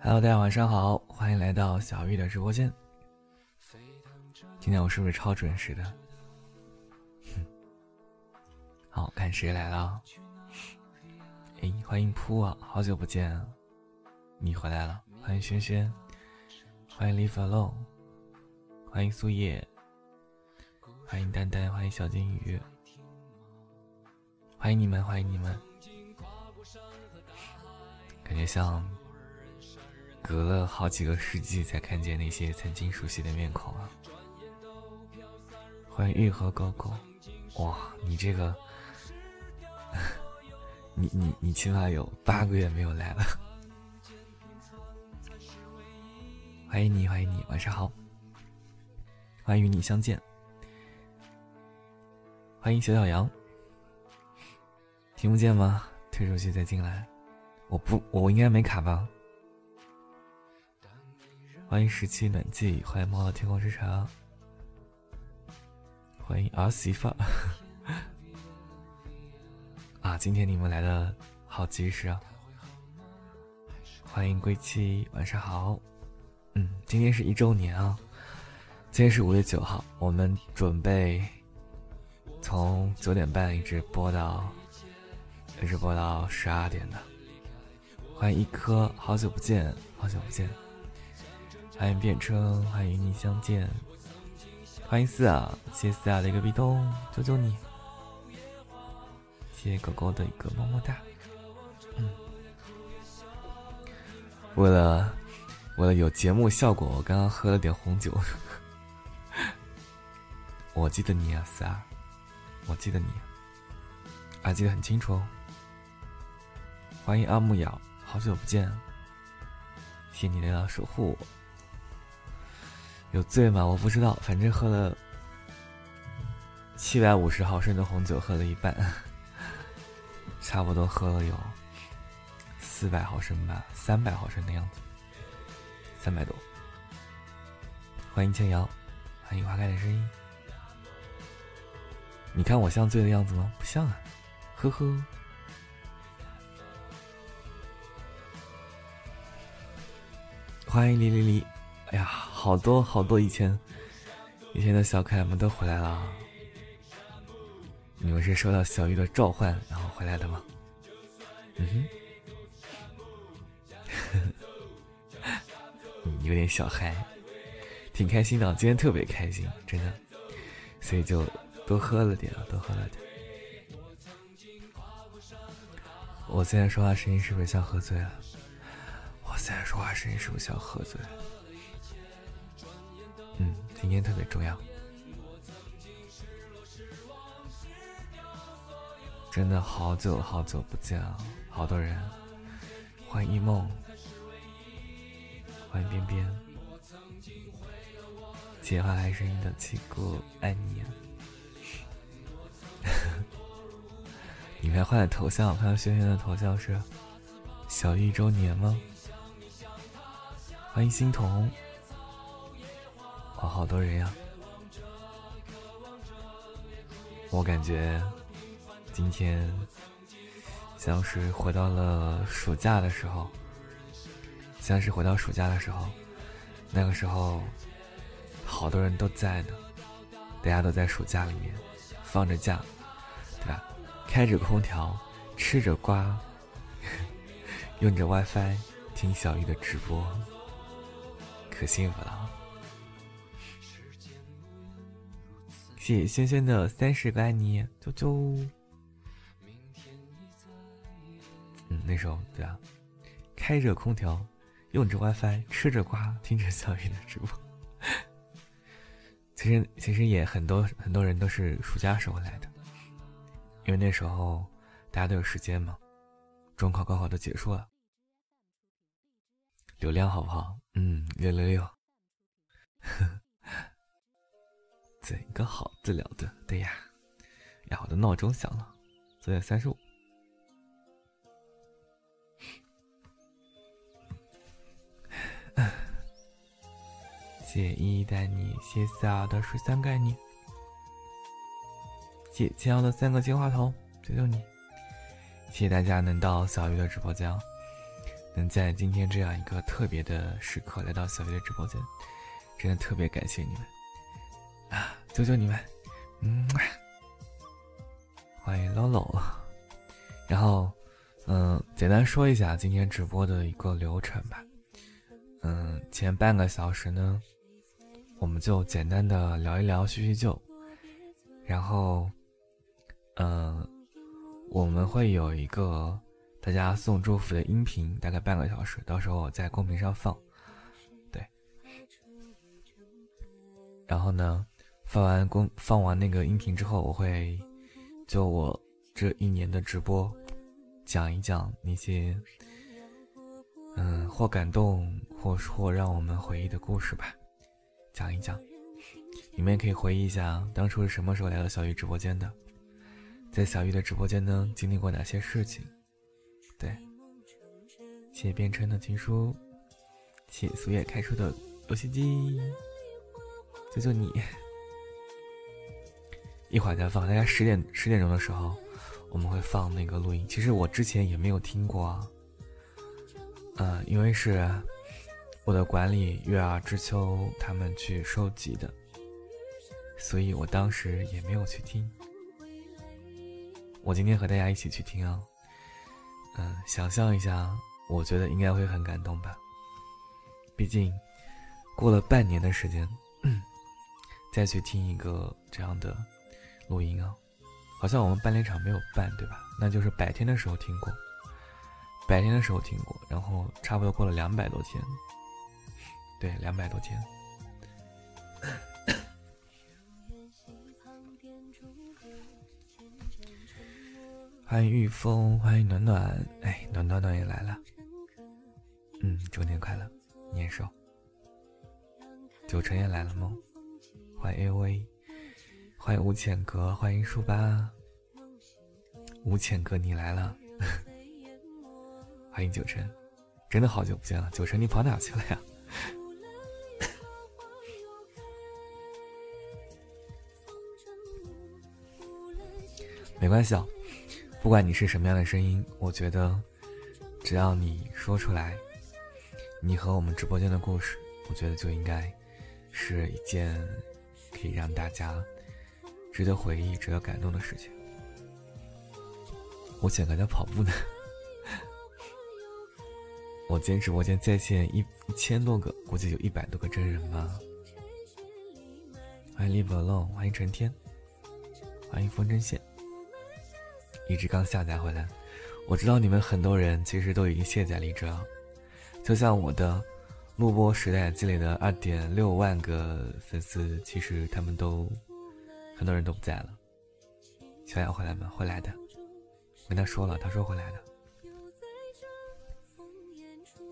Hello，大家晚上好，欢迎来到小玉的直播间。今天我是不是超准时的？好看谁来了？哎，欢迎扑啊，好久不见，你回来了。欢迎轩轩，欢迎 Leave Alone，欢迎苏叶，欢迎丹丹，欢迎小金鱼，欢迎你们，欢迎你们。感觉像隔了好几个世纪才看见那些曾经熟悉的面孔啊！欢迎玉和狗狗，哇，你这个，你你你起码有八个月没有来了。欢迎你，欢迎你，晚上好，欢迎与你相见。欢迎小小羊，听不见吗？退出去再进来。我不，我应该没卡吧？欢迎十七暖季，欢迎猫的天空之城，欢迎儿媳妇啊！今天你们来的好及时啊！欢迎归期，晚上好。嗯，今天是一周年啊！今天是五月九号，我们准备从九点半一直播到，一直播到十二点的。欢迎一颗，好久不见，好久不见。欢迎变车，欢迎与你相见。欢迎四啊，谢谢四啊的一个壁咚，救救你！谢谢狗狗的一个么么哒。嗯，为了为了有节目效果，我刚刚喝了点红酒。我记得你啊，四啊，我记得你，啊，记得很清楚哦。欢迎阿木瑶。好久不见，谢谢你的守护我。有醉吗？我不知道，反正喝了七百五十毫升的红酒，喝了一半，差不多喝了有四百毫升吧，三百毫升的样子，三百多。欢迎千瑶，欢迎花开的声音。你看我像醉的样子吗？不像啊，呵呵。欢迎离离离，哎呀，好多好多以前以前的小可爱们都回来了，你们是收到小玉的召唤然后回来的吗？嗯哼，有点小嗨，挺开心的，今天特别开心，真的，所以就多喝了点，多喝了点。我现在说话声音是不是像喝醉了？我现在说话声音是不是像喝醉了？嗯，今天特别重要，真的好久好久不见了，好多人，欢迎一梦，欢迎边边，接话来声音的七哥，爱你。你还换了头像，看到轩轩的头像是小一周年吗？欢迎欣桐，好多人呀！我感觉今天像是回到了暑假的时候，像是回到暑假的时候，那个时候好多人都在呢，大家都在暑假里面放着假，对吧？开着空调，吃着瓜，用着 WiFi 听小玉的直播。可幸福了！谢轩轩的三十个爱你，啾啾。嗯，那时候对啊，开着空调，用着 WiFi，吃着瓜，听着小雨的直播。其实其实也很多很多人都是暑假时候来的，因为那时候大家都有时间嘛，中考高考都结束了。流量好不好？嗯，六六六。呵 怎个好字了得？对呀，呀，我的闹钟响了，九点三十五。谢一带你，谢四二的十三个你，谢千瑶的三个金话筒，求求你！谢谢大家能到小鱼的直播间。能在今天这样一个特别的时刻来到小鱼的直播间，真的特别感谢你们！求求你们，嗯，欢迎 Lolo。然后，嗯，简单说一下今天直播的一个流程吧。嗯，前半个小时呢，我们就简单的聊一聊叙叙旧，然后，嗯，我们会有一个。大家送祝福的音频大概半个小时，到时候我在公屏上放。对，然后呢，放完公放完那个音频之后，我会就我这一年的直播讲一讲那些嗯或感动或或让我们回忆的故事吧，讲一讲，你们也可以回忆一下当初是什么时候来到小玉直播间的，在小玉的直播间呢经历过哪些事情。对，谢变成的情书，谢苏叶开出的游戏机，救救你！一会儿再放，大概十点十点钟的时候，我们会放那个录音。其实我之前也没有听过，嗯，因为是我的管理月儿知秋他们去收集的，所以我当时也没有去听。我今天和大家一起去听啊。嗯，想象一下，我觉得应该会很感动吧。毕竟过了半年的时间，再去听一个这样的录音啊，好像我们办联场没有办，对吧？那就是白天的时候听过，白天的时候听过，然后差不多过了两百多天，对，两百多天。欢迎玉峰，欢迎暖暖，哎，暖暖暖也来了，嗯，周年快乐，年少。九成也来了吗？欢迎 A V，欢迎无浅哥，欢迎书吧，无浅哥你来了，欢迎九成，真的好久不见了，九成你跑哪去了呀？没关系啊。不管你是什么样的声音，我觉得，只要你说出来，你和我们直播间的故事，我觉得就应该是一件可以让大家值得回忆、值得感动的事情。我想跟他跑步呢，我今天直播间在线一一千多个，估计有一百多个真人吧。欢迎 Live Alone，欢迎陈天，欢迎风筝线。荔枝刚下载回来，我知道你们很多人其实都已经卸载荔枝了，就像我的录播时代积累的二点六万个粉丝，其实他们都很多人都不在了。小雅回来吗？回来的，跟他说了，他说回来的。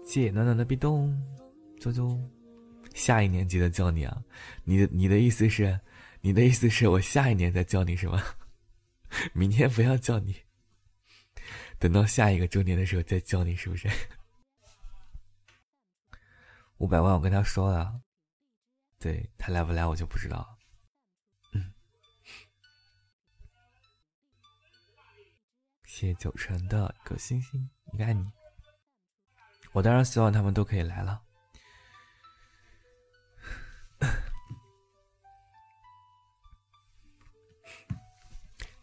谢暖暖的壁咚，啾啾，下一年记得叫你啊！你的你的意思是，你的意思是我下一年再叫你是吗？明天不要叫你，等到下一个周年的时候再叫你，是不是？五百万我跟他说了，对他来不来我就不知道谢九成的一个星星，你爱你，我当然希望他们都可以来了。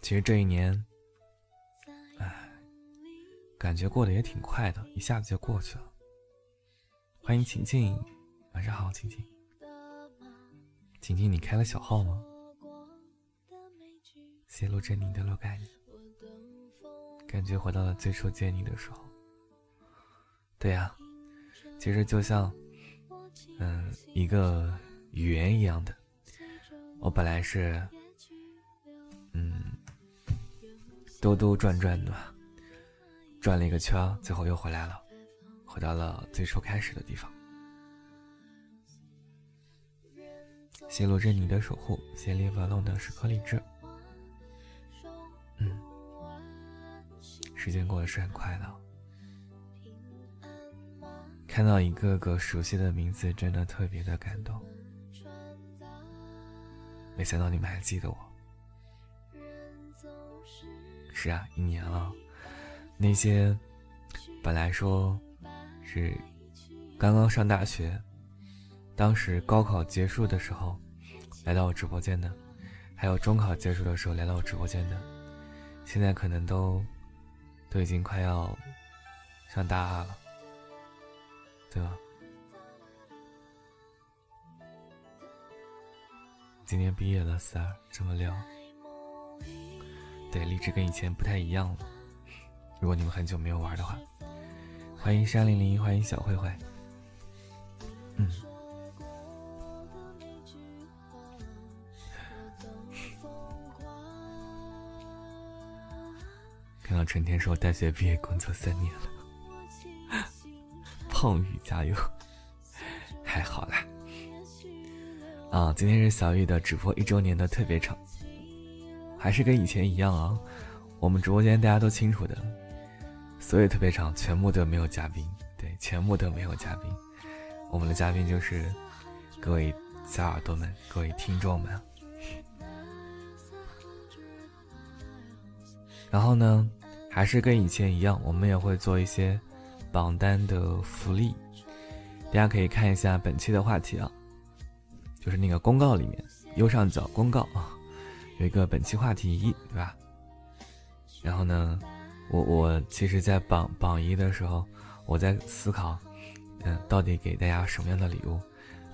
其实这一年，唉，感觉过得也挺快的，一下子就过去了。欢迎晴晴，晚上好，晴晴。晴晴，你开了小号吗？谢陆珍妮的路盖，感觉回到了最初见你的时候。对呀，其实就像，嗯，一个语言一样的，我本来是，嗯。兜兜转转的，转了一个圈，最后又回来了，回到了最初开始的地方。谢罗珍妮的守护，谢列瓦龙的时刻励志。时间过得是很快的，看到一个个熟悉的名字，真的特别的感动。没想到你们还记得我。是啊，一年了，那些本来说是刚刚上大学，当时高考结束的时候来到我直播间的，还有中考结束的时候来到我直播间的，现在可能都都已经快要上大二了，对吧？今年毕业了，四二这么聊，对，励志跟以前不太一样了。如果你们很久没有玩的话，欢迎山林林，欢迎小慧慧。嗯，看到陈天说大学毕业工作三年了，胖宇加油，还好啦。啊，今天是小雨的直播一周年的特别场，还是跟以前一样啊。我们直播间大家都清楚的，所有特别场全部都没有嘉宾，对，全部都没有嘉宾。我们的嘉宾就是各位小耳朵们，各位听众们。然后呢，还是跟以前一样，我们也会做一些榜单的福利，大家可以看一下本期的话题啊。就是那个公告里面右上角公告啊，有一个本期话题一，对吧？然后呢，我我其实，在榜榜一的时候，我在思考，嗯，到底给大家什么样的礼物？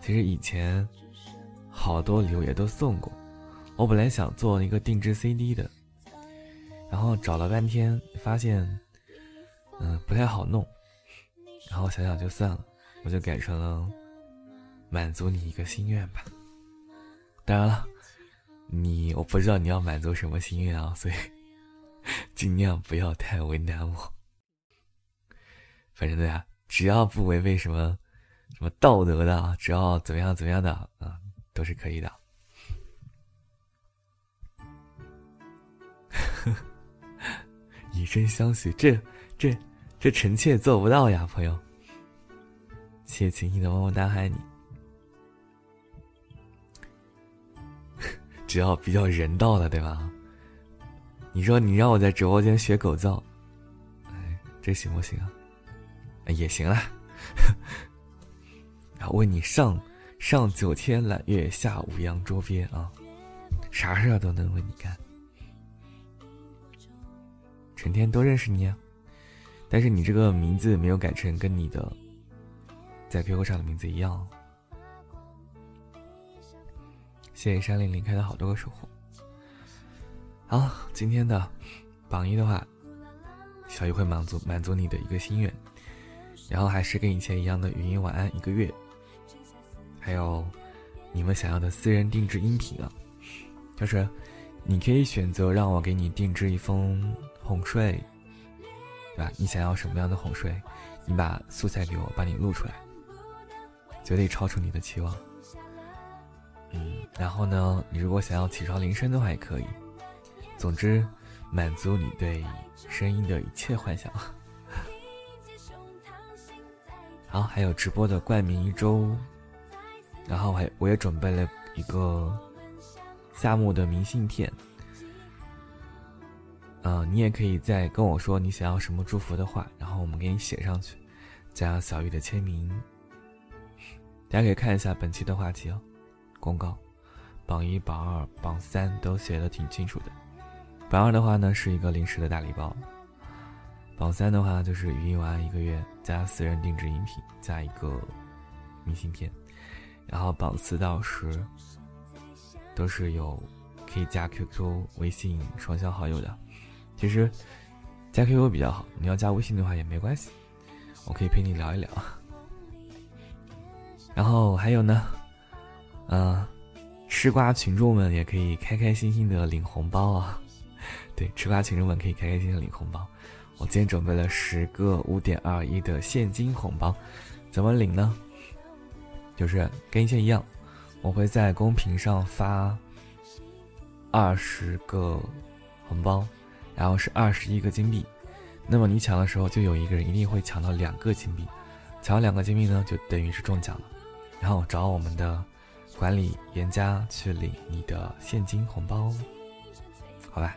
其实以前好多礼物也都送过，我本来想做一个定制 CD 的，然后找了半天，发现嗯不太好弄，然后想想就算了，我就改成了。满足你一个心愿吧。当然了，你我不知道你要满足什么心愿啊，所以尽量不要太为难我。反正大家只要不违背什么什么道德的，只要怎么样怎么样的啊，都是可以的。以身相许，这这这臣妾做不到呀，朋友。谢谢情意的么么哒，爱你。只要比较人道的，对吧？你说你让我在直播间学狗叫，哎，这行不行啊？也行啦。然后问你上上九天揽月，下五洋捉鳖啊，啥事儿都能为你干。成天都认识你啊，但是你这个名字没有改成跟你的在 QQ 上的名字一样。谢谢山林林开的好多个守护。好，今天的榜一的话，小鱼会满足满足你的一个心愿，然后还是跟以前一样的语音晚安一个月，还有你们想要的私人定制音频啊，就是你可以选择让我给你定制一封哄睡，对吧？你想要什么样的哄睡？你把素材给我，帮你录出来，绝对超出你的期望。嗯，然后呢，你如果想要起床铃声的话也可以。总之，满足你对声音的一切幻想。好，还有直播的冠名一周，然后还我也准备了一个夏末的明信片。嗯，你也可以再跟我说你想要什么祝福的话，然后我们给你写上去，加上小玉的签名。大家可以看一下本期的话题哦。公告，榜一、榜二、榜三都写的挺清楚的。榜二的话呢，是一个临时的大礼包；榜三的话就是语音晚安一个月加私人定制音频加一个明信片。然后榜四到十都是有可以加 QQ、微信双向好友的。其实加 QQ 比较好，你要加微信的话也没关系，我可以陪你聊一聊。然后还有呢。嗯，吃瓜群众们也可以开开心心的领红包啊！对，吃瓜群众们可以开开心心领红包。我今天准备了十个五点二一的现金红包，怎么领呢？就是跟以前一样，我会在公屏上发二十个红包，然后是二十一个金币。那么你抢的时候，就有一个人一定会抢到两个金币，抢到两个金币呢，就等于是中奖了。然后找我们的。管理严加去领你的现金红包，好吧？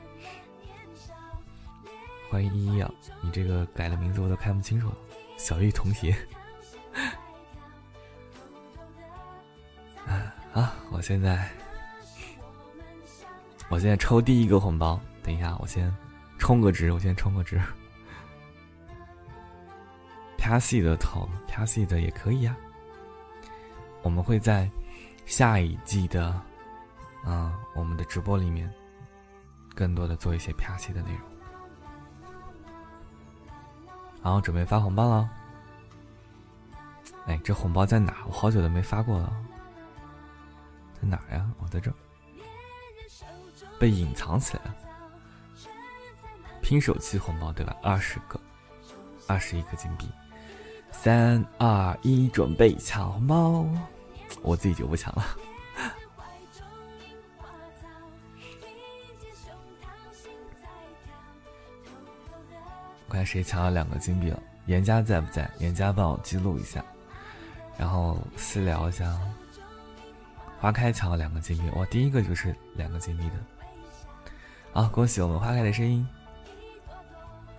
欢迎依依啊，你这个改了名字我都看不清楚了，小玉同学。啊！我现在，我现在抽第一个红包。等一下，我先充个值，我先充个值。拍戏的投，拍戏的也可以呀。我们会在下一季的，嗯，我们的直播里面，更多的做一些拍戏的内容。然后，准备发红包了。哎，这红包在哪？我好久都没发过了。在哪呀？我在这儿，被隐藏起来了。拼手气红包对吧？二十个，二十一个金币。三二一，准备抢红包！我自己就不抢了。我 看谁抢了两个金币了？严家在不在？严家帮我记录一下，然后私聊一下。花开抢了两个金币，我，第一个就是两个金币的。好，恭喜我们花开的声音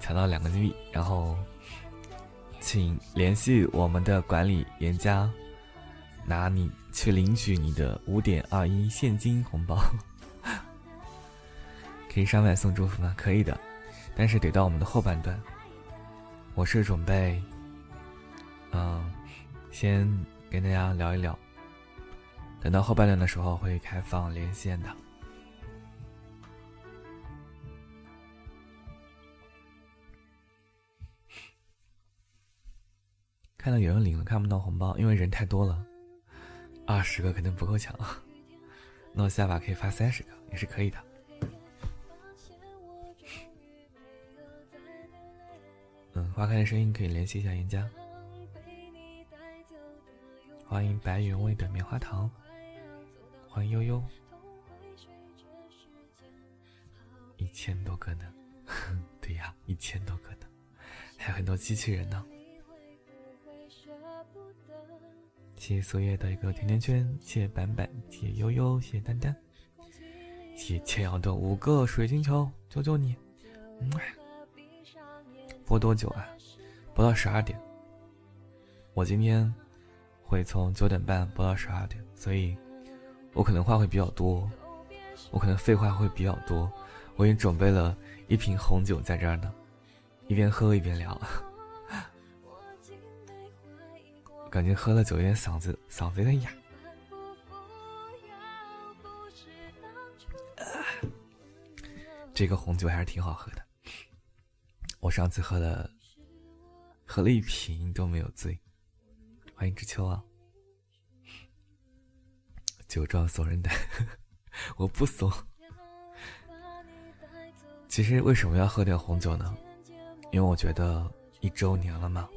抢到两个金币，然后。请联系我们的管理严家，拿你去领取你的五点二一现金红包。可以上麦送祝福吗？可以的，但是得到我们的后半段。我是准备，嗯，先跟大家聊一聊，等到后半段的时候会开放连线的。看到有人领了，看不到红包，因为人太多了，二十个肯定不够抢。那我下把可以发三十个，也是可以的。嗯，花开的声音可以联系一下严家。欢迎白云味的棉花糖，欢迎悠悠。一千多个呢，对呀，一千多个呢，还有很多机器人呢。谢谢苏叶的一个甜甜圈，谢谢板板，谢谢悠悠，谢谢丹丹，谢谢千瑶的五个水晶球，求求你！播多久啊？播到十二点。我今天会从九点半播到十二点，所以我可能话会比较多，我可能废话会比较多。我已经准备了一瓶红酒在这儿呢，一边喝一边聊。感觉喝了酒有点嗓子，嗓子有点哑。这个红酒还是挺好喝的，我上次喝了，喝了一瓶都没有醉。欢迎知秋啊！酒壮怂人胆，我不怂。其实为什么要喝点红酒呢？因为我觉得一周年了嘛，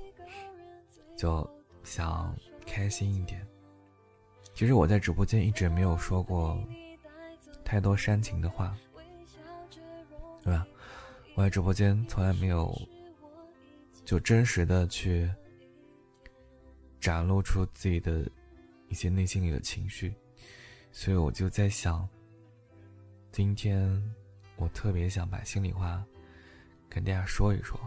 就。想开心一点。其实我在直播间一直没有说过太多煽情的话，对吧？我在直播间从来没有就真实的去展露出自己的一些内心里的情绪，所以我就在想，今天我特别想把心里话跟大家说一说，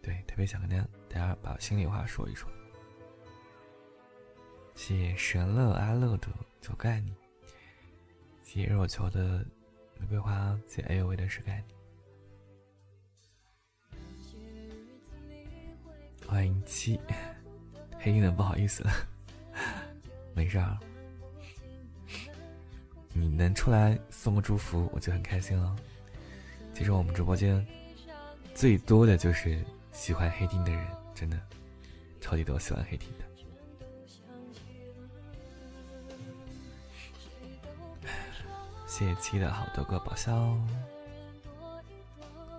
对，特别想跟大家大家把心里话说一说。谢神乐阿乐的走盖你，谢肉球的玫瑰花，谢 A U V 的是盖你。欢迎七黑鹰的不好意思了，没事儿，你能出来送个祝福，我就很开心了。其实我们直播间最多的就是喜欢黑丁的人，真的超级多喜欢黑丁的。谢谢七的好多个宝箱，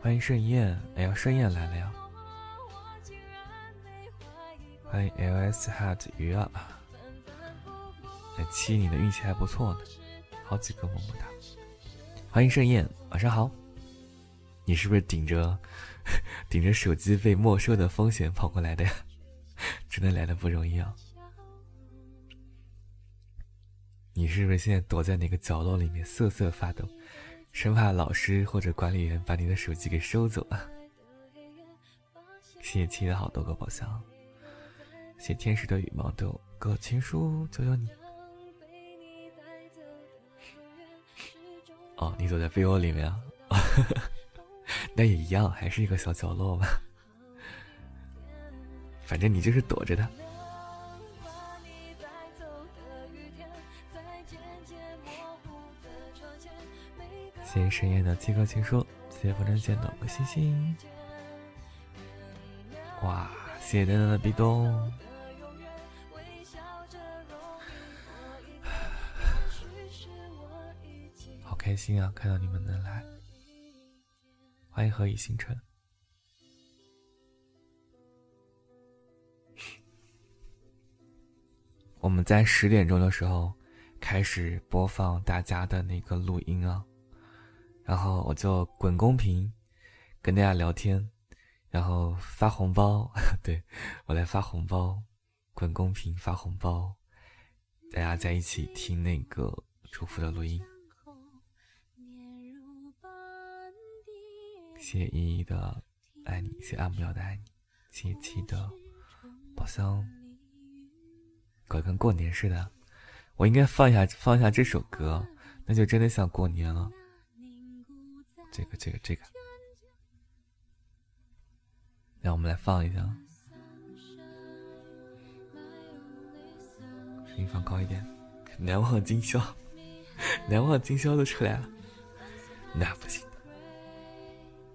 欢迎盛宴，哎呀，盛宴来了呀！欢迎 L S Heart 鱼啊！哎，七，你的运气还不错呢，好几个么么哒！欢迎盛宴，晚上好！你是不是顶着 顶着手机被没收的风险跑过来的呀？真的来的不容易啊！你是不是现在躲在哪个角落里面瑟瑟发抖，生怕老师或者管理员把你的手机给收走了？谢谢亲的好多个宝箱，谢天使的羽毛豆个情书，求求你。哦，你躲在被窝里面啊？那也一样，还是一个小角落吧。反正你就是躲着的。谢谢深夜的七个情书，谢谢风筝线的个星星。哇，谢谢丹丹的壁咚。好开心啊！看到你们能来，欢迎何以星辰。我们在十点钟的时候开始播放大家的那个录音啊，然后我就滚公屏跟大家聊天，然后发红包，对我来发红包，滚公屏发红包，大家在一起听那个祝福的录音。谢谢依依的爱你，谢谢阿木瑶的爱你，谢谢七的宝箱。搞得跟过年似的，我应该放下放下这首歌，那就真的像过年了。这个这个这个，让我们来放一下，声音放高一点。难忘今宵，难忘今宵都出来了，那不行，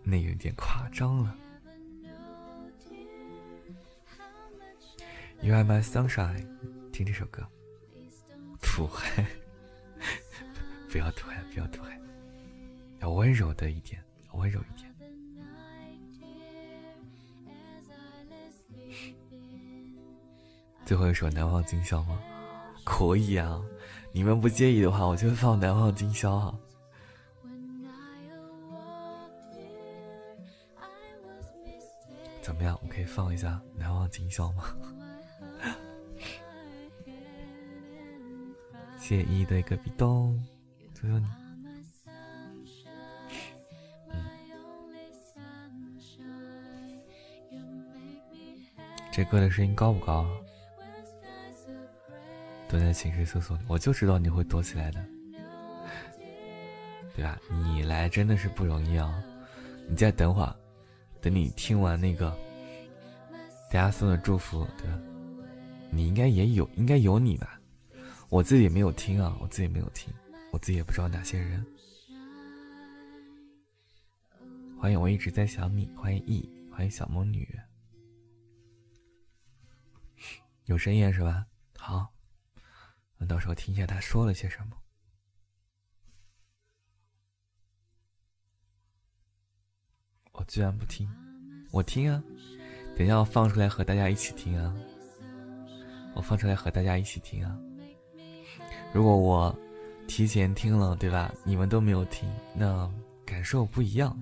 那有点夸张了。You are my sunshine。听这首歌，土嗨，不要土嗨，不要土嗨，要温柔的一点，温柔一点。最后一首《难忘今宵》吗？可以啊，你们不介意的话，我就放《难忘今宵》啊。怎么样？我可以放一下《难忘今宵》吗？谢意的一个壁咚，求求你。这歌的声音高不高？躲在寝室厕所里，我就知道你会躲起来的，对吧？你来真的是不容易啊！你再等会儿，等你听完那个大家送的祝福，对吧？你应该也有，应该有你吧？我自己没有听啊，我自己没有听，我自己也不知道哪些人。欢迎我一直在想你，欢迎 E，欢迎小魔女。有声音是吧？好，那到时候听一下他说了些什么。我居然不听，我听啊！等一下我放出来和大家一起听啊！我放出来和大家一起听啊！如果我提前听了，对吧？你们都没有听，那感受不一样。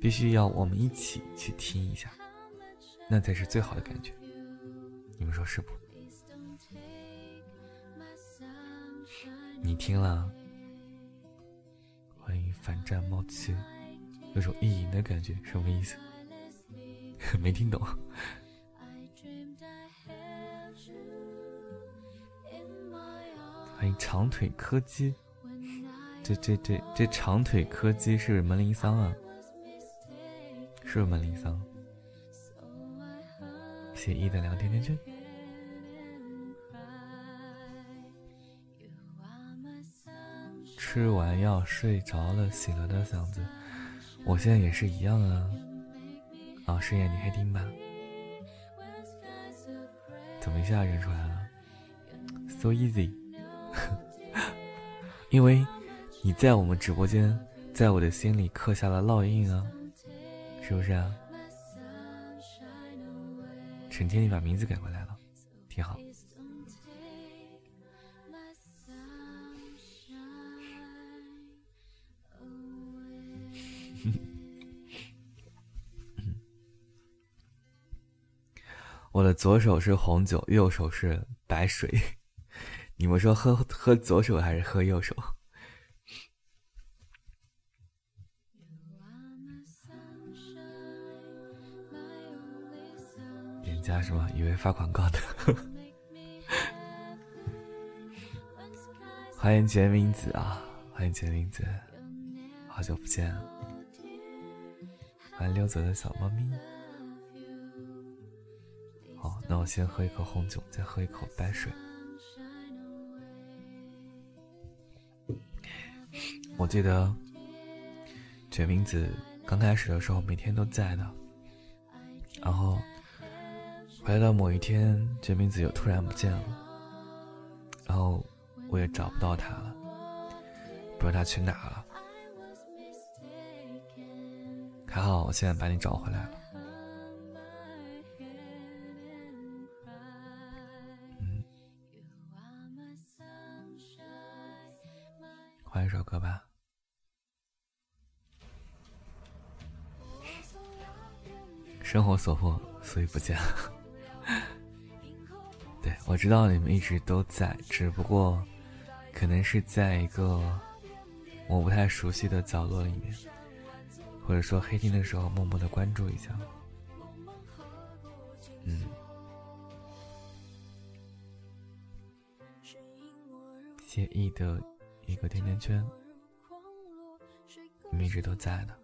必须要我们一起去听一下，那才是最好的感觉。你们说是不？你听了，欢迎反战猫七，有种意淫的感觉，什么意思？没听懂。欢迎长腿柯基，这这这这长腿柯基是门铃桑啊，是不是门铃桑？写一的两个甜甜圈。吃完药睡着了，醒了的嗓子，我现在也是一样啊。啊，深夜你还听吧？怎么一下认出来了？So easy。因为你在我们直播间，在我的心里刻下了烙印啊，是不是啊？陈天，你把名字改过来了，挺好。我的左手是红酒，右手是白水。你们说喝喝左手还是喝右手？人家是吗？以为发广告的。欢迎杰明子啊！欢迎杰明子，好久不见。欢迎溜走的小猫咪。那我先喝一口红酒，再喝一口白水。我记得决明子刚开始的时候每天都在的，然后回来到某一天，决明子又突然不见了，然后我也找不到他了，不知道他去哪了。还好我现在把你找回来了。歌吧。生活所迫，所以不见。对，我知道你们一直都在，只不过可能是在一个我不太熟悉的角落里面，或者说黑天的时候默默的关注一下。嗯，谢意的一个甜甜圈，你们一直都在的。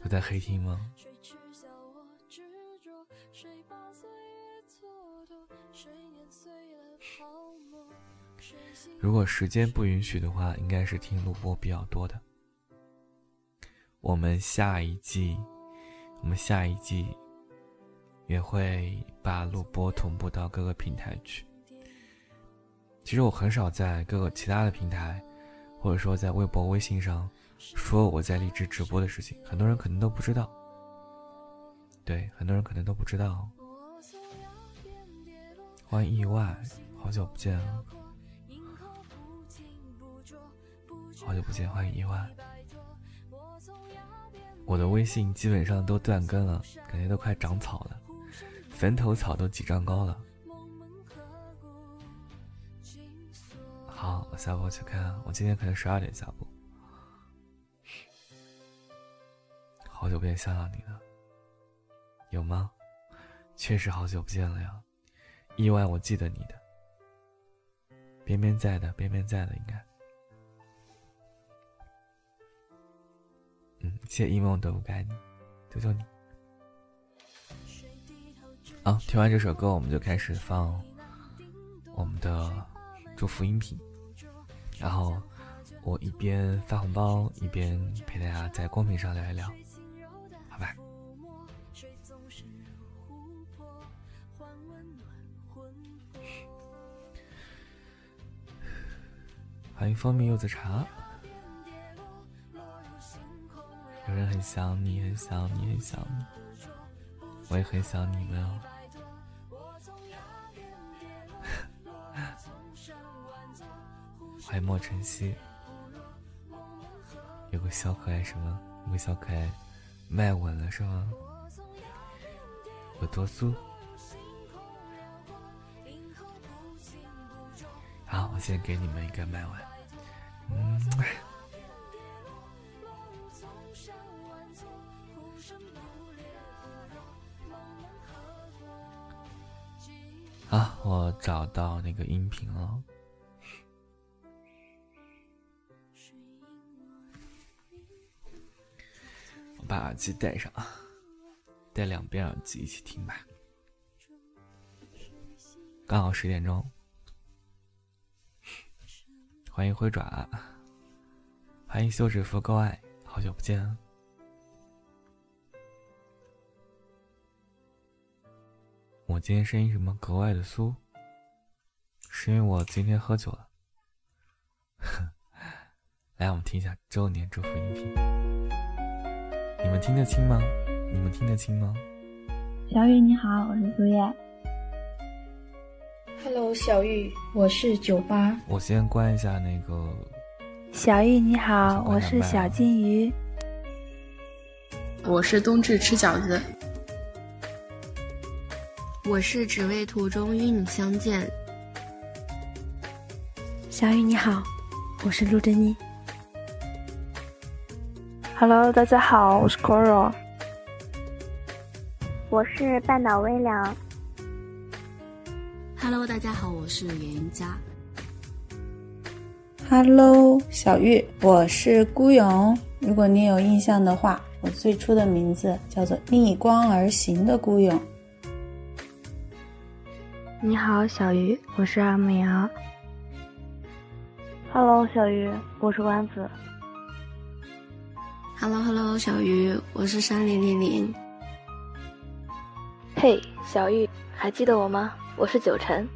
不在黑听吗？如果时间不允许的话，应该是听录播比较多的。我们下一季，我们下一季也会把录播同步到各个平台去。其实我很少在各个其他的平台，或者说在微博、微信上。说我在荔枝直播的事情，很多人可能都不知道。对，很多人可能都不知道。欢迎意外，好久不见了，好久不见，欢迎意外。我的微信基本上都断更了，感觉都快长草了，坟头草都几丈高了。好，我下播去看，我今天可能十二点下播。好久不见，想想你了，有吗？确实好久不见了呀。意外，我记得你的。边边在的，边边在的，应该。嗯，谢一梦都不该你，求求你。好，听完这首歌，我们就开始放我们的祝福音频，然后我一边发红包，一边陪大家在公屏上聊一聊。好吧欢迎蜂蜜柚子茶。有人很想你，很想你，很想你，我也很想你们哦。欢迎莫晨曦。有个小可爱什么？有个小可爱卖稳了是吗？有多酥？好，我先给你们一个麦稳。嗯，啊，我找到那个音频了，把耳机戴上，戴两边耳机一起听吧，刚好十点钟。欢迎灰爪，欢迎休止符够爱，好久不见。我今天声音什么格外的酥，是因为我今天喝酒了。来，我们听一下周年祝福音频，们听得清吗？你们听得清吗？小雨你好，我是苏叶。Hello，小玉，我是九八。我先关一下那个。小玉你好，我是小金鱼。我是冬至吃饺子。我是只为途中与你相见。小雨你好，我是陆珍妮。Hello，大家好，我是 Coral。我是半岛微凉。Hello，大家好，我是严云佳。Hello，小玉，我是孤勇。如果你有印象的话，我最初的名字叫做逆光而行的孤勇。你好，小鱼，我是阿木瑶。Hello，小鱼，我是丸子。Hello，Hello，小鱼，我是山林林林。嘿，小玉，还记得我吗？我是九晨。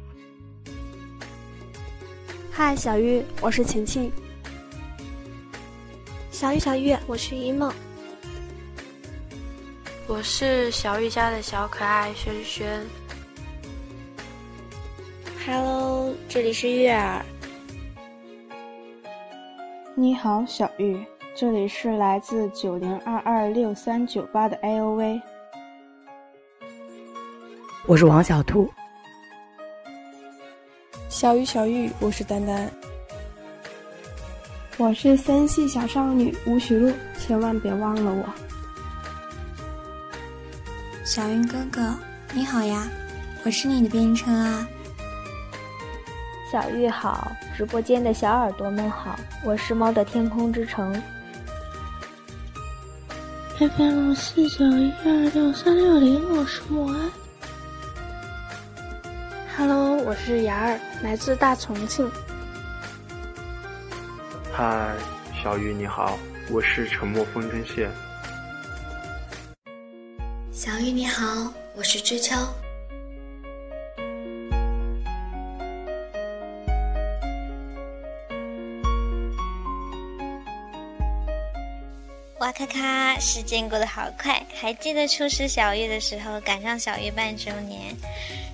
嗨，小玉，我是晴晴。小玉，小玉，我是一梦。我是小玉家的小可爱轩轩。Hello，这里是月儿。你好，小玉，这里是来自九零二二六三九八的 A O V。我是王小兔。小玉，小玉，我是丹丹。我是森系小少女吴许露，千万别忘了我。小云哥哥，你好呀，我是你的编称啊。小玉好，直播间的小耳朵们好，我是猫的天空之城。FM 四九一二六三六零，我是莫安。Hello，我是雅儿，来自大重庆。嗨，小玉你好，我是沉默风筝线。小玉你好，我是知秋。哇咔咔！时间过得好快，还记得初识小玉的时候，赶上小玉半周年。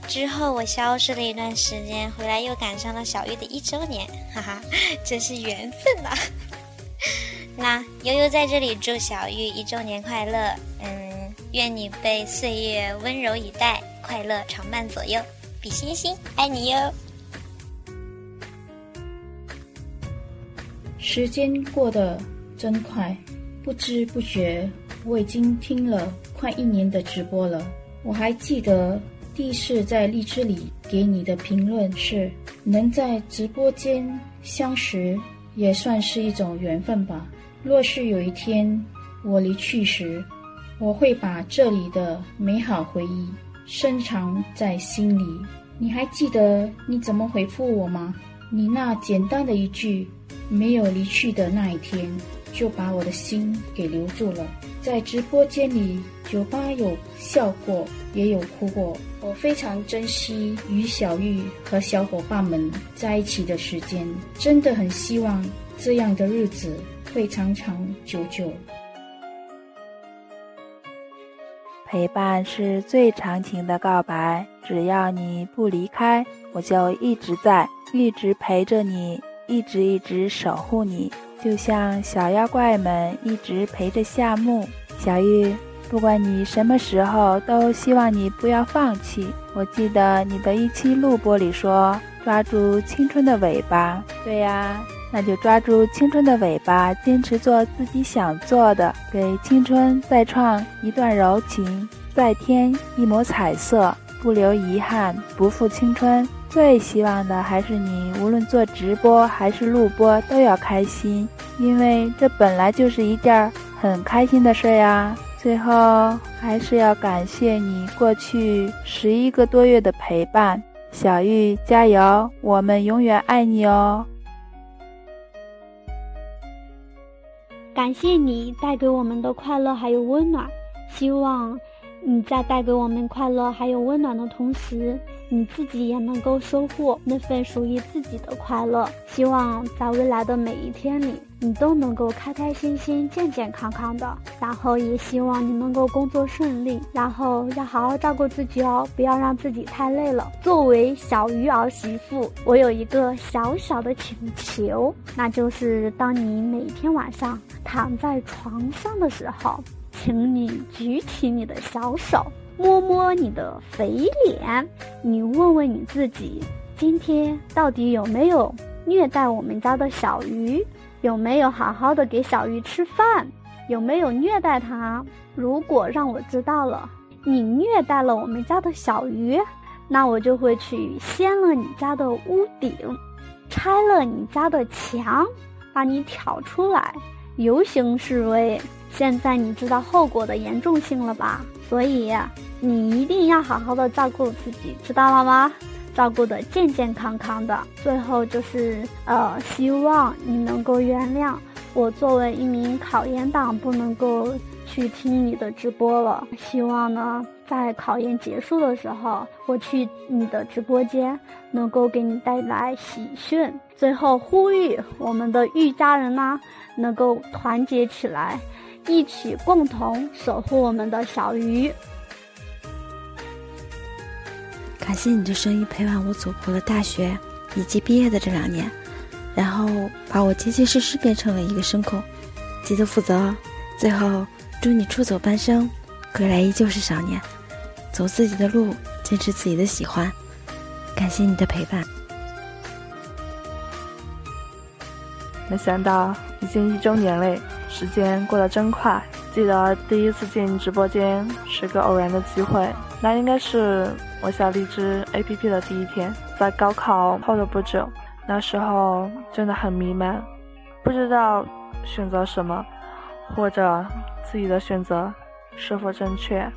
之后我消失了一段时间，回来又赶上了小玉的一周年，哈哈，真是缘分呐、那悠悠在这里祝小玉一周年快乐，嗯，愿你被岁月温柔以待，快乐常伴左右，比心心，爱你哟！时间过得真快，不知不觉我已经听了快一年的直播了，我还记得。第一次在荔枝里给你的评论是：能在直播间相识，也算是一种缘分吧。若是有一天我离去时，我会把这里的美好回忆深藏在心里。你还记得你怎么回复我吗？你那简单的一句“没有离去的那一天”，就把我的心给留住了。在直播间里，酒吧有笑过，也有哭过。我非常珍惜与小玉和小伙伴们在一起的时间，真的很希望这样的日子会长长久久。陪伴是最长情的告白，只要你不离开，我就一直在，一直陪着你，一直一直守护你。就像小妖怪们一直陪着夏木、小玉，不管你什么时候，都希望你不要放弃。我记得你的一期录播里说：“抓住青春的尾巴。”对呀，那就抓住青春的尾巴，坚持做自己想做的，给青春再创一段柔情，再添一抹彩色，不留遗憾，不负青春。最希望的还是你，无论做直播还是录播都要开心，因为这本来就是一件很开心的事呀。最后还是要感谢你过去十一个多月的陪伴，小玉加油，我们永远爱你哦！感谢你带给我们的快乐还有温暖，希望你在带给我们快乐还有温暖的同时。你自己也能够收获那份属于自己的快乐。希望在未来的每一天里，你都能够开开心心、健健康康的。然后也希望你能够工作顺利，然后要好好照顾自己哦，不要让自己太累了。作为小鱼儿媳妇，我有一个小小的请求，那就是当你每天晚上躺在床上的时候，请你举起你的小手。摸摸你的肥脸，你问问你自己，今天到底有没有虐待我们家的小鱼？有没有好好的给小鱼吃饭？有没有虐待它？如果让我知道了，你虐待了我们家的小鱼，那我就会去掀了你家的屋顶，拆了你家的墙，把你挑出来游行示威。现在你知道后果的严重性了吧？所以你一定要好好的照顾自己，知道了吗？照顾的健健康康的。最后就是呃，希望你能够原谅我作为一名考研党不能够去听你的直播了。希望呢，在考研结束的时候，我去你的直播间能够给你带来喜讯。最后呼吁我们的玉家人呢，能够团结起来。一起共同守护我们的小鱼。感谢你的声音陪伴我走过了大学以及毕业的这两年，然后把我结结实实变成了一个声控，记得负责。最后，祝你出走半生，归来依旧是少年，走自己的路，坚持自己的喜欢。感谢你的陪伴。没想到已经一周年嘞。时间过得真快，记得第一次进直播间是个偶然的机会，那应该是我小荔枝 APP 的第一天，在高考后的不久，那时候真的很迷茫，不知道选择什么，或者自己的选择是否正确。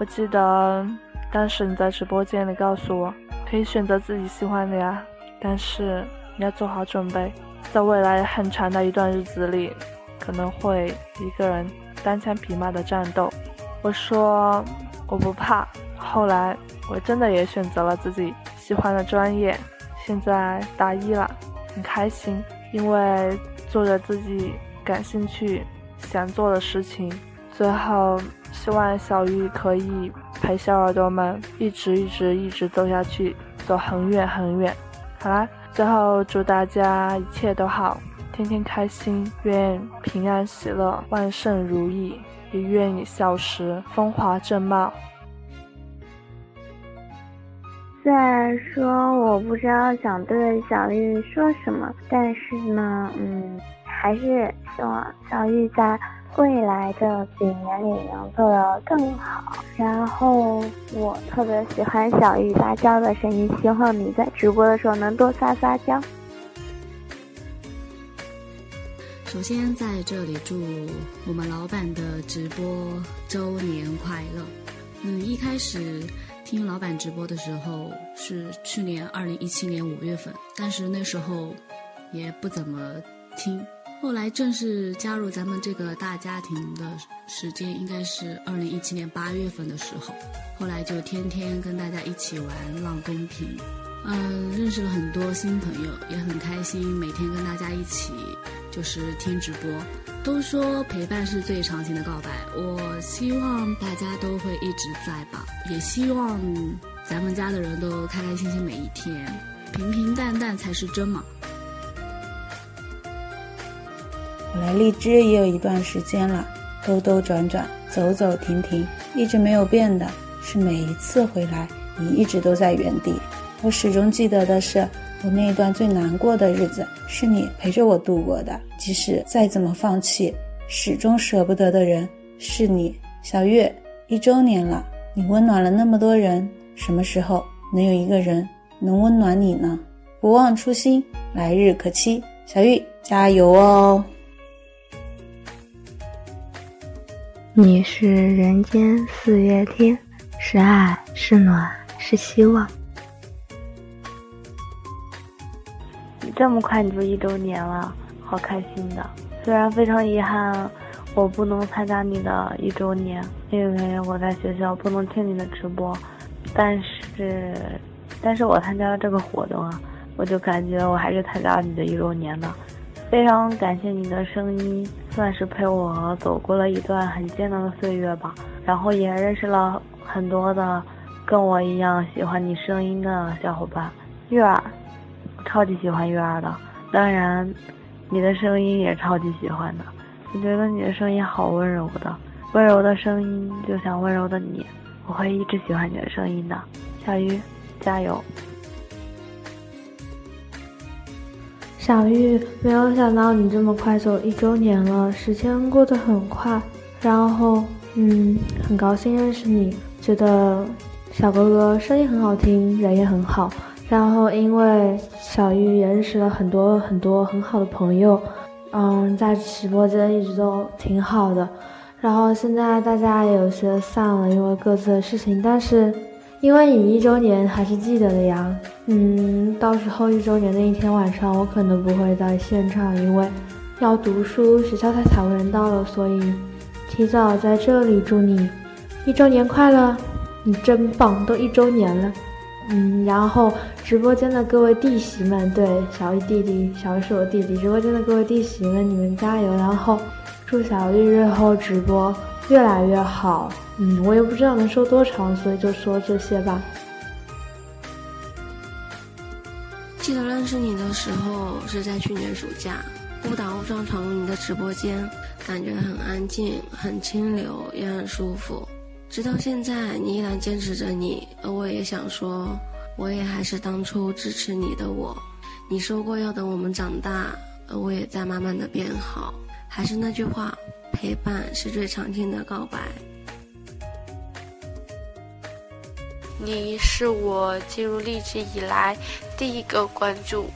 我记得当时你在直播间里告诉我，可以选择自己喜欢的呀，但是你要做好准备，在未来很长的一段日子里。可能会一个人单枪匹马的战斗。我说我不怕。后来我真的也选择了自己喜欢的专业，现在大一了，很开心，因为做着自己感兴趣、想做的事情。最后，希望小玉可以陪小耳朵们一直一直一直走下去，走很远很远。好啦，最后祝大家一切都好。天天开心，愿平安喜乐，万事如意，也愿你笑时风华正茂。虽然说我不知道想对小玉说什么，但是呢，嗯，还是希望小玉在未来的几年里能做得更好。然后我特别喜欢小玉撒娇的声音，希望你在直播的时候能多撒撒娇。首先在这里祝我们老板的直播周年快乐。嗯，一开始听老板直播的时候是去年二零一七年五月份，但是那时候也不怎么听。后来正式加入咱们这个大家庭的时间应该是二零一七年八月份的时候，后来就天天跟大家一起玩浪公屏，嗯，认识了很多新朋友，也很开心，每天跟大家一起。就是听直播，都说陪伴是最长情的告白。我希望大家都会一直在吧，也希望咱们家的人都开开心心每一天，平平淡淡才是真嘛。我来荔枝也有一段时间了，兜兜转转，走走停停，一直没有变的是每一次回来，你一直都在原地。我始终记得的是。我那一段最难过的日子，是你陪着我度过的。即使再怎么放弃，始终舍不得的人是你。小月，一周年了，你温暖了那么多人，什么时候能有一个人能温暖你呢？不忘初心，来日可期。小玉，加油哦！你是人间四月天，是爱，是暖，是希望。这么快你就一周年了，好开心的。虽然非常遗憾，我不能参加你的一周年，因为我在学校不能听你的直播。但是，但是我参加了这个活动啊，我就感觉我还是参加了你的一周年的。非常感谢你的声音，算是陪我走过了一段很艰难的岁月吧。然后也认识了很多的跟我一样喜欢你声音的小伙伴，月儿。超级喜欢月儿的，当然，你的声音也超级喜欢的。我觉得你的声音好温柔的，温柔的声音就像温柔的你，我会一直喜欢你的声音的。小鱼，加油！小玉，没有想到你这么快走一周年了，时间过得很快。然后，嗯，很高兴认识你。觉得小哥哥声音很好听，人也很好。然后因为小玉也认识了很多很多很好的朋友，嗯，在直播间一直都挺好的。然后现在大家也有些散了，因为各自的事情。但是因为你一周年还是记得的呀，嗯，到时候一周年那一天晚上，我可能不会在现场，因为要读书，学校太惨无人道了，所以提早在这里祝你。一周年快乐！你真棒，都一周年了。嗯，然后直播间的各位弟媳们，对，小玉弟弟，小玉是我弟弟。直播间的各位弟媳们，你们加油！然后祝小玉日后直播越来越好。嗯，我也不知道能说多长，所以就说这些吧。记得认识你的时候是在去年暑假，误打误撞闯入你的直播间，感觉很安静，很清流，也很舒服。直到现在，你依然坚持着你，而我也想说，我也还是当初支持你的我。你说过要等我们长大，而我也在慢慢的变好。还是那句话，陪伴是最长情的告白。你是我进入励志以来第一个关注，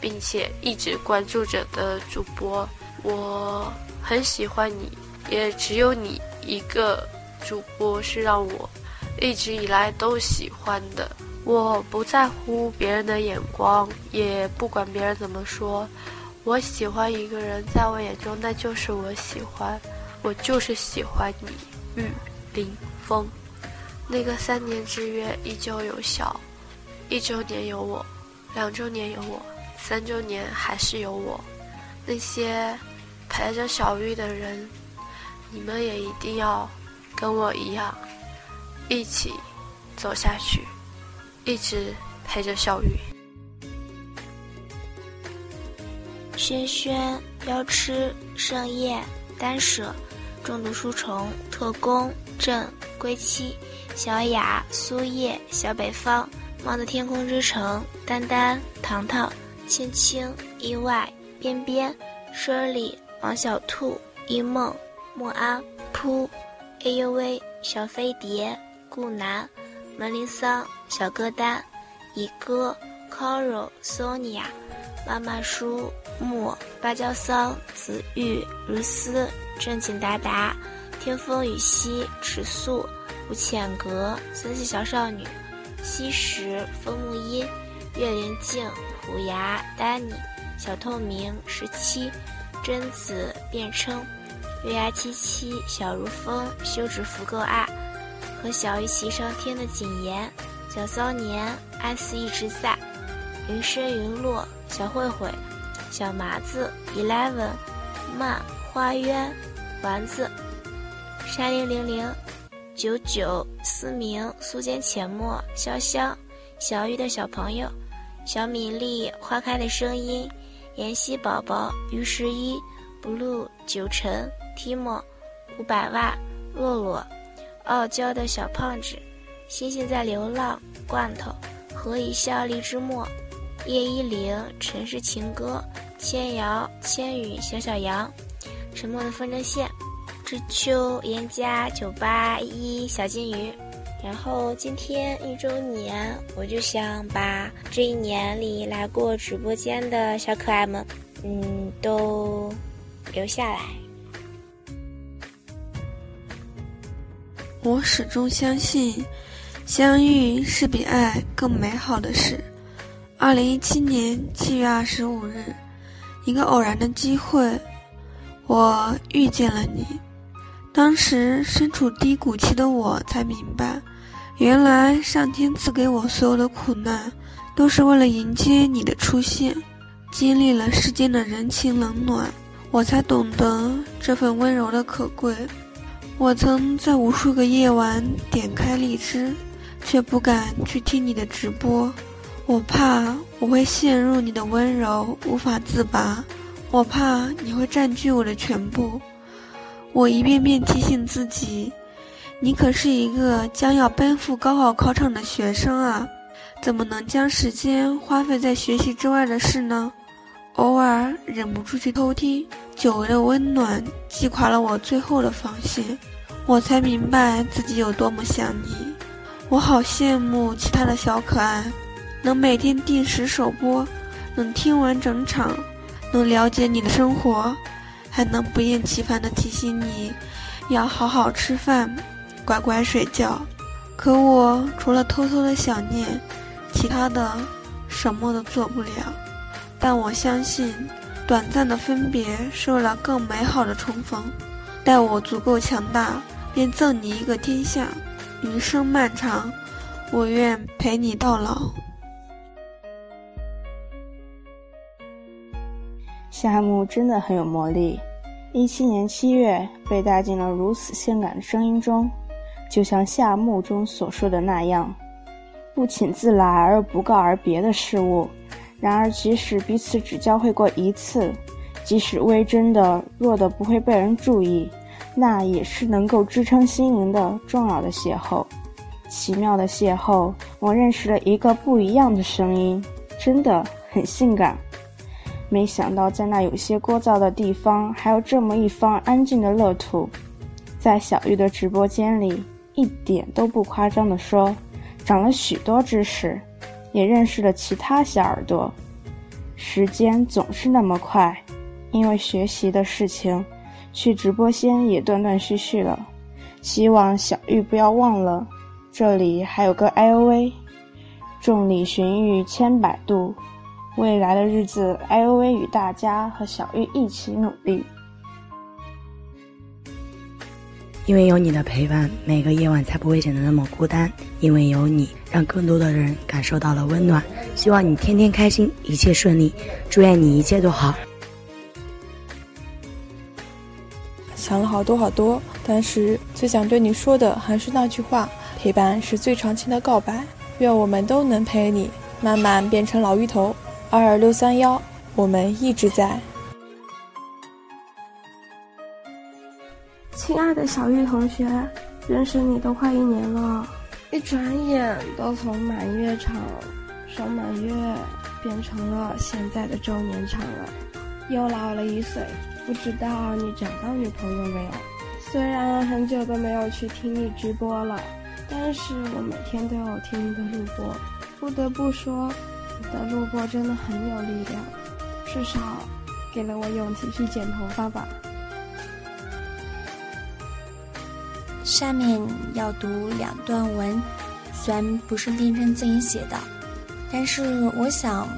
并且一直关注着的主播。我很喜欢你，也只有你一个。主播是让我一直以来都喜欢的。我不在乎别人的眼光，也不管别人怎么说。我喜欢一个人，在我眼中那就是我喜欢，我就是喜欢你。玉林峰，那个三年之约依旧有效。一周年有我，两周年有我，三周年还是有我。那些陪着小玉的人，你们也一定要。跟我一样，一起走下去，一直陪着小雨。轩轩、标吃、盛宴、单舍、重度书虫、特工、正、归期、小雅、苏叶、小北方、猫的天空之城、丹丹、糖糖、青青、意外、边边、Shirley、王小兔、一梦、莫安、噗。哎呦喂！小飞碟、顾南、门铃桑、小歌单、乙哥、Coro、Sonia、妈妈叔、木、芭蕉桑、紫玉、如丝、正经达达、听风雨兮、尺素、吴浅阁、森系小少女、西石、风木音、月灵镜、虎牙、丹尼、小透明、十七、贞子、变称。月牙七七，小如风，休止符够爱，和小鱼齐上天的谨言，小骚年，爱思一直在，云深云落，小慧慧，小麻子，eleven，漫花渊，丸子，山零零零，九九，思明，素笺浅墨，潇湘，小玉的小朋友，小米粒，花开的声音，妍希宝宝，于十一，blue，九晨。Timo，五百万，洛洛，傲娇的小胖子，星星在流浪，罐头，何以笑荔枝末，叶一零，城市情歌，千瑶，千羽，小小羊，沉默的风筝线，知秋，严家，九八一，小金鱼。然后今天一周年，我就想把这一年里来过直播间的小可爱们，嗯，都留下来。我始终相信，相遇是比爱更美好的事。二零一七年七月二十五日，一个偶然的机会，我遇见了你。当时身处低谷期的我，才明白，原来上天赐给我所有的苦难，都是为了迎接你的出现。经历了世间的人情冷暖，我才懂得这份温柔的可贵。我曾在无数个夜晚点开荔枝，却不敢去听你的直播，我怕我会陷入你的温柔无法自拔，我怕你会占据我的全部。我一遍遍提醒自己，你可是一个将要奔赴高考考场的学生啊，怎么能将时间花费在学习之外的事呢？偶尔忍不住去偷听，久违的温暖击垮了我最后的防线，我才明白自己有多么想你。我好羡慕其他的小可爱，能每天定时首播，能听完整场，能了解你的生活，还能不厌其烦地提醒你要好好吃饭，乖乖睡觉。可我除了偷偷的想念，其他的什么都做不了。但我相信，短暂的分别是为了更美好的重逢。待我足够强大，便赠你一个天下。余生漫长，我愿陪你到老。夏目真的很有魔力。一七年七月，被带进了如此性感的声音中。就像夏目中所说的那样，不请自来而不告而别的事物。然而，即使彼此只交汇过一次，即使微真的弱的不会被人注意，那也是能够支撑心灵的重要的邂逅。奇妙的邂逅，我认识了一个不一样的声音，真的很性感。没想到，在那有些聒噪的地方，还有这么一方安静的乐土。在小玉的直播间里。一点都不夸张地说，长了许多知识，也认识了其他小耳朵。时间总是那么快，因为学习的事情，去直播间也断断续续了。希望小玉不要忘了，这里还有个 I O V，众里寻玉千百度，未来的日子 I O V 与大家和小玉一起努力。因为有你的陪伴，每个夜晚才不会显得那么孤单。因为有你，让更多的人感受到了温暖。希望你天天开心，一切顺利。祝愿你一切都好。想了好多好多，但是最想对你说的还是那句话：陪伴是最长情的告白。愿我们都能陪你，慢慢变成老芋头。二二六三幺，我们一直在。亲爱的小玉同学，认识你都快一年了，一转眼都从满月场、双满月变成了现在的周年场了，又老了一岁。不知道你找到女朋友没有？虽然很久都没有去听你直播了，但是我每天都有听你的录播。不得不说，你的录播真的很有力量，至少给了我勇气去剪头发吧。下面要读两段文，虽然不是丁真自己写的，但是我想，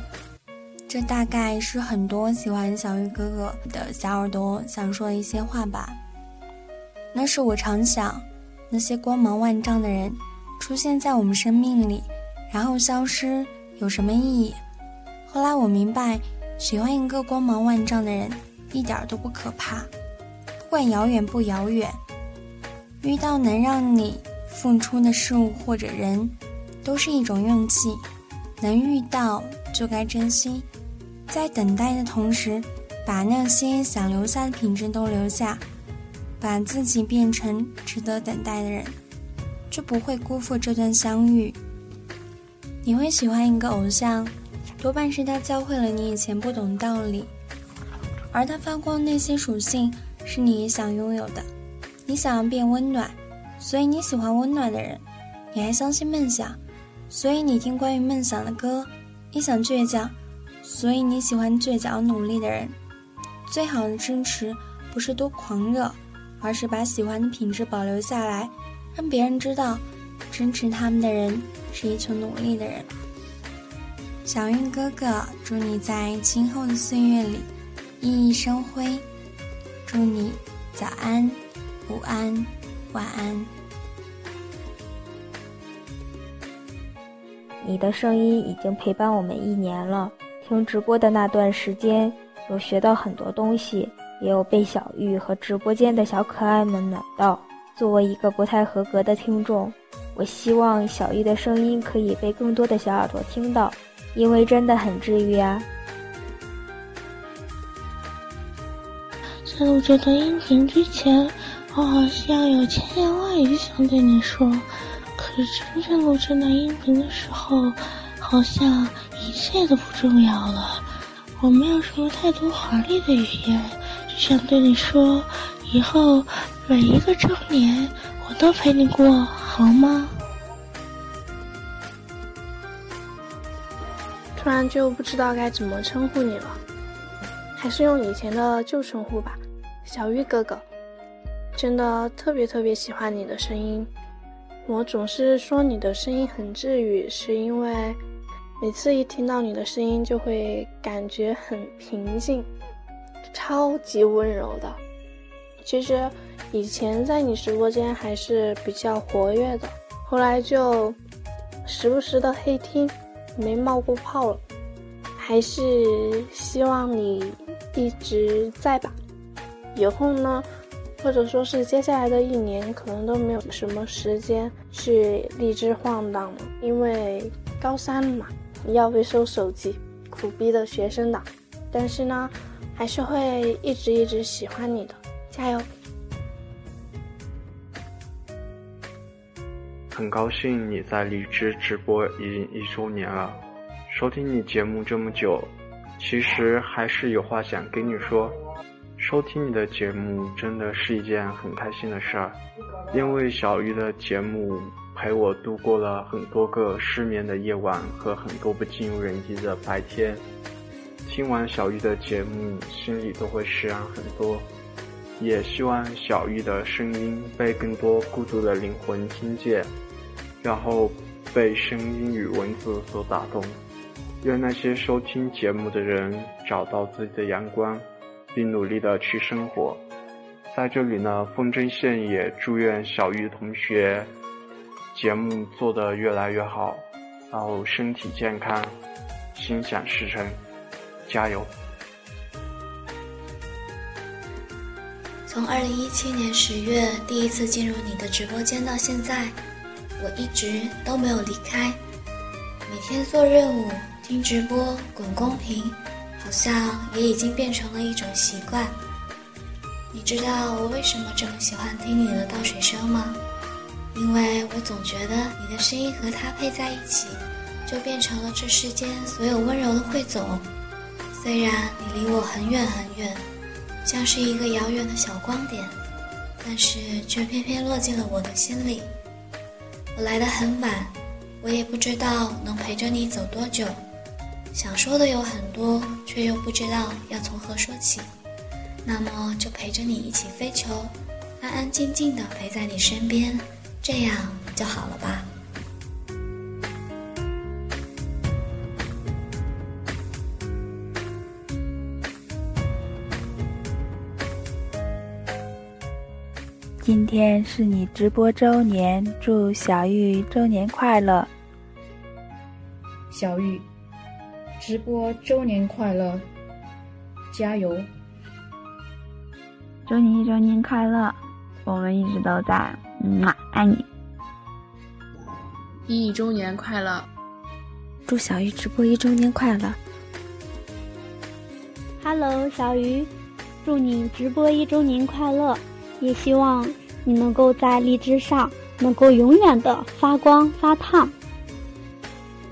这大概是很多喜欢小鱼哥哥的小耳朵想说的一些话吧。那是我常想，那些光芒万丈的人出现在我们生命里，然后消失，有什么意义？后来我明白，喜欢一个光芒万丈的人，一点都不可怕，不管遥远不遥远。遇到能让你付出的事物或者人，都是一种运气。能遇到就该珍惜，在等待的同时，把那些想留下的品质都留下，把自己变成值得等待的人，就不会辜负这段相遇。你会喜欢一个偶像，多半是他教会了你以前不懂道理，而他发光那些属性是你也想拥有的。你想要变温暖，所以你喜欢温暖的人；你还相信梦想，所以你听关于梦想的歌；你想倔强，所以你喜欢倔强努力的人。最好的支持不是多狂热，而是把喜欢的品质保留下来，让别人知道支持他们的人是一群努力的人。小韵哥哥，祝你在今后的岁月里熠熠生辉，祝你早安。午安，晚安。你的声音已经陪伴我们一年了。听直播的那段时间，有学到很多东西，也有被小玉和直播间的小可爱们暖到。作为一个不太合格的听众，我希望小玉的声音可以被更多的小耳朵听到，因为真的很治愈啊。在录这段音频之前。我好像有千言万语想对你说，可是真正录制那音频的时候，好像一切都不重要了，我没有什么太多华丽的语言，只想对你说，以后每一个周年我都陪你过，好吗？突然就不知道该怎么称呼你了，还是用以前的旧称呼吧，小玉哥哥。真的特别特别喜欢你的声音，我总是说你的声音很治愈，是因为每次一听到你的声音就会感觉很平静，超级温柔的。其实以前在你直播间还是比较活跃的，后来就时不时的黑听，没冒过泡了。还是希望你一直在吧，以后呢？或者说是接下来的一年，可能都没有什么时间去荔枝晃荡了，因为高三嘛，要被收手机，苦逼的学生党。但是呢，还是会一直一直喜欢你的，加油！很高兴你在荔枝直播已经一周年了，收听你节目这么久，其实还是有话想跟你说。收听你的节目真的是一件很开心的事儿，因为小鱼的节目陪我度过了很多个失眠的夜晚和很多不尽如人意的白天。听完小鱼的节目，心里都会释然很多。也希望小鱼的声音被更多孤独的灵魂听见，然后被声音与文字所打动。愿那些收听节目的人找到自己的阳光。并努力的去生活，在这里呢，风筝线也祝愿小玉同学节目做得越来越好，然后身体健康，心想事成，加油！从二零一七年十月第一次进入你的直播间到现在，我一直都没有离开，每天做任务、听直播、滚公屏。好像也已经变成了一种习惯。你知道我为什么这么喜欢听你的倒水声吗？因为我总觉得你的声音和它配在一起，就变成了这世间所有温柔的汇总。虽然你离我很远很远，像是一个遥远的小光点，但是却偏偏落进了我的心里。我来的很晚，我也不知道能陪着你走多久。想说的有很多，却又不知道要从何说起。那么就陪着你一起飞球，安安静静的陪在你身边，这样就好了吧。今天是你直播周年，祝小玉周年快乐，小玉。直播周年快乐，加油！祝你一周年快乐，我们一直都在，嗯嘛，爱你！一周年快乐！祝小鱼直播一周年快乐！Hello，小鱼，祝你直播一周年快乐！也希望你能够在荔枝上能够永远的发光发烫。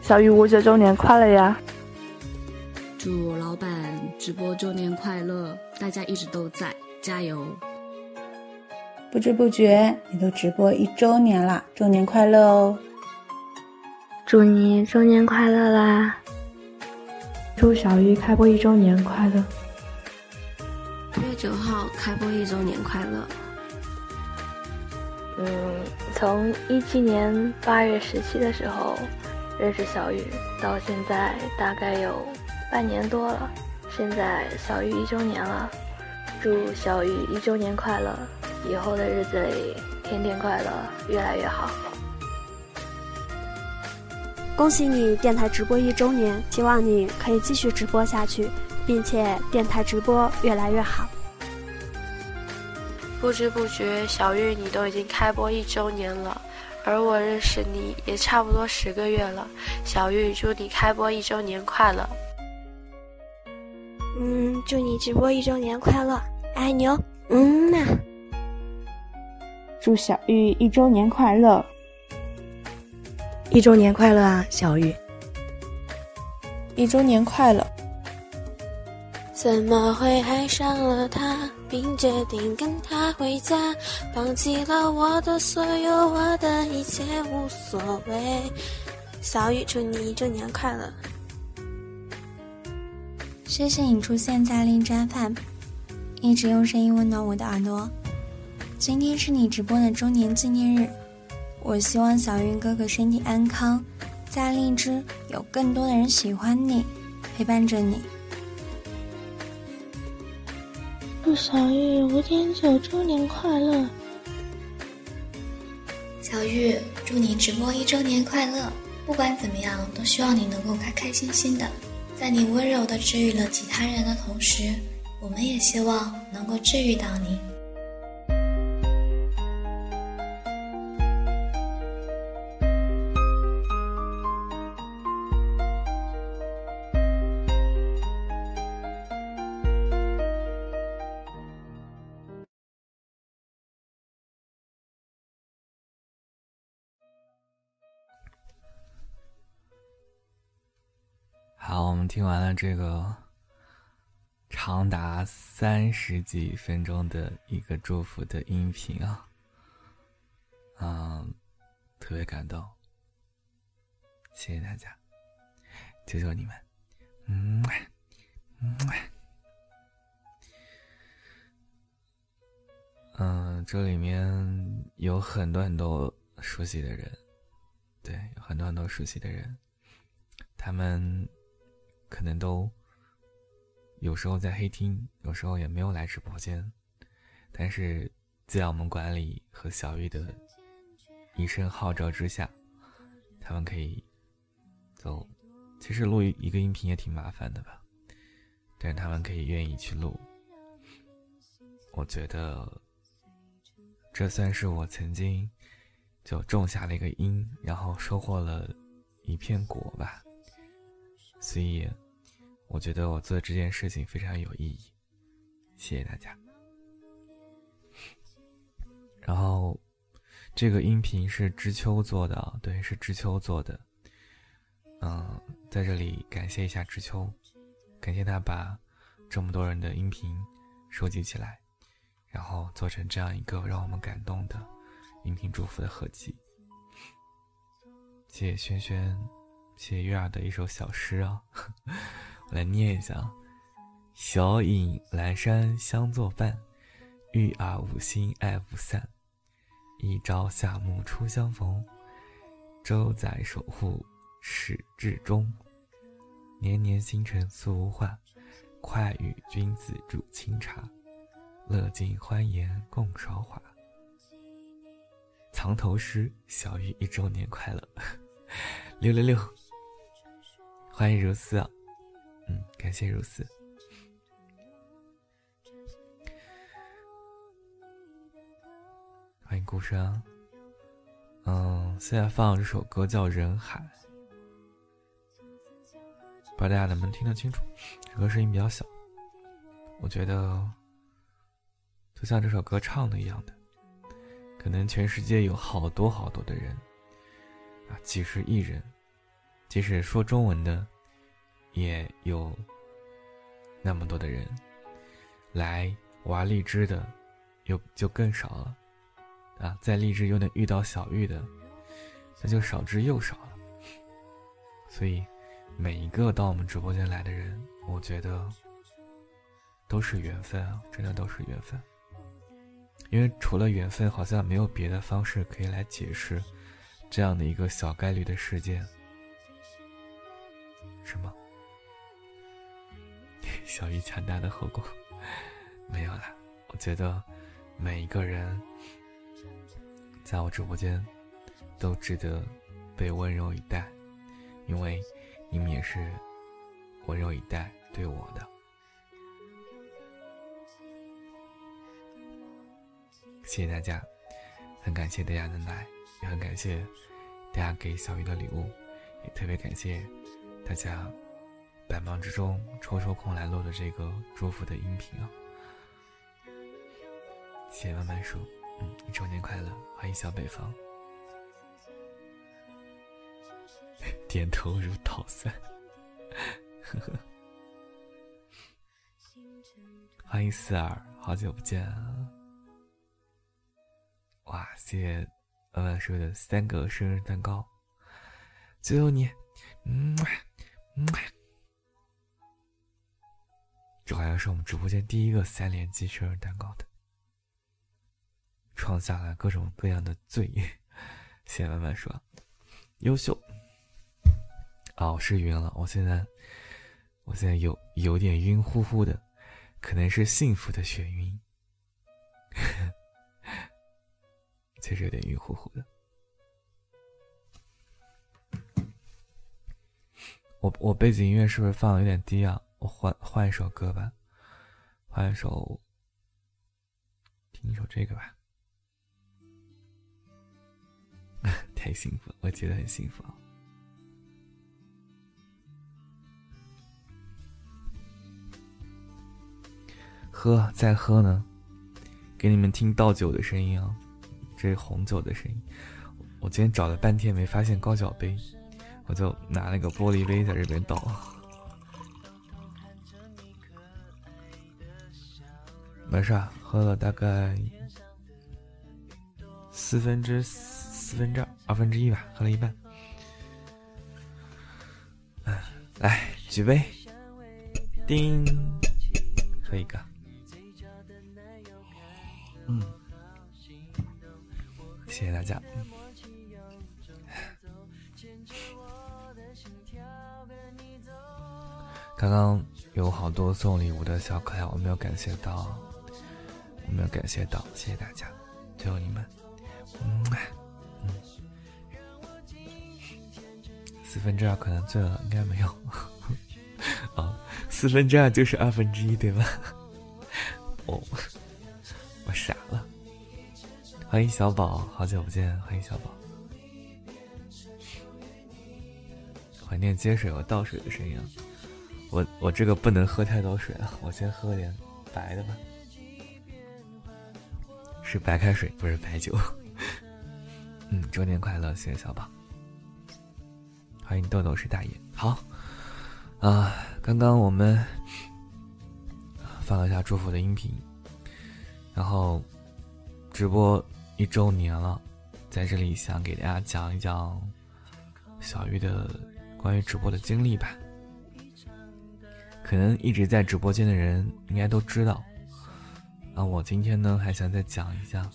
小鱼五九周年快乐呀！直播周年快乐！大家一直都在，加油！不知不觉你都直播一周年啦，周年快乐哦！祝你周年快乐啦！祝小鱼开播一周年快乐！月九号开播一周年快乐！嗯，从一七年八月十七的时候认识小雨，到现在大概有。半年多了，现在小玉一周年了，祝小玉一周年快乐！以后的日子里天天快乐，越来越好。恭喜你电台直播一周年，希望你可以继续直播下去，并且电台直播越来越好。不知不觉，小玉你都已经开播一周年了，而我认识你也差不多十个月了。小玉，祝你开播一周年快乐！嗯，祝你直播一周年快乐，爱你哦！嗯呐，祝小玉一周年快乐，一周年快乐啊，小玉！一周年快乐！怎么会爱上了他，并决定跟他回家，放弃了我的所有，我的一切无所谓。小雨，祝你一周年快乐！谢谢你出现在荔枝 FM，，一直用声音温暖我的耳朵。今天是你直播的周年纪念日，我希望小云哥哥身体安康，在荔枝有更多的人喜欢你，陪伴着你。祝小玉五点九周年快乐！小玉，祝你直播一周年快乐！不管怎么样，都希望你能够开开心心的。在你温柔的治愈了其他人的同时，我们也希望能够治愈到你。听完了这个长达三十几分钟的一个祝福的音频啊，嗯，特别感动，谢谢大家，求求你们，嗯，嗯，嗯，这里面有很多很多熟悉的人，对，有很多很多熟悉的人，他们。可能都有时候在黑厅，有时候也没有来直播间，但是在我们管理和小玉的一声号召之下，他们可以走。其实录一个音频也挺麻烦的吧，但是他们可以愿意去录。我觉得这算是我曾经就种下了一个因，然后收获了一片果吧。所以，我觉得我做这件事情非常有意义，谢谢大家。然后，这个音频是知秋做的，对，是知秋做的。嗯，在这里感谢一下知秋，感谢他把这么多人的音频收集起来，然后做成这样一个让我们感动的音频祝福的合集。谢谢轩轩。谢月儿的一首小诗啊，我来念一下：小影阑珊相作伴，玉儿无心爱不散。一朝夏暮初相逢，周载守护始至终。年年星辰素无话，快与君子煮清茶，乐尽欢颜共韶华。藏头诗，小玉一周年快乐！六六六。欢迎如斯，嗯，感谢如斯。欢迎孤山，嗯，现在放这首歌叫《人海》，不知道大家能不能听得清楚，这歌声音比较小。我觉得，就像这首歌唱的一样的，可能全世界有好多好多的人，啊，几十亿人。即使说中文的，也有那么多的人来玩荔枝的，又就更少了啊！在荔枝又能遇到小玉的，那就少之又少了。所以，每一个到我们直播间来的人，我觉得都是缘分啊，真的都是缘分。因为除了缘分，好像没有别的方式可以来解释这样的一个小概率的事件。什么？小鱼强大的后宫没有了。我觉得每一个人在我直播间都值得被温柔以待，因为你们也是温柔以待对我的。谢谢大家，很感谢大家的来，也很感谢大家给小鱼的礼物，也特别感谢。大家百忙之中抽抽空来录的这个祝福的音频啊，谢谢慢慢说，嗯，一周年快乐，欢迎小北方，点头如捣蒜，呵呵，欢迎四儿，好久不见啊，哇，谢谢慢慢说的三个生日蛋糕，最后你，嗯。嗯，这好像是我们直播间第一个三连击生日蛋糕的，创下了各种各样的罪。谢谢慢慢说，优秀。啊，我是晕了，我现在，我现在有有点晕乎乎的，可能是幸福的眩晕，确实有点晕乎乎的。我我背景音乐是不是放的有点低啊？我换换一首歌吧，换一首，听一首这个吧。太幸福，我觉得很幸福啊。喝，再喝呢，给你们听倒酒的声音啊，这是红酒的声音。我今天找了半天没发现高脚杯。我就拿那个玻璃杯在这边倒，没事，喝了大概四分之四分之二分之一吧，喝了一半。来举杯，叮，喝一个，嗯，谢谢大家。刚刚有好多送礼物的小可爱，我没有感谢到，我没有感谢到，谢谢大家，最后你们，嗯，嗯，四分之二可能醉了，应该没有，啊，四分之二就是二分之一对吧？哦，我傻了，欢迎小宝，好久不见，欢迎小宝，怀念接水和倒水的声音。我我这个不能喝太多水了，我先喝点白的吧，是白开水，不是白酒。嗯，周年快乐，谢谢小宝，欢迎豆豆是大爷。好，啊，刚刚我们放了一下祝福的音频，然后直播一周年了，在这里想给大家讲一讲小玉的关于直播的经历吧。可能一直在直播间的人应该都知道，啊，我今天呢还想再讲一下，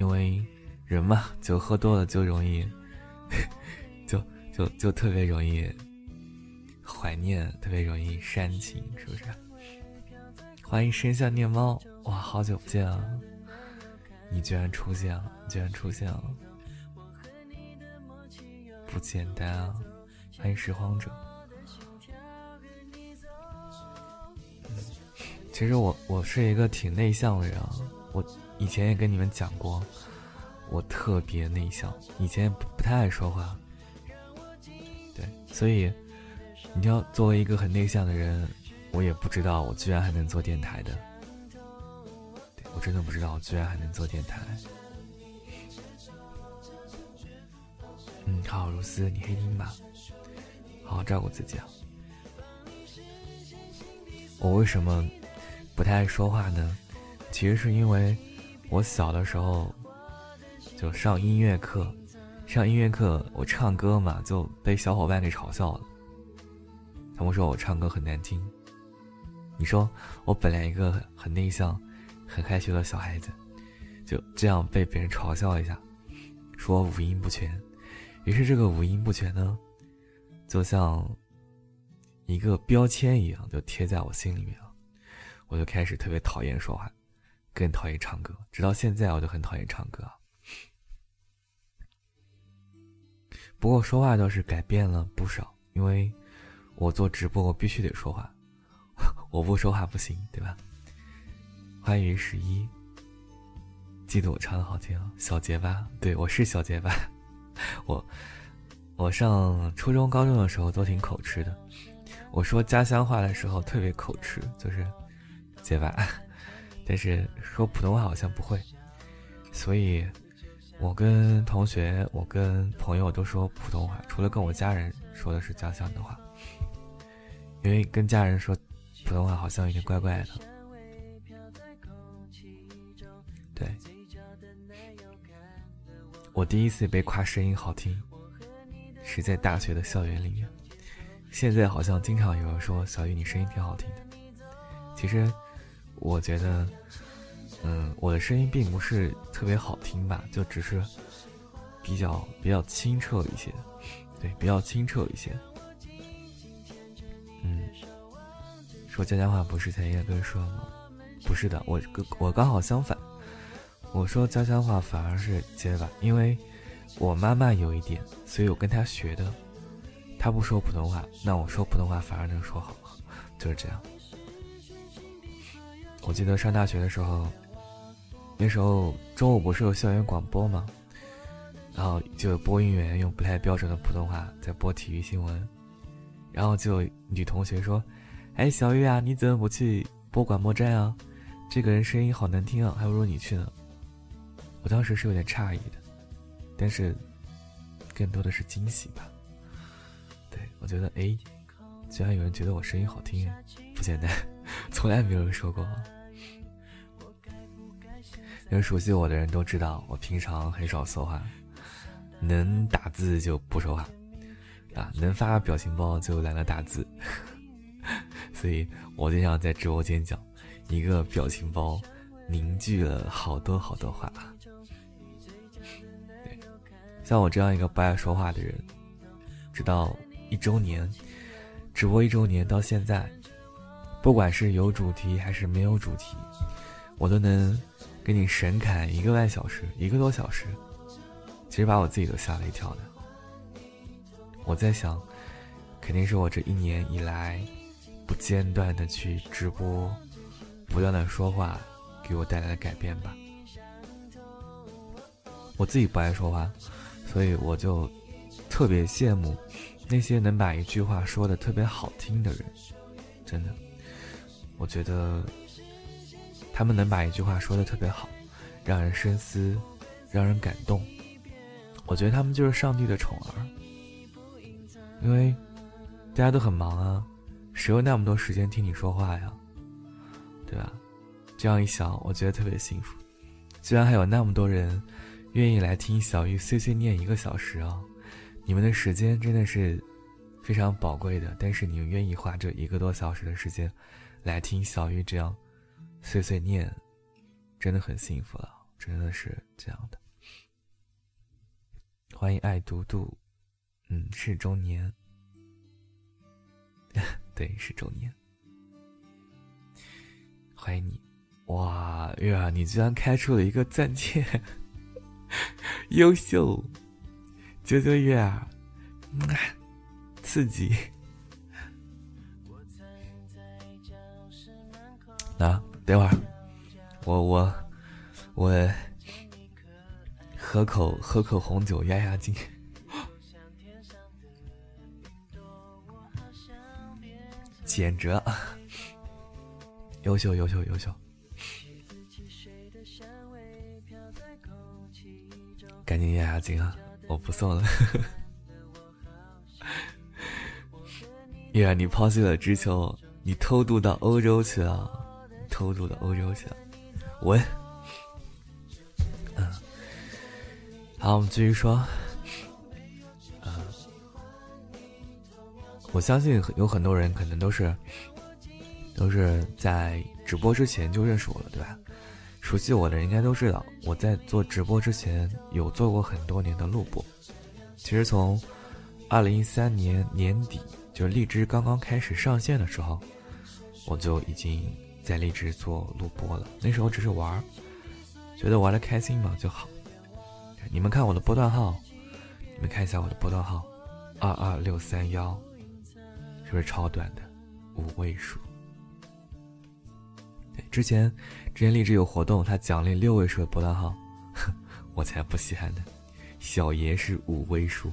因为人嘛，酒喝多了就容易，就就就特别容易怀念，特别容易煽情，是不是？欢迎生肖念猫，哇，好久不见啊！你居然出现了，居然出现了，不简单啊！欢迎拾荒者。其实我我是一个挺内向的人啊，我以前也跟你们讲过，我特别内向，以前不不太爱说话。对，所以你要作为一个很内向的人，我也不知道我居然还能做电台的。我真的不知道我居然还能做电台。嗯，好好如斯，你黑听吧，好好照顾自己啊。我为什么？不太爱说话呢，其实是因为我小的时候就上音乐课，上音乐课我唱歌嘛就被小伙伴给嘲笑了。他们说我唱歌很难听。你说我本来一个很内向、很害羞的小孩子，就这样被别人嘲笑一下，说五音不全。于是这个五音不全呢，就像一个标签一样，就贴在我心里面了。我就开始特别讨厌说话，更讨厌唱歌，直到现在我都很讨厌唱歌。不过说话倒是改变了不少，因为我做直播我必须得说话，我不说话不行，对吧？欢迎十一，记得我唱的好听啊，小结巴，对我是小结巴，我我上初中高中的时候都挺口吃的，我说家乡话的时候特别口吃，就是。结巴，但是说普通话好像不会，所以，我跟同学、我跟朋友都说普通话，除了跟我家人说的是家乡的话，因为跟家人说普通话好像有点怪怪的。对，我第一次被夸声音好听，是在大学的校园里面，现在好像经常有人说小雨你声音挺好听的。其实，我觉得，嗯，我的声音并不是特别好听吧，就只是比较比较清澈一些，对，比较清澈一些。嗯，说家乡话不是才应该跟说吗？不是的，我我刚好相反，我说家乡话反而是结巴，因为我妈妈有一点，所以我跟她学的。她不说普通话，那我说普通话反而能说好，就是这样。我记得上大学的时候，那时候中午不是有校园广播吗？然后就有播音员用不太标准的普通话在播体育新闻，然后就有女同学说：“哎，小玉啊，你怎么不去播广播站啊？这个人声音好难听啊，还不如你去呢。”我当时是有点诧异的，但是更多的是惊喜吧。对我觉得，哎，居然有人觉得我声音好听，不简单，从来没有人说过。因为熟悉我的人都知道，我平常很少说话，能打字就不说话，啊，能发表情包就懒得打字，所以我经常在直播间讲，一个表情包凝聚了好多好多话。对，像我这样一个不爱说话的人，直到一周年，直播一周年到现在，不管是有主题还是没有主题，我都能。给你神侃一个半小时，一个多小时，其实把我自己都吓了一跳的。我在想，肯定是我这一年以来不间断的去直播，不断的说话，给我带来的改变吧。我自己不爱说话，所以我就特别羡慕那些能把一句话说的特别好听的人，真的，我觉得。他们能把一句话说的特别好，让人深思，让人感动。我觉得他们就是上帝的宠儿，因为大家都很忙啊，谁有那么多时间听你说话呀？对吧？这样一想，我觉得特别幸福。居然还有那么多人愿意来听小玉碎碎念一个小时啊！你们的时间真的是非常宝贵的，但是你们愿意花这一个多小时的时间来听小玉这样。碎碎念，真的很幸福了，真的是这样的。欢迎爱嘟嘟，嗯，是周年，对，是周年。欢迎你，哇，月儿，你居然开出了一个钻戒，优秀，九九月儿，刺激。啊。等会儿，我我我喝口喝口红酒压压惊，简直，优秀优秀优秀，赶紧压压惊啊！我不送了。依然，你抛弃了知秋，你偷渡到欧洲去了。偷渡到欧洲去了，喂。嗯，好，我们继续说。嗯，我相信有很多人可能都是都是在直播之前就认识我了，对吧？熟悉我的人应该都知道，我在做直播之前有做过很多年的录播。其实从二零一三年年底，就荔枝刚刚开始上线的时候，我就已经。在荔枝做录播了，那时候只是玩，觉得玩的开心嘛就好。你们看我的波段号，你们看一下我的波段号，二二六三幺，是不是超短的，五位数？之前之前荔枝有活动，他奖励六位数的波段号，我才不稀罕呢。小爷是五位数，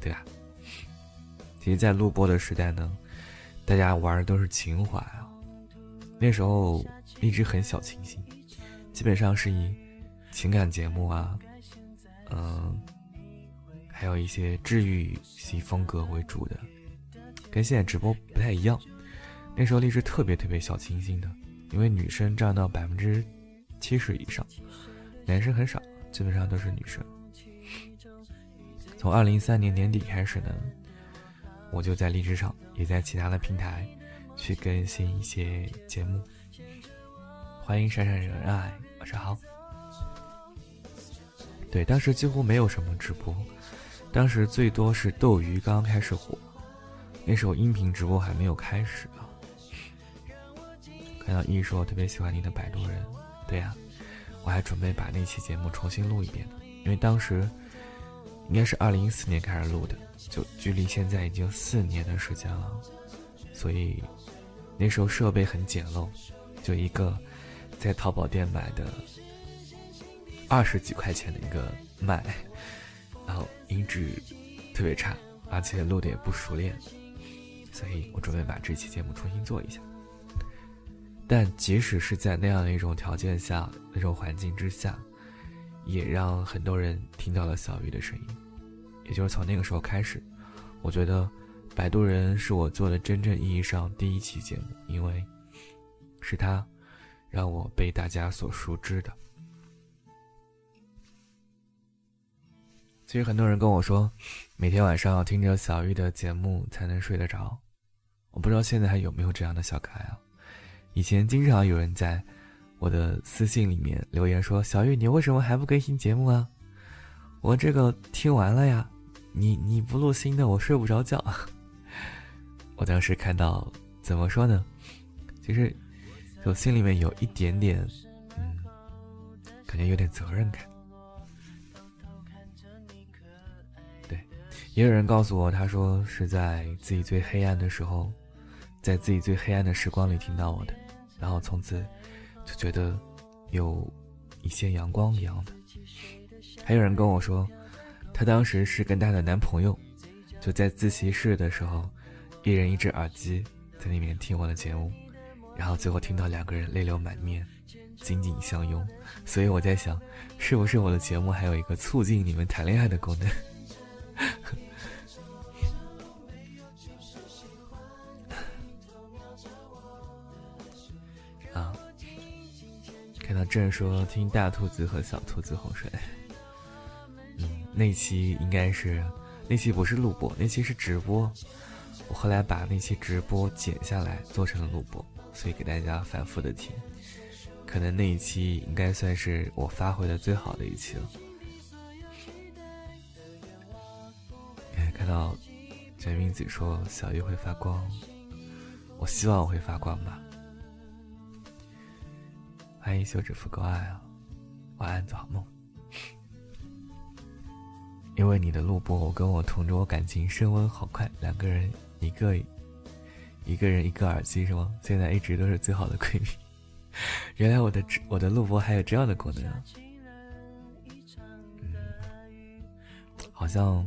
对吧？其实，在录播的时代呢，大家玩的都是情怀啊。那时候荔枝很小清新，基本上是以情感节目啊，嗯，还有一些治愈系风格为主的，跟现在直播不太一样。那时候荔枝特别特别小清新的，因为女生占到百分之七十以上，男生很少，基本上都是女生。从二零一三年年底开始呢，我就在荔枝上，也在其他的平台。去更新一些节目。欢迎闪闪人爱，晚上好。对，当时几乎没有什么直播，当时最多是斗鱼刚刚开始火，那时候音频直播还没有开始啊。看到一说特别喜欢你的摆渡人，对呀，我还准备把那期节目重新录一遍呢因为当时应该是二零一四年开始录的，就距离现在已经四年的时间了，所以那时候设备很简陋，就一个在淘宝店买的二十几块钱的一个麦，然后音质特别差，而且录的也不熟练，所以我准备把这期节目重新做一下。但即使是在那样的一种条件下、那种环境之下，也让很多人听到了小玉的声音。也就是从那个时候开始，我觉得《摆渡人》是我做的真正意义上第一期节目，因为是他让我被大家所熟知的。其实很多人跟我说，每天晚上要听着小玉的节目才能睡得着。我不知道现在还有没有这样的小可爱啊？以前经常有人在我的私信里面留言说：“小玉，你为什么还不更新节目啊？我这个听完了呀，你你不录新的，我睡不着觉。”我当时看到怎么说呢？其实我心里面有一点点，嗯，感觉有点责任感。对，也有人告诉我，他说是在自己最黑暗的时候，在自己最黑暗的时光里听到我的。然后从此就觉得有一些阳光一样的。还有人跟我说，她当时是跟她的男朋友就在自习室的时候，一人一只耳机在那边听我的节目，然后最后听到两个人泪流满面，紧紧相拥。所以我在想，是不是我的节目还有一个促进你们谈恋爱的功能？啊！看到正说听大兔子和小兔子哄睡，嗯，那期应该是那期不是录播，那期是直播。我后来把那期直播剪下来做成了录播，所以给大家反复的听。可能那一期应该算是我发挥的最好的一期了。看到卷明子说小玉会发光，我希望我会发光吧。欢迎休止符够爱啊，晚安，做好梦。因为你的录播，我跟我同桌感情升温好快，两个人一个一个人一个耳机是吗？现在一直都是最好的闺蜜。原来我的我的录播还有这样的功能啊！嗯，好像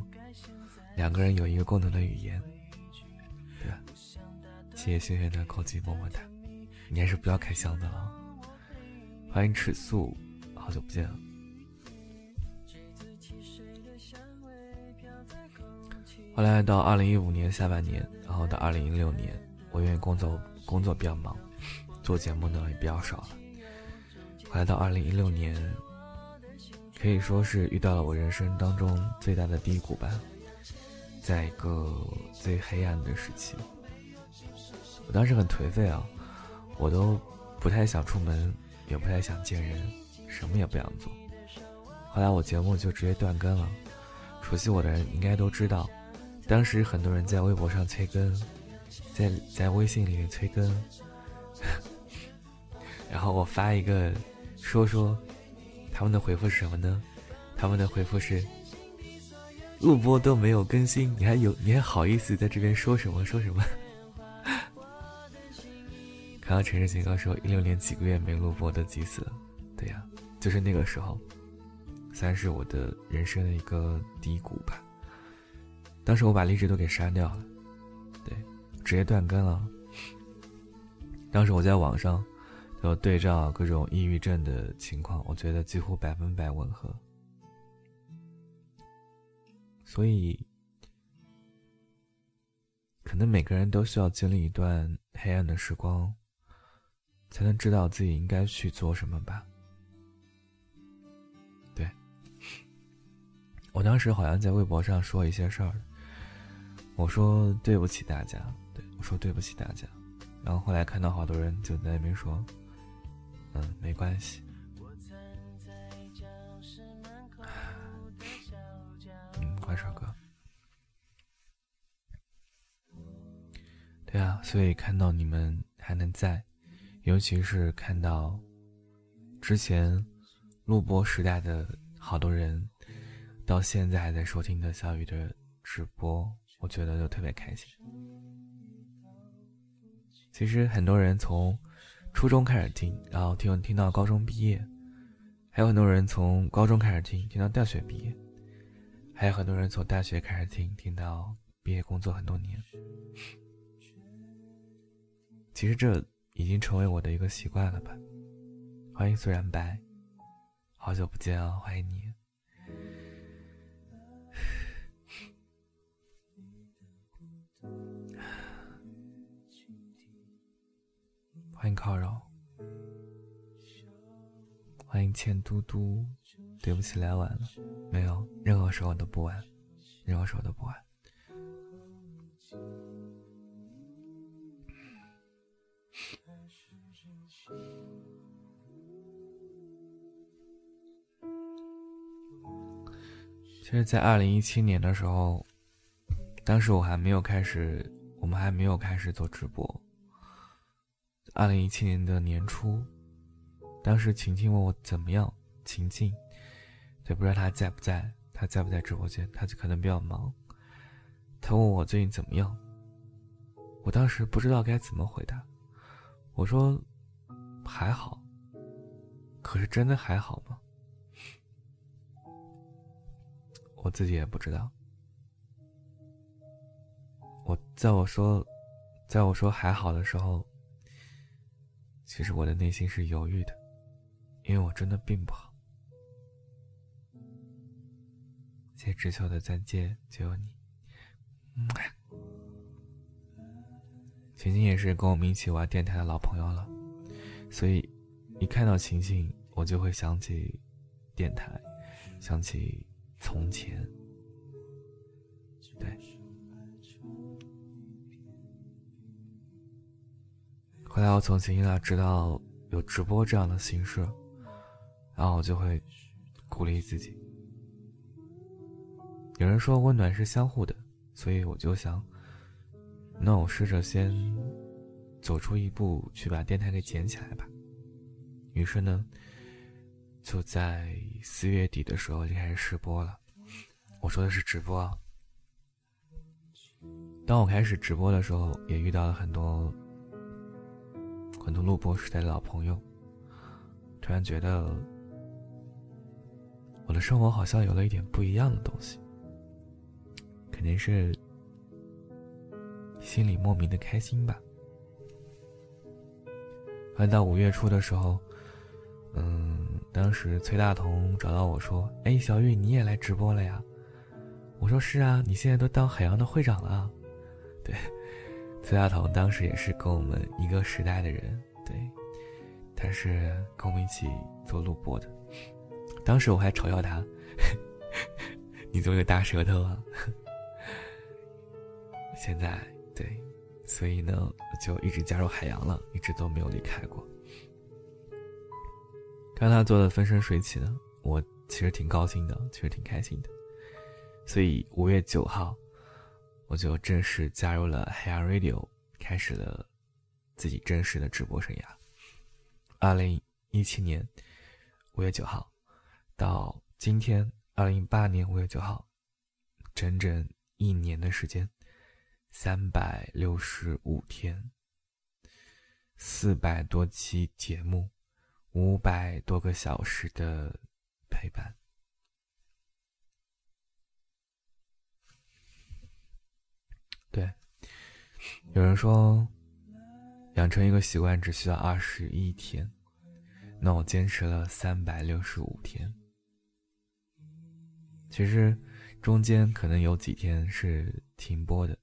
两个人有一个共同的语言，对吧？谢谢轩轩的高级么么哒，你还是不要开箱子了。欢迎尺素，好久不见了。后来到二零一五年下半年，然后到二零一六年，我因为工作工作比较忙，做节目呢也比较少了。后来到二零一六年，可以说是遇到了我人生当中最大的低谷吧，在一个最黑暗的时期，我当时很颓废啊，我都不太想出门。也不太想见人，什么也不想做。后来我节目就直接断更了。熟悉我的人应该都知道，当时很多人在微博上催更，在在微信里面催更，然后我发一个说说，他们的回复是什么呢？他们的回复是：录播都没有更新，你还有你还好意思在这边说什么说什么？看到陈世警告说一六年几个月没录播都急死了，对呀，就是那个时候，算是我的人生的一个低谷吧。当时我把荔枝都给删掉了，对，直接断更了。当时我在网上就对照各种抑郁症的情况，我觉得几乎百分百吻合。所以，可能每个人都需要经历一段黑暗的时光。才能知道自己应该去做什么吧。对，我当时好像在微博上说一些事儿，我说对不起大家，对我说对不起大家，然后后来看到好多人就在那边说，嗯，没关系。嗯，关帅哥。对啊，所以看到你们还能在，尤其是看到之前录播时代的好多人，到现在还在收听的小雨的直播，我觉得就特别开心。其实很多人从初中开始听，然后听听到高中毕业，还有很多人从高中开始听，听到大学毕业，还有很多人从大学开始听，听到毕业工作很多年。其实这已经成为我的一个习惯了吧。欢迎虽然白，好久不见啊，欢迎你。欢迎烤肉，欢迎欠嘟嘟。对不起，来晚了。没有，任何时候都不晚，任何时候都不晚。其实，在二零一七年的时候，当时我还没有开始，我们还没有开始做直播。二零一七年的年初，当时晴晴问我怎么样，晴晴，对，不知道他在不在，他在不在直播间，他就可能比较忙。他问我最近怎么样，我当时不知道该怎么回答，我说还好，可是真的还好吗？我自己也不知道。我在我说，在我说还好的时候，其实我的内心是犹豫的，因为我真的并不好。谢知秋的再见，就有你。嗯，晴晴也是跟我们一起玩电台的老朋友了，所以一看到晴晴，我就会想起电台，想起。从前，后来我从秦那知道有直播这样的形式，然后我就会鼓励自己。有人说温暖是相互的，所以我就想，那我试着先走出一步，去把电台给捡起来吧。于是呢。就在四月底的时候就开始试播了，我说的是直播。当我开始直播的时候，也遇到了很多很多录播时代的老朋友，突然觉得我的生活好像有了一点不一样的东西，肯定是心里莫名的开心吧。快到五月初的时候。嗯，当时崔大同找到我说：“哎，小玉，你也来直播了呀？”我说：“是啊，你现在都当海洋的会长了。”对，崔大同当时也是跟我们一个时代的人，对，他是跟我们一起做录播的。当时我还嘲笑他：“ 你怎么有大舌头啊？”现在对，所以呢，就一直加入海洋了，一直都没有离开过。看他做的风生水起的，我其实挺高兴的，其实挺开心的。所以五月九号，我就正式加入了海洋 Radio，开始了自己真实的直播生涯。二零一七年五月九号到今天二零一八年五月九号，整整一年的时间，三百六十五天，四百多期节目。五百多个小时的陪伴，对，有人说养成一个习惯只需要二十一天，那我坚持了三百六十五天。其实中间可能有几天是停播的，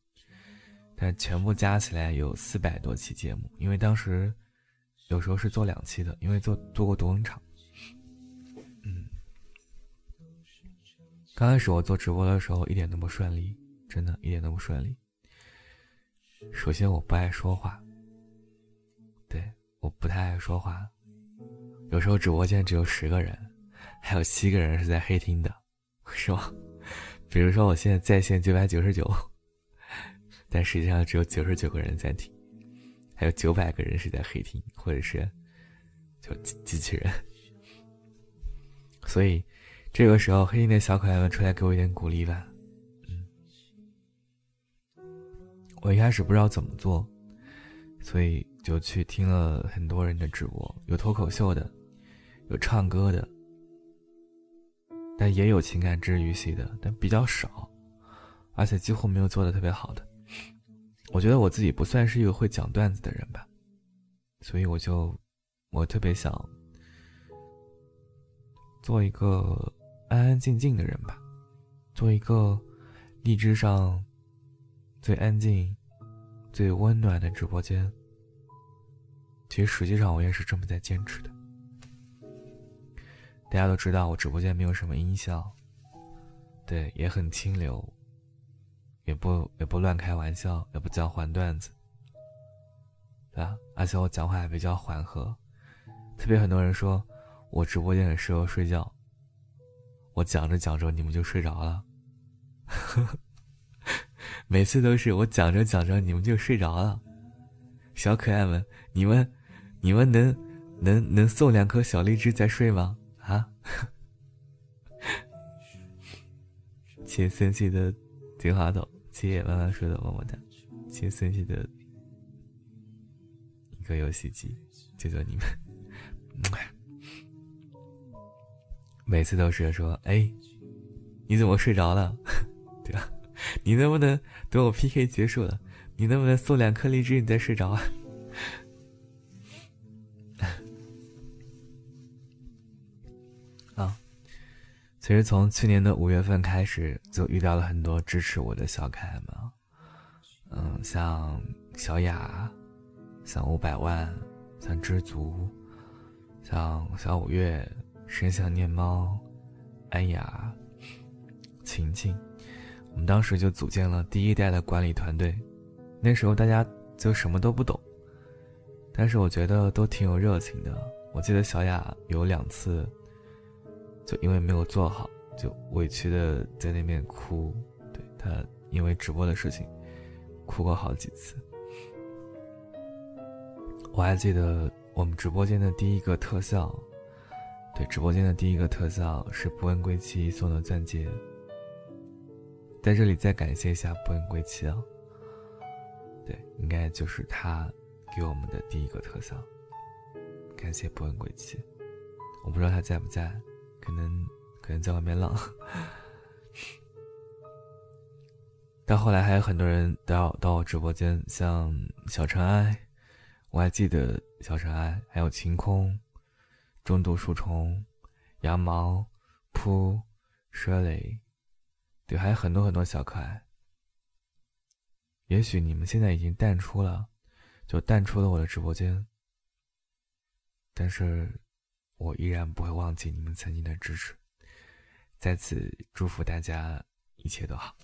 但全部加起来有四百多期节目，因为当时。有时候是做两期的，因为做做过独 lun 场。嗯，刚开始我做直播的时候一点都不顺利，真的一点都不顺利。首先我不爱说话，对我不太爱说话，有时候直播间只有十个人，还有七个人是在黑听的，是吗？比如说我现在在线九百九十九，但实际上只有九十九个人在听，还有九百个人是在黑听，或者是就机机器人。所以这个时候，黑听的小可爱们出来给我一点鼓励吧。我一开始不知道怎么做，所以就去听了很多人的直播，有脱口秀的，有唱歌的。但也有情感治愈系的，但比较少，而且几乎没有做的特别好的。我觉得我自己不算是一个会讲段子的人吧，所以我就我特别想做一个安安静静的人吧，做一个荔枝上最安静、最温暖的直播间。其实实际上我也是这么在坚持的。大家都知道我直播间没有什么音效，对，也很清流，也不也不乱开玩笑，也不讲黄段子，对吧？而且我讲话也比较缓和，特别很多人说我直播间很适合睡觉，我讲着讲着你们就睡着了，每次都是我讲着讲着你们就睡着了，小可爱们，你们你们能能能送两颗小荔枝再睡吗？啊！切森系的金花豆，七叶慢慢说的么么哒，切森系的一个游戏机，就做你们。每次都是说，哎，你怎么睡着了？对吧？你能不能等我 PK 结束了，你能不能送两颗荔枝，你再睡着啊？啊其实从去年的五月份开始，就遇到了很多支持我的小可爱们，嗯，像小雅，像五百万，像知足，像小五月，深想念猫，安雅，晴晴，我们当时就组建了第一代的管理团队，那时候大家就什么都不懂，但是我觉得都挺有热情的。我记得小雅有两次。就因为没有做好，就委屈的在那边哭。对她，因为直播的事情，哭过好几次。我还记得我们直播间的第一个特效，对，直播间的第一个特效是不问归期送的钻戒。在这里再感谢一下不问归期啊，对，应该就是他给我们的第一个特效，感谢不问归期。我不知道他在不在。可能可能在外面浪，到后来还有很多人到到我直播间，像小尘埃，我还记得小尘埃，还有晴空，中毒树虫，羊毛，扑，蛇雷，对，还有很多很多小可爱。也许你们现在已经淡出了，就淡出了我的直播间，但是。我依然不会忘记你们曾经的支持，在此祝福大家一切都好，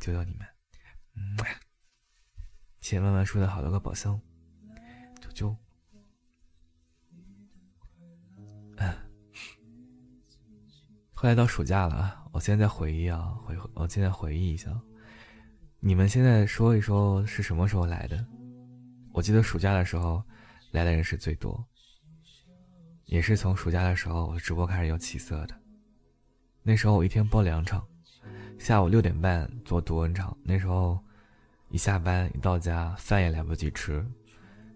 救救你们！嗯，谢谢慢慢说的好多个宝箱，啾啾。快到暑假了，我现在回忆啊，回我现在回忆一下，你们现在说一说是什么时候来的？我记得暑假的时候来的人是最多。也是从暑假的时候，我直播开始有起色的。那时候我一天播两场，下午六点半做读文场。那时候一下班一到家，饭也来不及吃，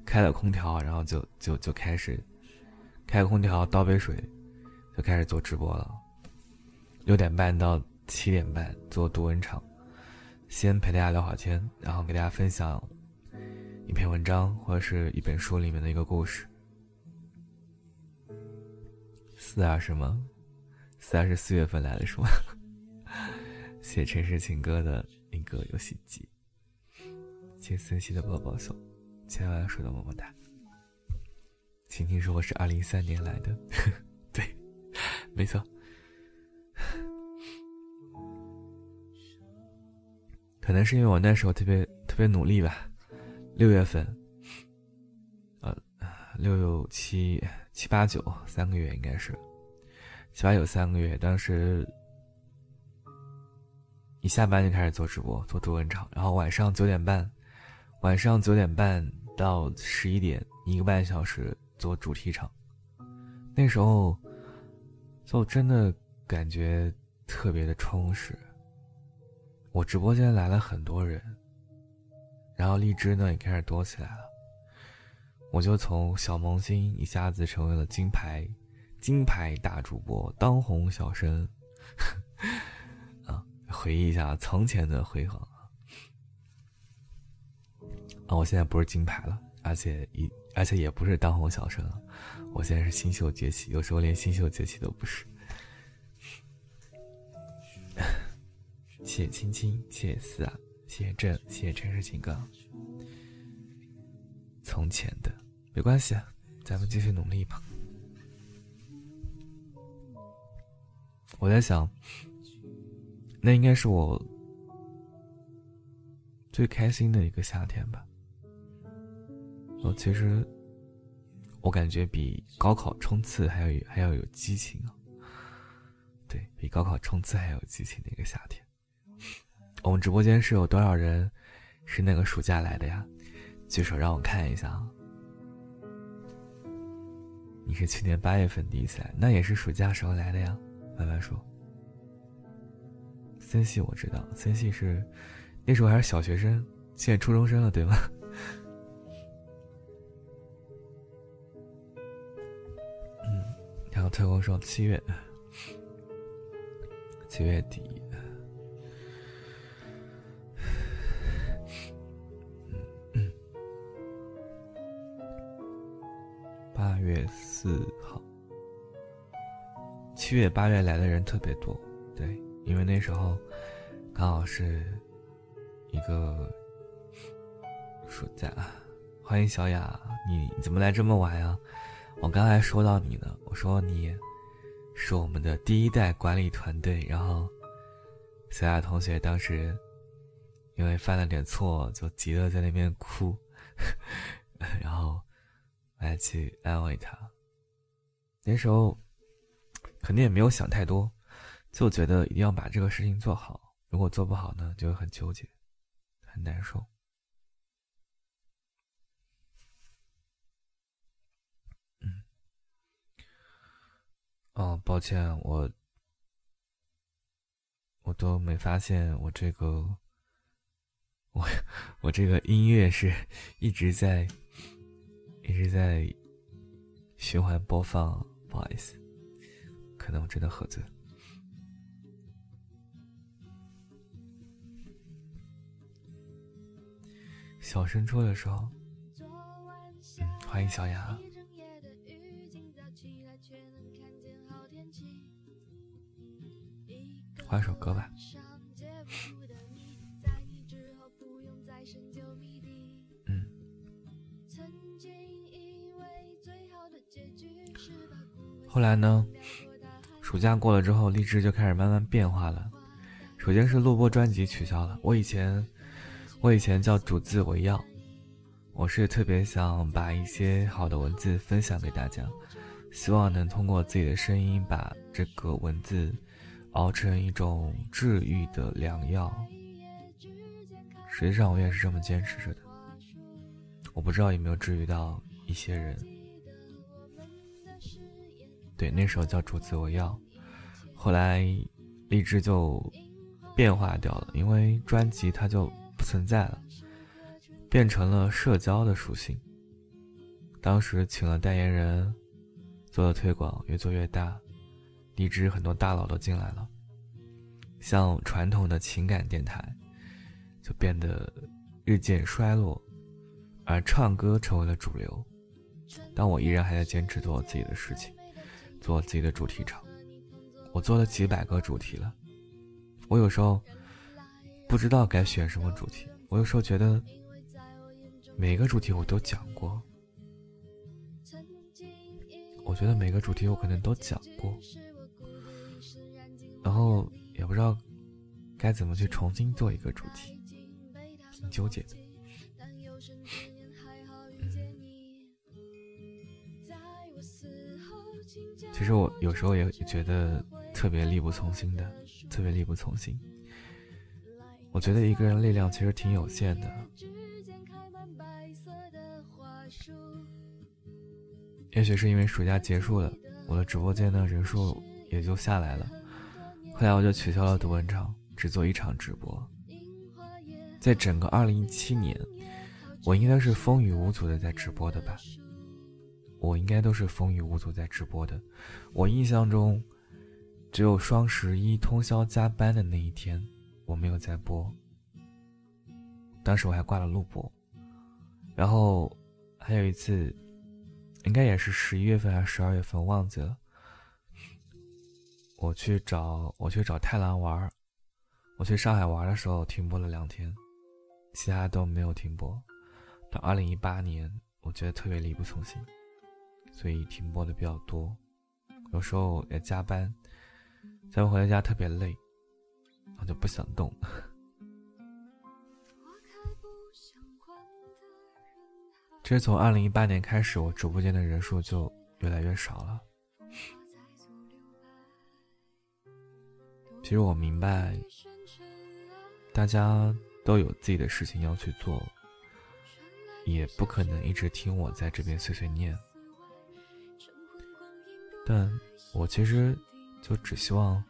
开了空调，然后就就就开始开空调，倒杯水，就开始做直播了。六点半到七点半做读文场，先陪大家聊会天，然后给大家分享一篇文章或者是一本书里面的一个故事。四二是吗？四二是四月份来的，是吗？写城市情歌的一个游戏机。谢森西的抱抱送，千万说的么么哒。晴晴说我是二零一三年来的，对，没错。可能是因为我那时候特别特别努力吧。六月份，呃，六六七七八九三个月应该是，七八九三个月。当时一下班就开始做直播，做图文场，然后晚上九点半，晚上九点半到十一点，一个半小时做主题场。那时候就真的感觉特别的充实。我直播间来了很多人，然后荔枝呢也开始多起来了。我就从小萌新一下子成为了金牌，金牌大主播，当红小生。啊，回忆一下从前的辉煌啊！啊，我现在不是金牌了，而且一而且也不是当红小生了，我现在是新秀崛起，有时候连新秀崛起都不是。谢谢青青，谢谢思啊，谢谢朕，谢谢城市情歌。从前的没关系，咱们继续努力吧。我在想，那应该是我最开心的一个夏天吧。我其实，我感觉比高考冲刺还要还要有激情啊！对比高考冲刺还有激情的一个夏天。我们直播间是有多少人是那个暑假来的呀？举手让我看一下啊！你是去年八月份第一次来，那也是暑假时候来的呀。慢慢说。森系我知道，森系是那时候还是小学生，现在初中生了，对吗？嗯，然后特工说七月，七月底。八月四号，七月八月来的人特别多，对，因为那时候刚好是一个暑假。欢迎小雅，你怎么来这么晚呀？我刚才说到你呢，我说你是我们的第一代管理团队，然后小雅同学当时因为犯了点错，就急得在那边哭，然后。来去安慰他。那时候肯定也没有想太多，就觉得一定要把这个事情做好。如果做不好呢，就会很纠结，很难受。嗯。哦，抱歉，我我都没发现我这个我 我这个音乐是一直在。一直在循环播放，不好意思，可能我真的喝醉。小升初的时候，嗯，欢迎小雅，换首歌吧。后来呢？暑假过了之后，荔枝就开始慢慢变化了。首先是录播专辑取消了。我以前，我以前叫主字为要，我是特别想把一些好的文字分享给大家，希望能通过自己的声音把这个文字熬成一种治愈的良药。实际上，我也是这么坚持着的。我不知道有没有治愈到一些人。对，那时候叫主子我要，后来荔枝就变化掉了，因为专辑它就不存在了，变成了社交的属性。当时请了代言人，做了推广，越做越大，荔枝很多大佬都进来了，像传统的情感电台就变得日渐衰落，而唱歌成为了主流，但我依然还在坚持做我自己的事情。做自己的主题场，我做了几百个主题了。我有时候不知道该选什么主题，我有时候觉得每个主题我都讲过，我觉得每个主题我可能都讲过，然后也不知道该怎么去重新做一个主题，挺纠结的。其实我有时候也觉得特别力不从心的，特别力不从心。我觉得一个人力量其实挺有限的。也许是因为暑假结束了，我的直播间的人数也就下来了。后来我就取消了读文场，只做一场直播。在整个二零一七年，我应该是风雨无阻的在直播的吧？我应该都是风雨无阻在直播的。我印象中，只有双十一通宵加班的那一天。我没有在播，当时我还挂了录播，然后还有一次，应该也是十一月份还是十二月份，忘记了。我去找我去找太郎玩我去上海玩的时候停播了两天，其他都没有停播。到二零一八年，我觉得特别力不从心，所以停播的比较多，有时候也加班，加班回到家特别累。我就不想动。其实从二零一八年开始，我直播间的人数就越来越少了。其实我明白，大家都有自己的事情要去做，也不可能一直听我在这边碎碎念。但我其实就只希望。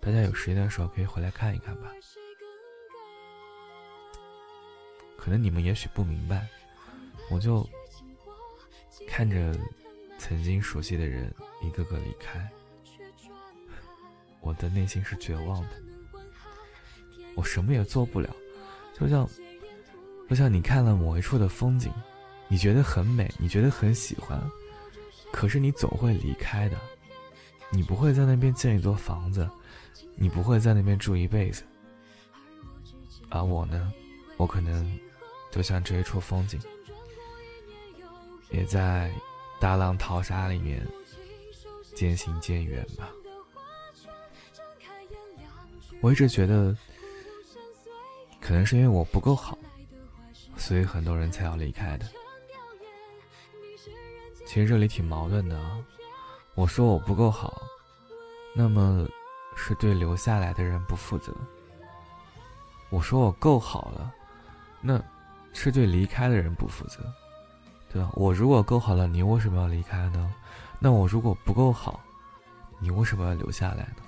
大家有时间的时候可以回来看一看吧。可能你们也许不明白，我就看着曾经熟悉的人一个个离开，我的内心是绝望的。我什么也做不了，就像就像你看了某一处的风景，你觉得很美，你觉得很喜欢，可是你总会离开的，你不会在那边建一座房子。你不会在那边住一辈子，而我呢，我可能就像这一处风景，也在大浪淘沙里面渐行渐远吧。我一直觉得，可能是因为我不够好，所以很多人才要离开的。其实这里挺矛盾的啊，我说我不够好，那么。是对留下来的人不负责。我说我够好了，那是对离开的人不负责，对吧？我如果够好了，你为什么要离开呢？那我如果不够好，你为什么要留下来呢？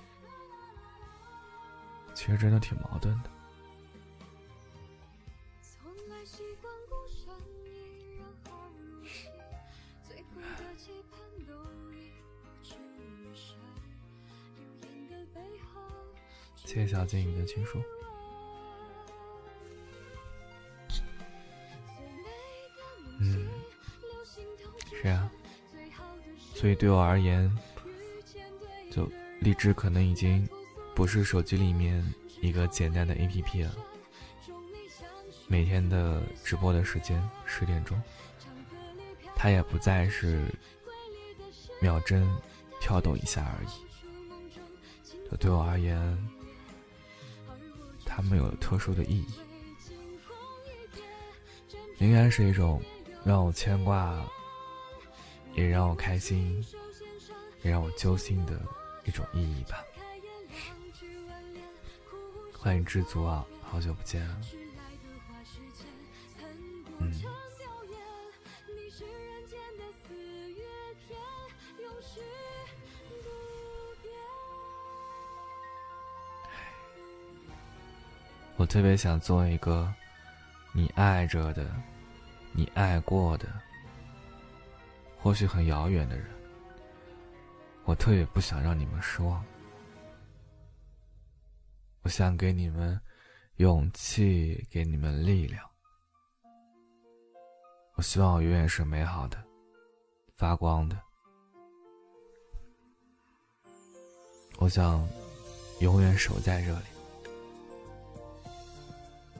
其实真的挺矛盾的。谢谢小金鱼的情书。嗯，是啊，所以对我而言，就荔枝可能已经不是手机里面一个简单的 APP 了。每天的直播的时间十点钟，它也不再是秒针跳动一下而已。就对我而言。他们有特殊的意义，应该是一种让我牵挂，也让我开心，也让我揪心的一种意义吧。欢迎知足啊，好久不见。嗯。我特别想做一个你爱着的、你爱过的，或许很遥远的人。我特别不想让你们失望。我想给你们勇气，给你们力量。我希望我永远是美好的、发光的。我想永远守在这里。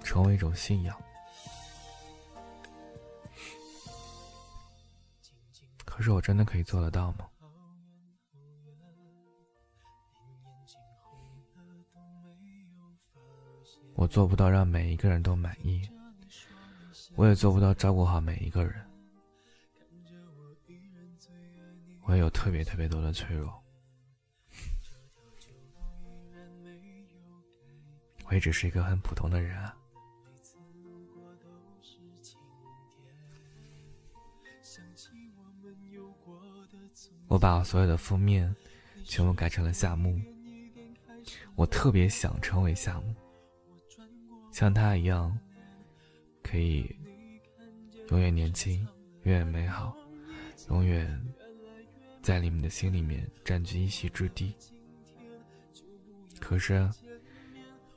成为一种信仰，可是我真的可以做得到吗？我做不到让每一个人都满意，我也做不到照顾好每一个人。我也有特别特别多的脆弱。我也只是一个很普通的人啊。我把所有的封面全部改成了夏木。我特别想成为夏木，像他一样，可以永远年轻，永远美好，永远在你们的心里面占据一席之地。可是，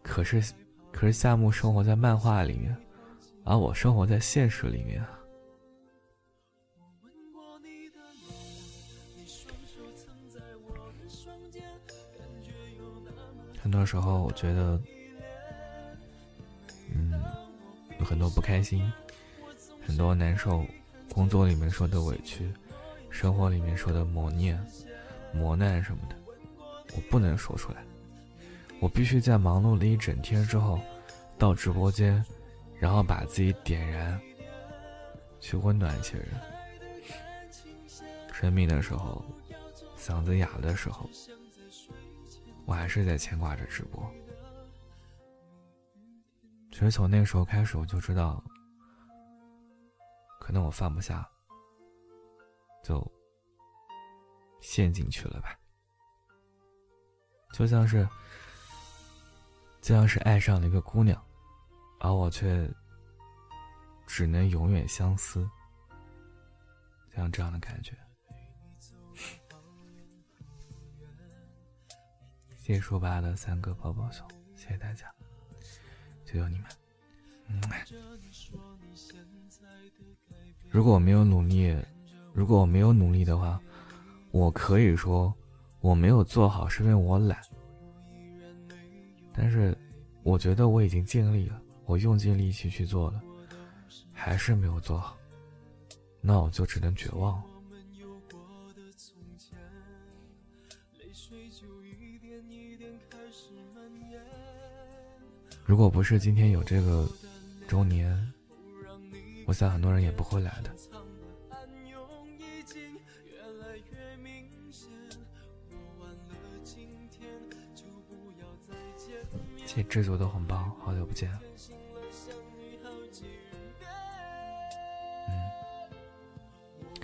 可是，可是夏木生活在漫画里面，而我生活在现实里面。很多时候，我觉得，嗯，有很多不开心，很多难受，工作里面受的委屈，生活里面受的磨练、磨难什么的，我不能说出来。我必须在忙碌了一整天之后，到直播间，然后把自己点燃，去温暖一些人。生病的时候，嗓子哑的时候。我还是在牵挂着直播。其实从那个时候开始，我就知道，可能我放不下，就陷进去了吧。就像是，就像是爱上了一个姑娘，而我却只能永远相思，像这样的感觉。谢谢书吧的三个抱抱熊，谢谢大家，求求你们。如果我没有努力，如果我没有努力的话，我可以说我没有做好是因为我懒。但是我觉得我已经尽力了，我用尽力气去做了，还是没有做好，那我就只能绝望了。如果不是今天有这个周年，我想很多人也不会来的。谢谢制作的红包，好久不见。嗯，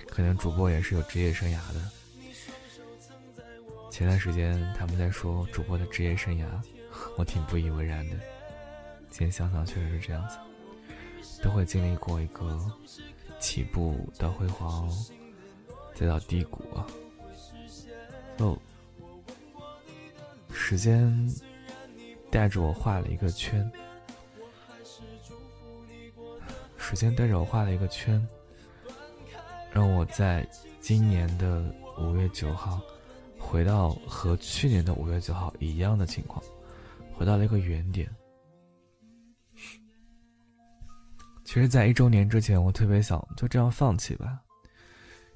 可能主播也是有职业生涯的。前段时间他们在说主播的职业生涯，我挺不以为然的。现在想想，确实是这样子，都会经历过一个起步到辉煌，再到低谷啊。就时间带着我画了一个圈，时间带着我画了一个圈，让我在今年的五月九号回到和去年的五月九号一样的情况，回到了一个原点。其实，在一周年之前，我特别想就这样放弃吧。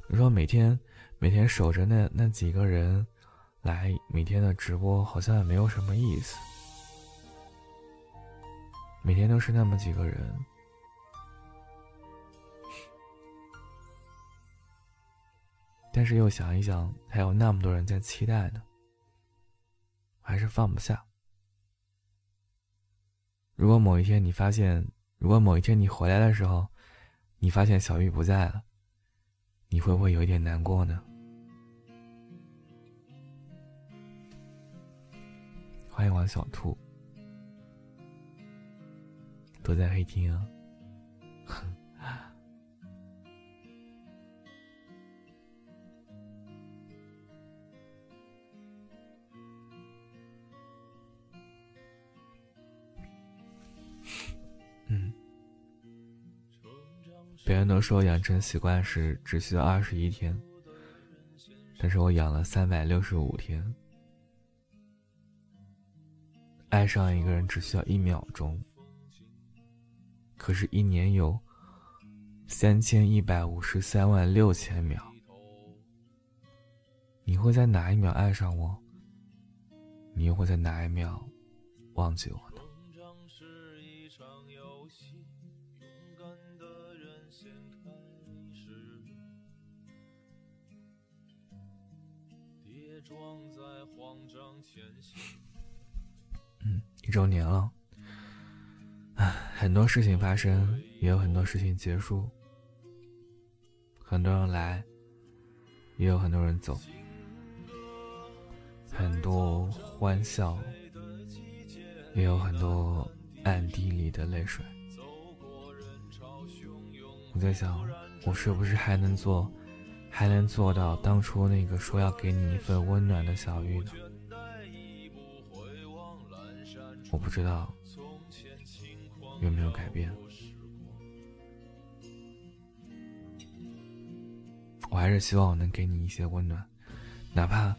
你说每天每天守着那那几个人来每天的直播，好像也没有什么意思。每天都是那么几个人，但是又想一想，还有那么多人在期待呢，还是放不下。如果某一天你发现，如果某一天你回来的时候，你发现小玉不在了，你会不会有一点难过呢？欢迎王小兔，躲在黑厅啊。别人都说养成习惯是只需要二十一天，但是我养了三百六十五天。爱上一个人只需要一秒钟，可是，一年有三千一百五十三万六千秒。你会在哪一秒爱上我？你又会在哪一秒忘记我？嗯，一周年了，唉，很多事情发生，也有很多事情结束，很多人来，也有很多人走，很多欢笑，也有很多暗地里的泪水。我在想，我是不是还能做，还能做到当初那个说要给你一份温暖的小玉呢？我不知道有没有改变，我还是希望我能给你一些温暖，哪怕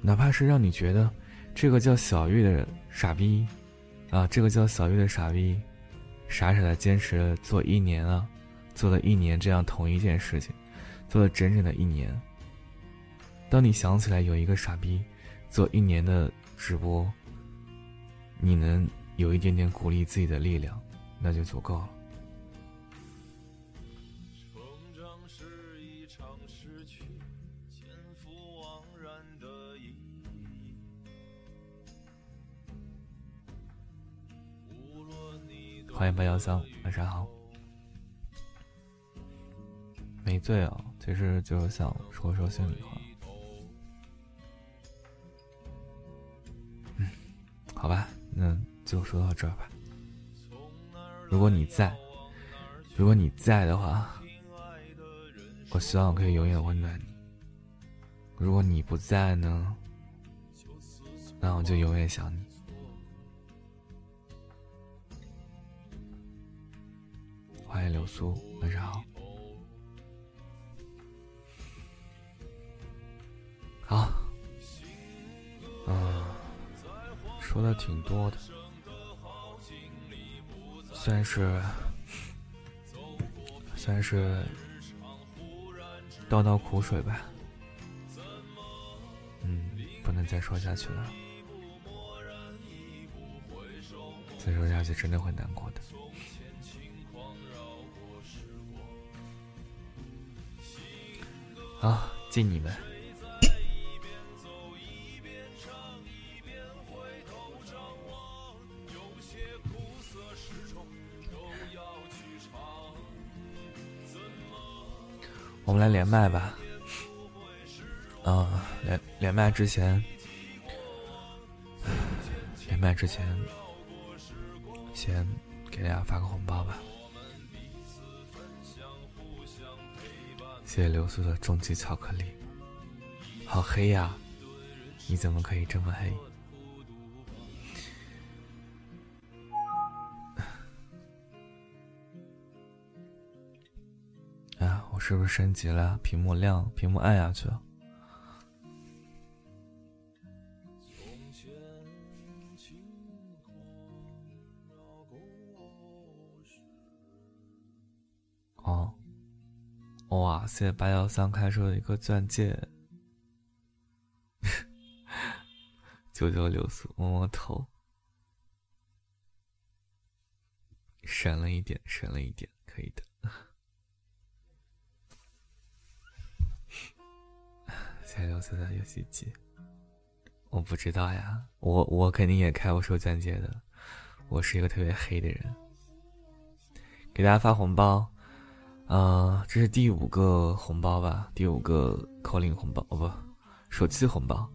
哪怕是让你觉得这个叫小玉的傻逼啊，这个叫小玉的傻逼。傻傻的坚持做一年啊，做了一年这样同一件事情，做了整整的一年。当你想起来有一个傻逼做一年的直播，你能有一点点鼓励自己的力量，那就足够了。成长是一场失去。前赴往然的欢迎八幺三，晚上好。没醉啊，其实就是想说说心里话。嗯，好吧，那就说到这儿吧。如果你在，如果你在的话，我希望我可以永远温暖你。如果你不在呢，那我就永远想你。欢迎流苏，晚上好。好，嗯，说的挺多的，算是算是倒倒苦水吧。嗯，不能再说下去了，再说下去真的会难过的。好，敬你们。我们来连麦吧。嗯，连连麦之前，连麦之前，先给大家发个红包吧。谢谢流苏的终极巧克力，好黑呀！你怎么可以这么黑？是不是升级了？屏幕亮，屏幕暗下去了。哇谢谢八幺三开出了一个钻戒，九九六四摸摸头，省了一点，省了一点，可以的。开六四的游戏机，我不知道呀，我我肯定也开过收钻戒的，我是一个特别黑的人，给大家发红包。啊，这是第五个红包吧？第五个扣令红包哦，不，手气红包。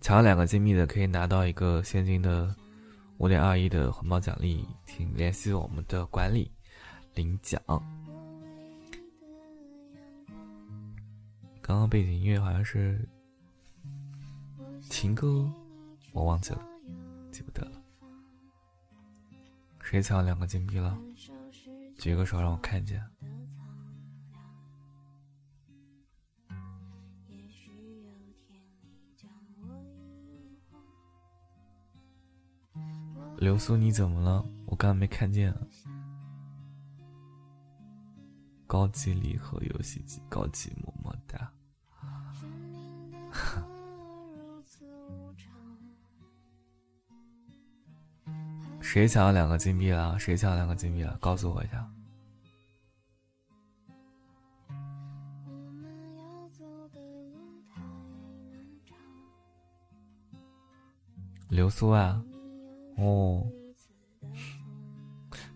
抢两个金币的可以拿到一个现金的五点二亿的红包奖励，请联系我们的管理领奖。刚刚背景音乐好像是情歌，我忘记了，记不得了。谁抢两个金币了？举个手让我看见。流苏，你怎么了？我刚刚没看见。高级礼盒游戏机，高级么么哒。谁抢了两个金币了？谁抢了两个金币了？告诉我一下。流苏啊？哦。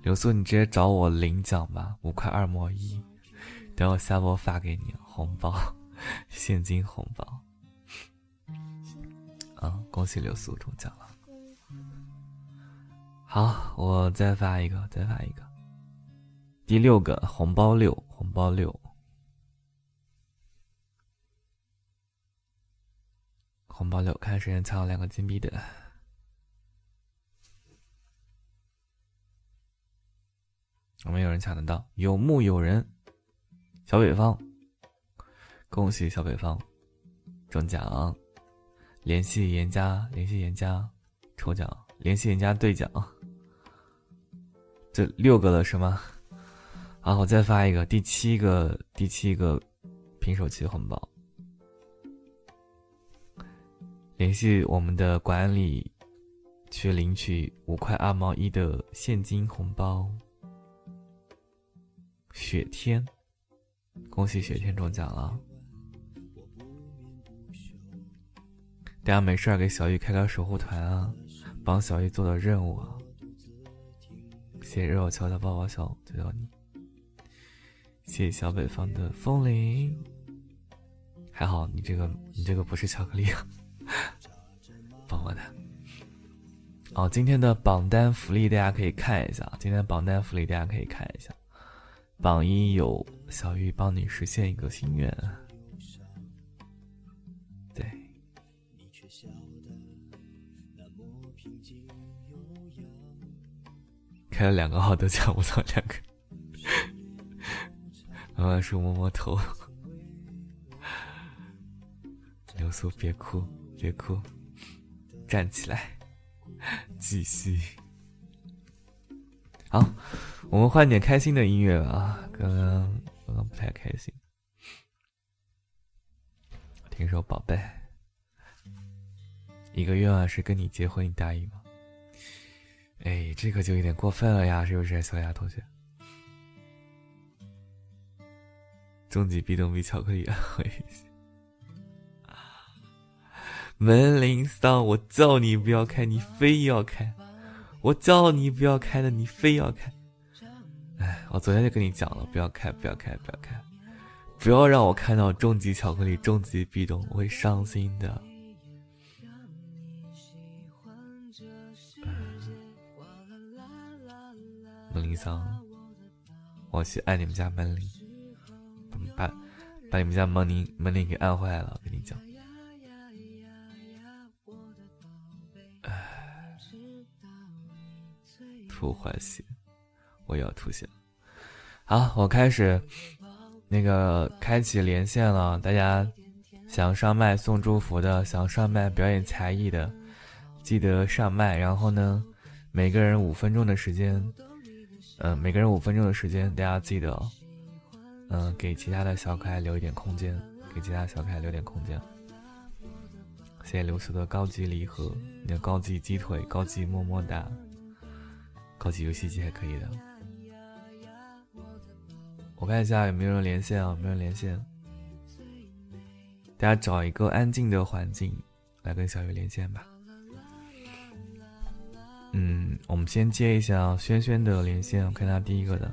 流苏你直接找我领奖吧五块二毛一。等我下播发给你红包 现金红包。啊，恭喜流苏中奖了！好，我再发一个，再发一个，第六个红包六，红包六。红包六，看谁先抢到两个金币的。有没有人抢得到，有木有人，小北方，恭喜小北方中奖！联系严家，联系严家抽奖，联系严家兑奖。这六个了是吗？好，我再发一个，第七个，第七个平手期红包。联系我们的管理，去领取五块二毛一的现金红包。雪天，恭喜雪天中奖了！大家没事给小玉开个守护团啊，帮小玉做的任务啊！谢谢热巧的抱抱小，就叫你。谢谢小北方的风铃，还好你这个你这个不是巧克力。啊，棒棒的哦，今天的榜单福利大家可以看一下。今天榜单福利大家可以看一下，榜一有小玉帮你实现一个心愿。开了两个号都抢不到两个。妈妈说摸摸头，流苏别哭。别哭，站起来，继续。好，我们换点开心的音乐吧。刚刚刚刚不太开心，听首《宝贝》。一个愿望是跟你结婚，你答应吗？哎，这个就有点过分了呀，是不是，小雅同学？终极壁咚比巧克力安慰一些。门铃响，我叫你不要开，你非要开；我叫你不要开的，你非要开。哎，我昨天就跟你讲了，不要开，不要开，不要开，不要让我看到终极巧克力、终极壁咚，我会伤心的。门铃响，我去按你们家门铃，把把你们家门铃门铃给按坏了，我跟你讲。吐坏血，我要吐血。好，我开始那个开启连线了。大家想上麦送祝福的，想上麦表演才艺的，记得上麦。然后呢，每个人五分钟的时间，嗯，每个人五分钟的时间，大家记得，嗯，给其他的小可爱留一点空间，给其他小可爱留点空间。谢谢刘苏的高级礼盒，你的高级鸡腿，高级么么哒。高级游戏机还可以的，我看一下有没有人连线啊？没有人连线，大家找一个安静的环境来跟小雨连线吧。嗯，我们先接一下轩轩的连线，我看他第一个的。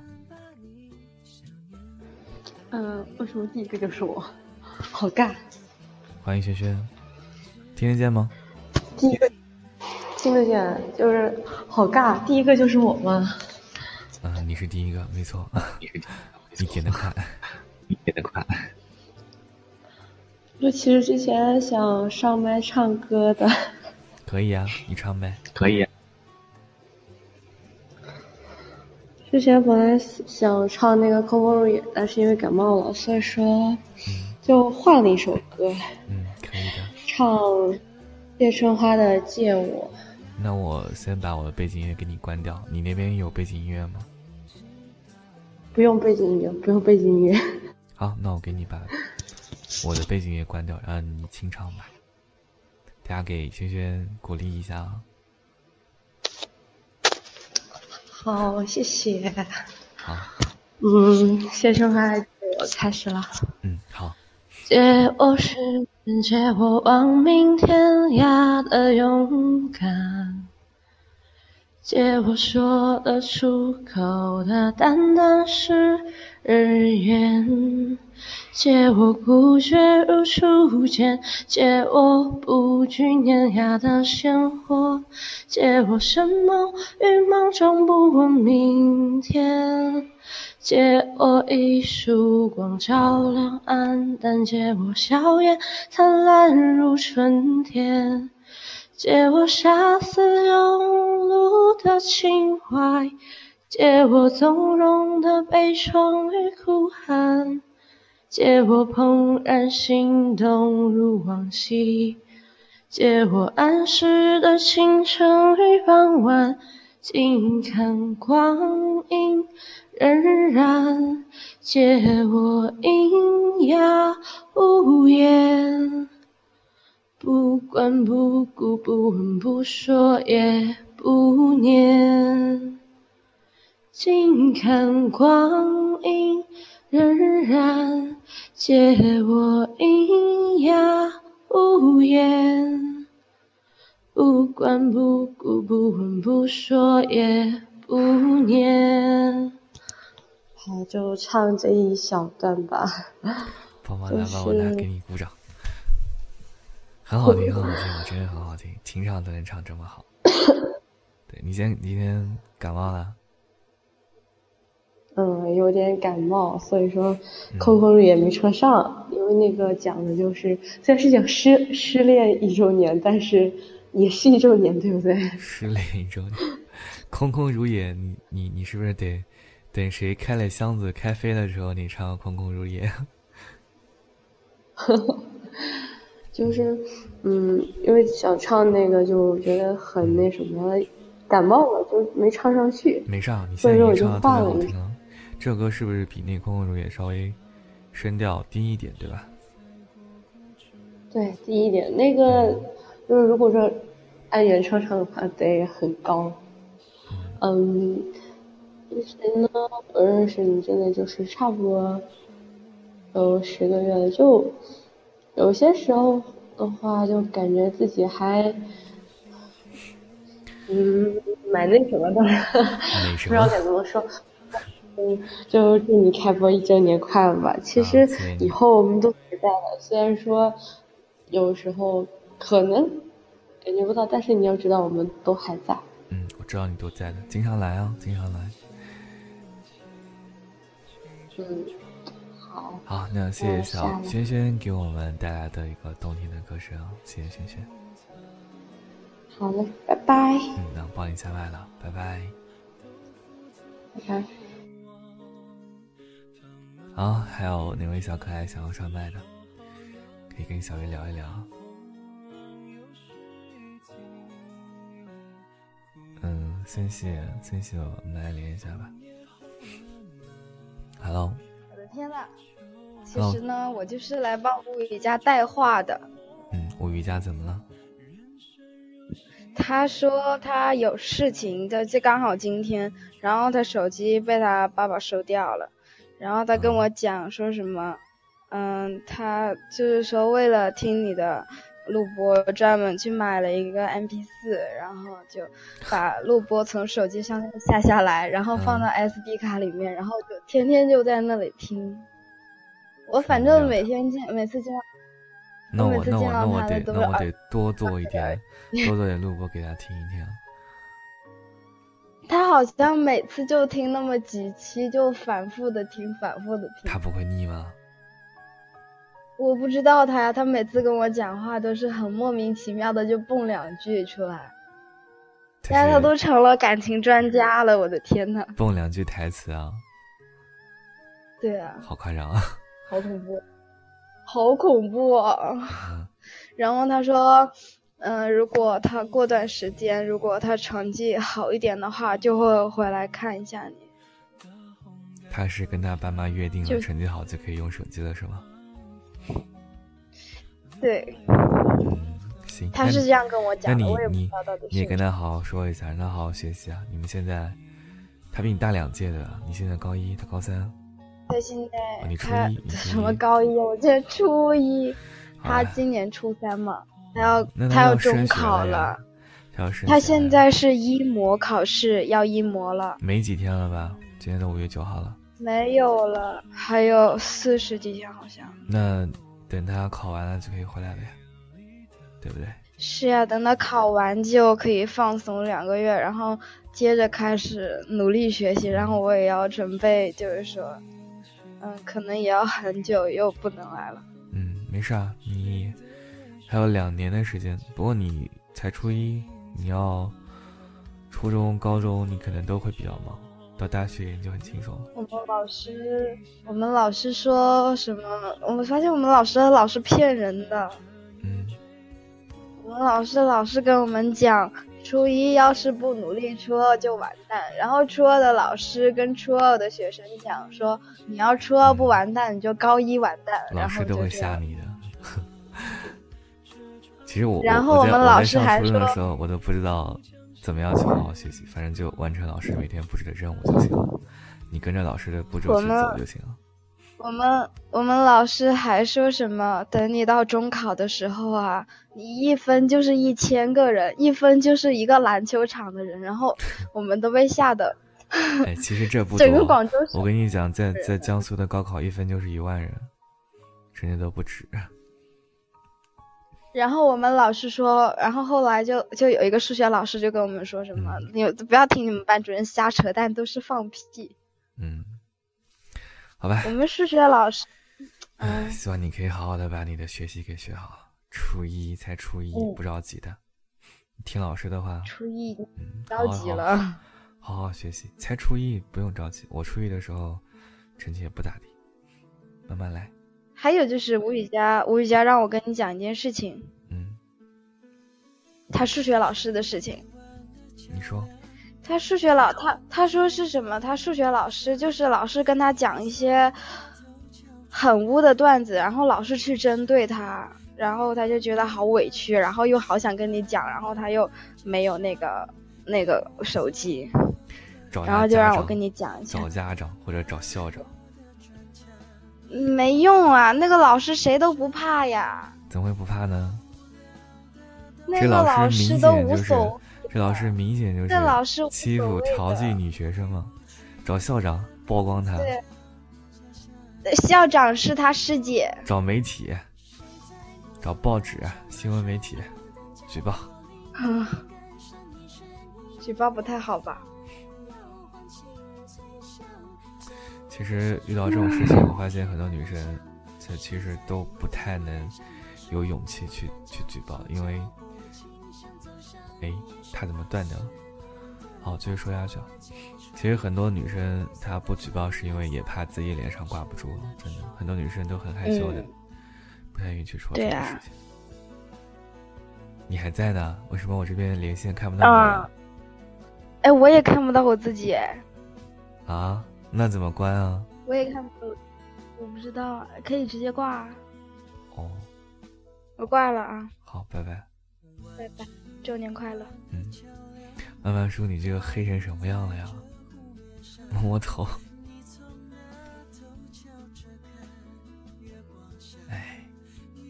嗯，为什么第一个就是我？好尬。欢迎轩轩，听得见吗？第一个。听得见，就是好尬。第一个就是我吗？嗯，你是第一个，没错。你点的快，你点的快。我其实之前想上麦唱歌的。可以啊，你唱呗。可以。之前本来想唱那个《空风入眼》，但是因为感冒了，所以说就换了一首歌。嗯，可以的。唱叶春花的《借我》。那我先把我的背景音乐给你关掉。你那边有背景音乐吗？不用背景音乐，不用背景音乐。好，那我给你把我的背景音乐关掉，让你清唱吧。大家给轩轩鼓励一下啊！好，谢谢。好。嗯，先生还我开始了。嗯，好。借我时间，借我亡命天涯的勇敢，借我说得出口的淡淡誓言，借我孤绝如初见，借我不惧碾压的鲜活，借我生梦与莽撞不问明天。借我一束光照亮暗淡，借我笑颜灿烂如春天，借我杀死庸碌的情怀，借我纵容的悲怆与哭喊，借我怦然心动如往昔，借我安适的清晨与傍晚，静看光阴。荏苒，借我喑哑无言，不管不顾，不问不说，也不念。静看光阴仍然，借我喑哑无言，不管不顾，不问不说，也不念。好，就唱这一小段吧。宝宝来吧，我来给你鼓掌。很好听，很好听，我真的很好听，情场都能唱这么好。对你今天今天感冒了？嗯，有点感冒，所以说空空也没车上。因为那个讲的就是，虽然是讲失失恋一周年，但是也是一周年，对不对？失恋一周年，空空如也，你你你是不是得？等谁开了箱子开飞的时候，你唱《空空如也》。就是，嗯，因为想唱那个，就觉得很那什么，感冒了，就没唱上去。没上，你现在唱的特别好听。这首歌是不是比那《空空如也》稍微声调低一点，对吧？对，低一点。那个就是如果说按原唱唱的话，得很高。嗯。谁呢？我认识你真的就是差不多有十个月了，就有些时候的话，就感觉自己还嗯蛮那什么的，不知道该怎么说。嗯，就祝你开播一周年快乐吧。其实以后我们都不在了，虽然说有时候可能感觉不到，但是你要知道我们都还在。嗯，我知道你都在的，经常来啊，经常来。嗯，好，好，那谢谢小轩轩给我们带来的一个动听的歌声，谢谢轩轩。好嘞，拜拜。嗯，那我帮你下麦了，拜拜。拜拜。好，还有哪位小可爱想要上麦的，可以跟小鱼聊一聊。嗯，森西，森西，我们来连一下吧。Hello，我的天呐，其实呢，我就是来帮吴雨佳带话的。嗯，吴雨佳怎么了？他说他有事情，就就刚好今天，然后他手机被他爸爸收掉了，然后他跟我讲说什么，嗯，他就是说为了听你的。录播专门去买了一个 MP 四，然后就把录播从手机上面下下来，然后放到 SD 卡里面，然后就天天就在那里听。我反正每天见，每次见到，那我那我那我得那我得多做一点，多做点录播给他听一听。他好像每次就听那么几期，就反复的听，反复的听。他不会腻吗？我不知道他呀，他每次跟我讲话都是很莫名其妙的就蹦两句出来，现在他都成了感情专家了，我的天呐！蹦两句台词啊？对啊。好夸张啊！好恐怖，好恐怖啊！然后他说，嗯，如果他过段时间，如果他成绩好一点的话，就会回来看一下你。他是跟他爸妈约定了，成绩好就可以用手机了，是吗？对，嗯，行，他是这样跟我讲的，我也不知道到底。你也跟他好好说一下，让他好好学习啊！你们现在，他比你大两届的，你现在高一，他高三。他现在你初他一，什么高一？我这初一，他哎今年初三嘛，他要他要中考了。他要升他现在是一模考试，要一模了，没几天了吧？今天都五月九号了，没有了，还有四十几天好像。那等他考完了就可以回来了呀，对不对？是呀，等他考完就可以放松两个月，然后接着开始努力学习，然后我也要准备，就是说，嗯，可能也要很久又不能来了。嗯，没事啊，你还有两年的时间。不过你才初一，你要初中、高中，你可能都会比较忙，到大学你就很轻松了。我们老师，我们老师说什么？我们发现我们老师老是骗人的。嗯。我们老师老是跟我们讲，初一要是不努力，初二就完蛋。然后初二的老师跟初二的学生讲说，你要初二不完蛋，你就高一完蛋。老师都会吓你的。其实我，然后我我们老师还在上初中的说时候，我都不知道怎么样去好好学习，反正就完成老师每天布置的任务就行了。你跟着老师的步骤去走就行了。我们我们老师还说什么？等你到中考的时候啊，你一分就是一千个人，一分就是一个篮球场的人。然后 我们都被吓得。哎，其实这不整个广州我跟你讲，在在江苏的高考一分就是一万人，甚至都不止。然后我们老师说，然后后来就就有一个数学老师就跟我们说什么，嗯你不要听你们班主任瞎扯淡，都是放屁。嗯，好吧我。们数学老师，唉希望你可以好好的把你的学习给学好。初一才初一，嗯不着急的，听老师的话，初一嗯着急了。好好学习。才初一不用着急，我初一的时候成绩也不咋地，慢慢来。还有就是吴雨佳，吴雨佳让我跟你讲一件事情，嗯，他数学老师的事情。你说，他数学老他他说是什么？他数学老师就是老师跟他讲一些很污的段子，然后老师去针对他，然后他就觉得好委屈，然后又好想跟你讲，然后他又没有那个那个手机，然后就让我跟你讲一下找家长或者找校长，没用啊，那个老师谁都不怕呀，怎么会不怕呢？那个老师明显就是无所，这老师明显就是这老师欺负调戏女学生嘛，找校长曝光他，对，校长是他师姐，找媒体，找报纸、新闻媒体举报。嗯，举报不太好吧？其实遇到这种事情，我发现很多女生，这其实都不太能有勇气去去举报，因为，哎，它怎么断掉了？好，继续说下去啊。其实很多女生她不举报，是因为也怕自己脸上挂不住，真的，很多女生都很害羞的，嗯不太愿意去说这个事情。你还在呢？为什么我这边连线看不到你哎，我也看不到我自己，哎，啊？那怎么关啊？我也看不到，我不知道，可以直接挂啊。哦，我挂了啊，好，拜拜。拜拜，周年快乐。嗯，慢慢说，你这个黑成什么样了呀？摸摸头。哎，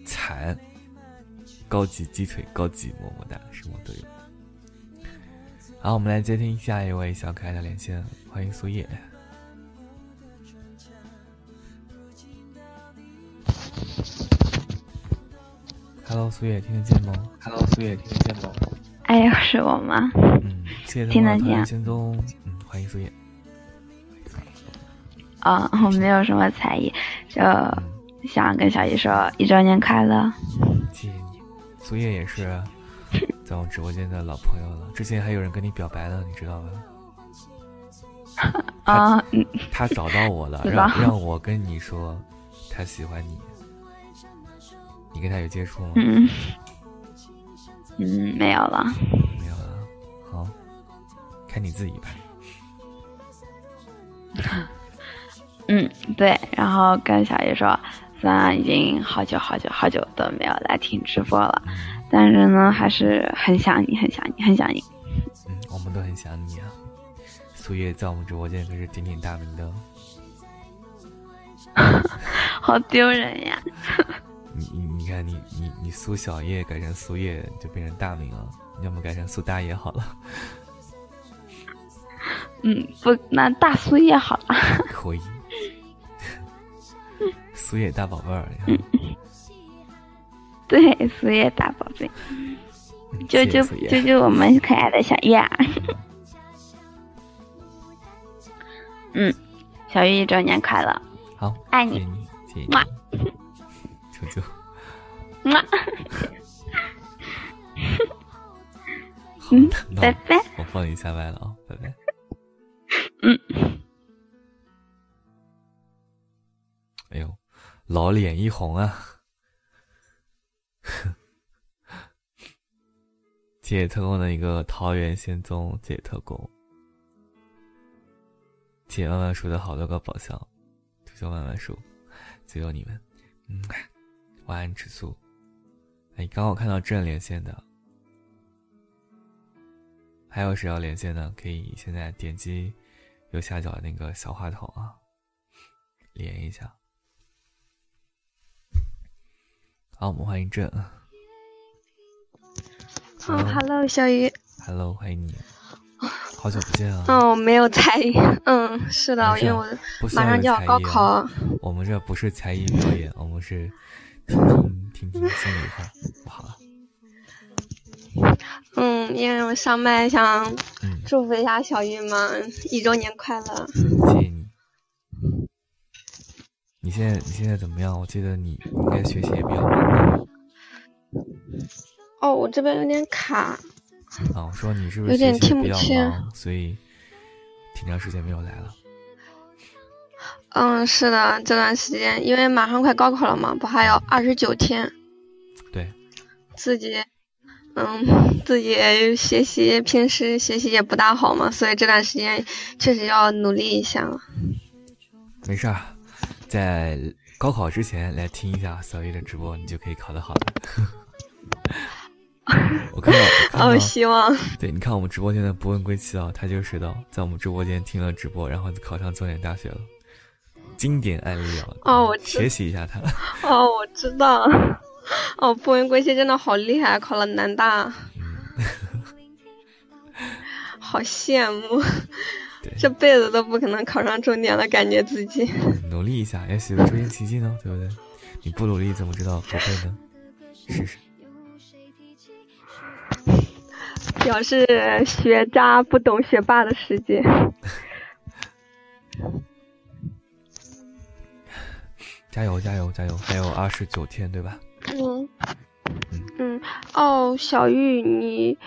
惨！高级鸡腿，高级么么哒，什么都有。好，我们来接听下一位小可爱的连线，欢迎苏叶。Hello，苏叶，听得见吗？Hello，苏叶，听得见吗？哎呦，是我吗？嗯，谢谢听得见仙踪，嗯，欢迎苏叶。啊、我没有什么才艺，就想跟小姨说一周年快乐。谢谢你，苏叶也是 在我直播间的老朋友了，之前还有人跟你表白呢，你知道吧？啊，嗯，他找到我了，让让我跟你说他喜欢你，你跟他有接触吗？嗯嗯，没有了。没有了，好，看你自己吧。嗯，对，然后跟小姨说，虽然已经好久好久好久都没有来听直播了，但是呢，还是很想你，很想你，很想你。嗯，我们都很想你啊。苏叶在我们直播间可是鼎鼎大名的哦。好丢人呀！你你你看你你你苏小叶改成苏叶就变成大名了，要么改成苏大爷好了。嗯，不，那大苏叶好了。可以。苏叶大宝贝儿。对，苏叶大宝贝。救救救救我们可爱的小叶啊！嗯，小玉一周年快乐！好，爱你，谢谢哇，求求，哇，嗯，拜拜，我放你下麦了啊，拜拜。嗯，哎呦，老脸一红啊！姐特工的一个桃园仙踪姐特工，姐万万数的好多个宝箱，求求万万数，只有你们，嗯，晚安吃素。哎，刚好看到正连线的，还有谁要连线的？可以现在点击右下角那个小话筒啊，连一下。好，我们欢迎正。嗯，Hello，小鱼。Hello，欢迎你。好久不见啊。嗯，我没有才艺。嗯，是的，因为我马上就要高考。我们这不是才艺表演，我们是听听听听心里话，不好。嗯，因为我上麦想祝福一下小玉嘛，一周年快乐。谢谢你。你现在你现在怎么样？我记得你应该学习也比较忙。哦，我这边有点卡。啊，我说你是不是有点听不清，所以挺长时间没有来了。嗯，是的，这段时间因为马上快高考了嘛，不还有二十九天。对。自己，嗯，自己学习，平时学习也不大好嘛，所以这段时间确实要努力一下了。没事儿，在高考之前来听一下小叶的直播，你就可以考得好了。我看到，哦，希望对，你看我们直播间的不问归期啊，他就是的，在我们直播间听了直播，然后考上重点大学了，经典案例啊！哦，我学习一下他。哦，我知道。哦，不问归期真的好厉害，考了南大，好羡慕，这辈子都不可能考上重点了，感觉自己努力一下，也许会出现奇迹呢，对不对？你不努力怎么知道不会呢？试试。表示学渣不懂学霸的世界。加油加油加油！还有二十九天，对吧？嗯嗯哦，小玉，你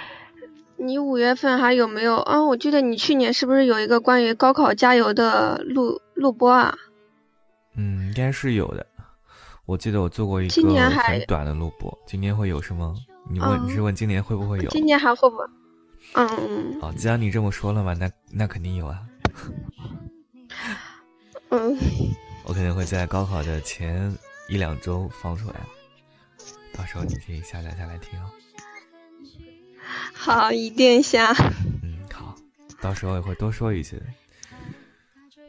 你五月份还有没有啊？我记得你去年是不是有一个关于高考加油的录录播啊？嗯，应该是有的。我记得我做过一个很短的录播。今年会有什么？你问你是问今年会不会有？今年还会不？嗯。哦，既然你这么说了嘛，那那肯定有啊。嗯。我肯定会在高考的前一两周放出来，到时候你可以下载下来听哦。好，一定下。嗯，好，到时候也会多说一些，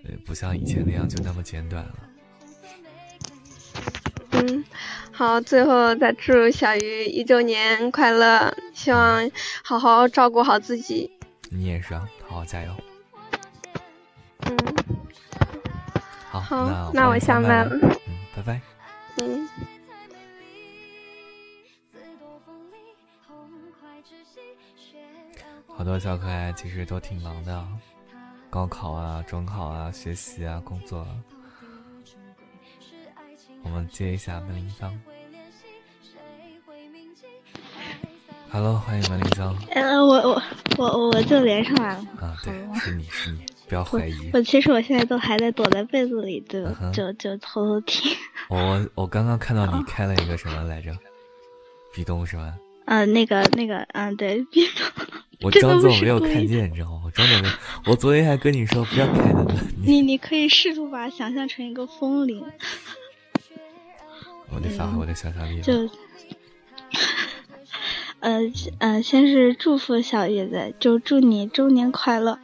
呃，不像以前那样就那么简短了。嗯。好，最后再祝小鱼一周年快乐！希望好好照顾好自己。你也是啊，好好加油。好，那我下麦了。嗯，拜拜。嗯。好多小可爱其实都挺忙的，高考啊、中考啊、学习啊、工作。我们接一下门铃桑。Hello，欢迎门铃桑。呃，我我我我就连上来了。啊，对，是你是你，不要怀疑。我其实我现在都还在躲在被子里，就就就偷偷听。我我刚刚看到你开了一个什么来着？壁咚是吧？嗯，那个那个，嗯，对，壁咚。我装作没有看见，你知道吗？我装作没。我昨天还跟你说不要开的呢。你你可以试图把它想象成一个风铃。我得发挥我的想象力。就，呃呃，先是祝福小叶子，就祝你周年快乐。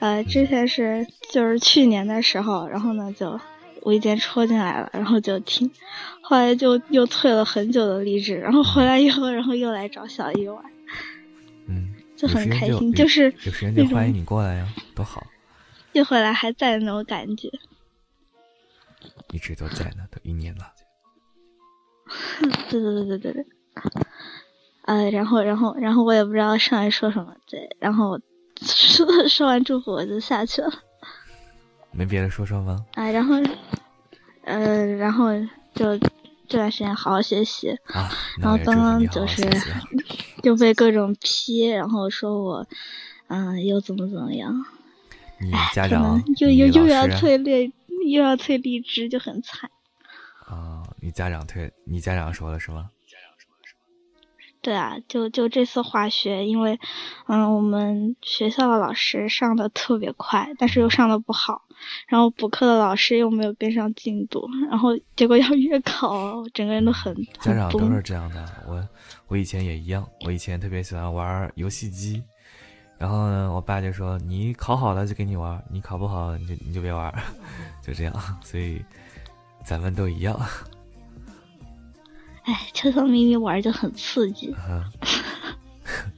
呃，之前是就是去年的时候，然后呢就无意间戳进来了，然后就听，后来就又退了很久的励志，然后回来以后，然后又来找小易玩，嗯，就很开心，就是有时间就欢迎你过来呀，多好。一回来还在的那种感觉，一直都在呢，都一年了。对对对对对对，呃，然后然后然后我也不知道上来说什么，对，然后 说说完祝福我就下去了。没别的说说吗？啊，然后，呃，然后就这段时间好好学习，啊，然后刚刚就是 就被各种批，然后说我，嗯，又怎么怎么样。你家长又又又要催励，又要催荔枝，就很惨。啊，你家长退，你家长说了是吗？对啊，就就这次化学，因为，嗯，我们学校的老师上的特别快，但是又上的不好，然后补课的老师又没有跟上进度，然后结果要月考，整个人都很家长都是这样的，我我以前也一样，我以前特别喜欢玩游戏机。然后呢，我爸就说：“你考好了就给你玩，你考不好你就你就别玩，就这样。”所以咱们都一样。哎，悄悄咪咪玩就很刺激。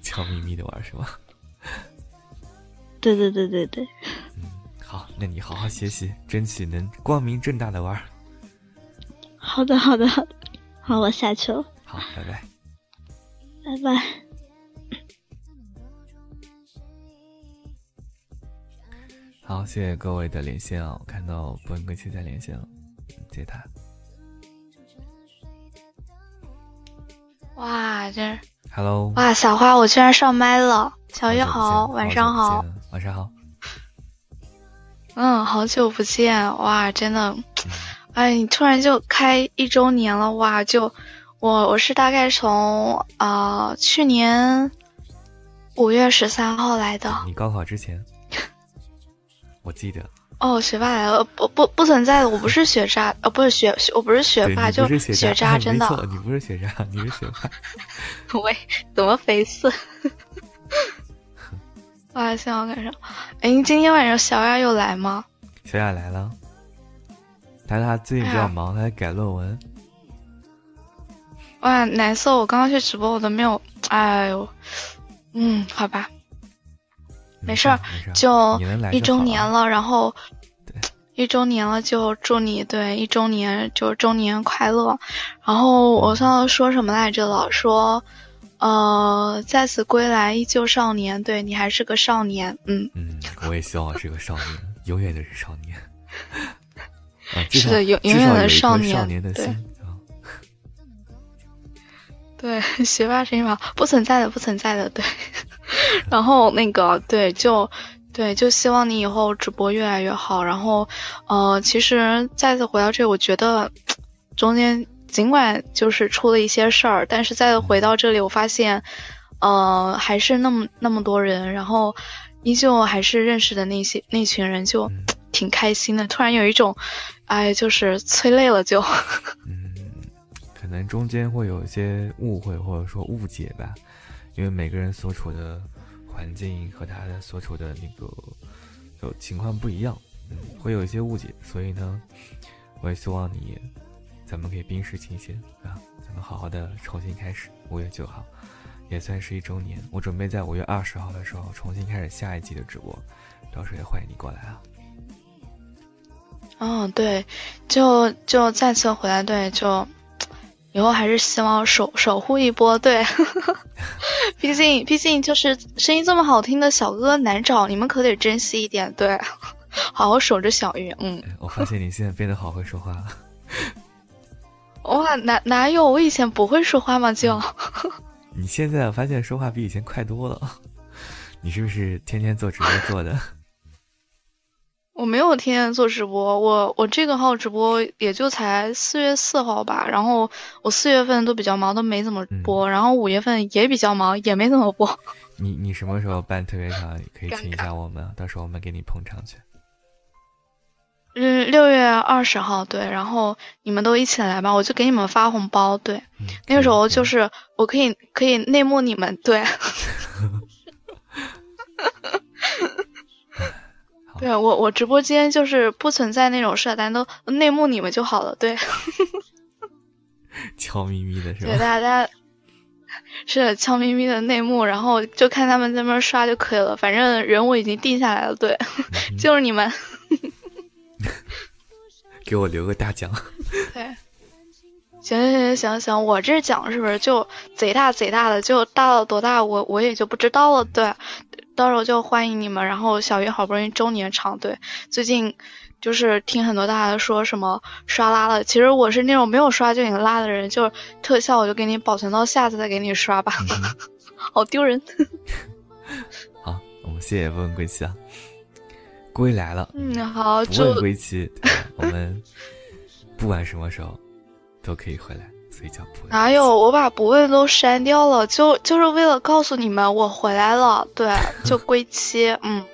悄咪咪的玩是吗？对对对对对。嗯，好，那你好好学习，争取能光明正大的玩。好的，好的，好的。好，我下去了。好，拜拜。拜拜。好，谢谢各位的连线啊！我看到波恩哥现在连线了，接他。哇，这 Hello！哇，小花，我居然上麦了！小玉好，晚上好，晚上好。嗯，好久不见，哇，真的，哎，你突然就开一周年了，哇，就我我是大概从啊去年五月十三号来的。你高考之前。我记得哦，学霸来了，不不不存在的，我不是学渣，呃，不是学，我不是学霸，就学渣，真的，你不是学渣，你是学霸。喂，怎么回事？哇，幸好赶上。哎，今天晚上小雅有来吗？小雅来了，但是她最近比较忙，她在改论文。哇，难受！我刚刚去直播，我都没有。哎呦，嗯，好吧。没事儿，就一周年了，然后一周年了，就祝你对一周年就周年快乐。然后我上次说什么来着了？说呃，再次归来依旧少年，对你还是个少年。嗯嗯，我也希望是个少年，永远都是少年。是的，永永远的少年，少年的心。对，学霸声音吧，不存在的，不存在的，对。然后那个，对，就，对，就希望你以后直播越来越好。然后，呃，其实再次回到这，我觉得中间尽管就是出了一些事儿，但是再次回到这里，我发现，呃，还是那么那么多人，然后依旧还是认识的那些那群人，就 挺开心的。突然有一种，哎，就是催泪了，就。可能中间会有一些误会或者说误解吧，因为每个人所处的环境和他的所处的那个就情况不一样，嗯，会有一些误解，所以呢，我也希望你，咱们可以冰释前嫌啊，咱们好好的重新开始。五月九号也算是一周年，我准备在五月二十号的时候重新开始下一季的直播，到时候也欢迎你过来啊。嗯，对，就就再次回来，对，就。以后还是希望守守护一波，对，毕竟毕竟就是声音这么好听的小哥哥难找，你们可得珍惜一点，对，好好守着小玉，嗯。我发现你现在变得好会说话了。哇，哪哪有？我以前不会说话吗？就。你现在发现说话比以前快多了，你是不是天天做直播做的？我没有天天做直播，我我这个号直播也就才四月四号吧，然后我四月份都比较忙，都没怎么播，然后五月份也比较忙，也没怎么播。你你什么时候办特别场？可以请一下我们，到时候我们给你捧场去。嗯，六月二十号对，然后你们都一起来吧，我就给你们发红包，对，那个时候就是我可以可以内幕你们，对。对我，我直播间就是不存在那种社单，都内幕你们就好了。对，悄咪咪的是吧？对，大家是悄咪咪的内幕，然后就看他们在那边刷就可以了。反正人我已经定下来了，对，就是你们。给我留个大奖。对，行行行行行，我这奖是不是就贼大贼大的？就大到多大，我我也就不知道了。对，到时候就欢迎你们。然后小鱼好不容易周年长，对，最近就是听很多大家说什么刷拉了，其实我是那种没有刷就已经拉的人，就是特效我就给你保存到下次再给你刷吧，好丢人。好，我们谢谢问问归期啊。归来了，嗯，好，不问归期，我们不管什么时候都可以回来，所以叫不问。哪有？我把不问都删掉了，就就是为了告诉你们我回来了，对，就归期，嗯。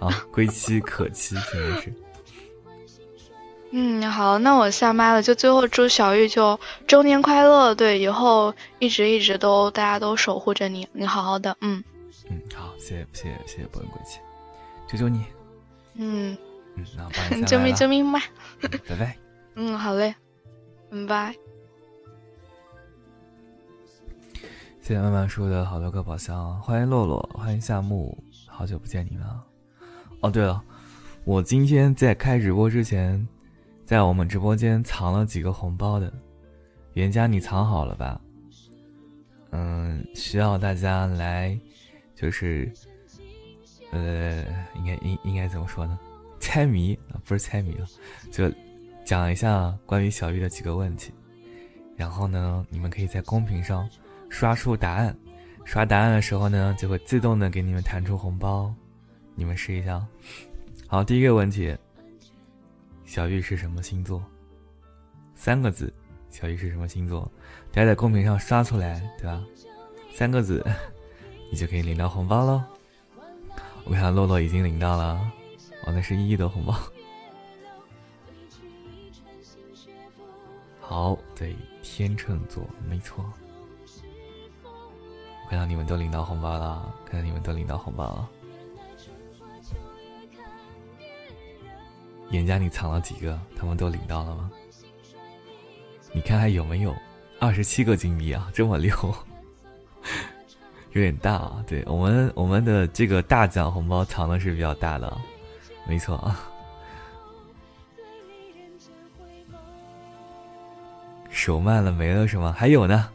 啊，归期可期，真的是。嗯，好，那我下麦了，就最后祝小玉就周年快乐，对，以后一直一直都大家都守护着你，你好好的，嗯。嗯，好，谢谢谢谢谢谢不问归期，求求你。嗯嗯，那帮你 救命救命吧！拜拜。嗯，好嘞，拜拜。谢谢慢慢说的好多个宝箱，欢迎洛洛，欢迎夏木，好久不见你了。哦，对了，我今天在开直播之前，在我们直播间藏了几个红包的，严家你藏好了吧？嗯，需要大家来，就是。呃，应该应应该怎么说呢？猜谜啊，不是猜谜了，就讲一下关于小玉的几个问题。然后呢，你们可以在公屏上刷出答案，刷答案的时候呢，就会自动的给你们弹出红包。你们试一下。好，第一个问题，小玉是什么星座？三个字，小玉是什么星座？大家在公屏上刷出来，对吧？三个字，你就可以领到红包喽。我看洛洛已经领到了，哦，那是一亿的红包。好，对，天秤座，没错。看到你们都领到红包了，看到你们都领到红包了。严家，你藏了几个？他们都领到了吗？你看还有没有？二十七个金币啊，这么溜。有点大啊，对我们我们的这个大奖红包藏的是比较大的，没错啊。手慢了没了是吗？还有呢，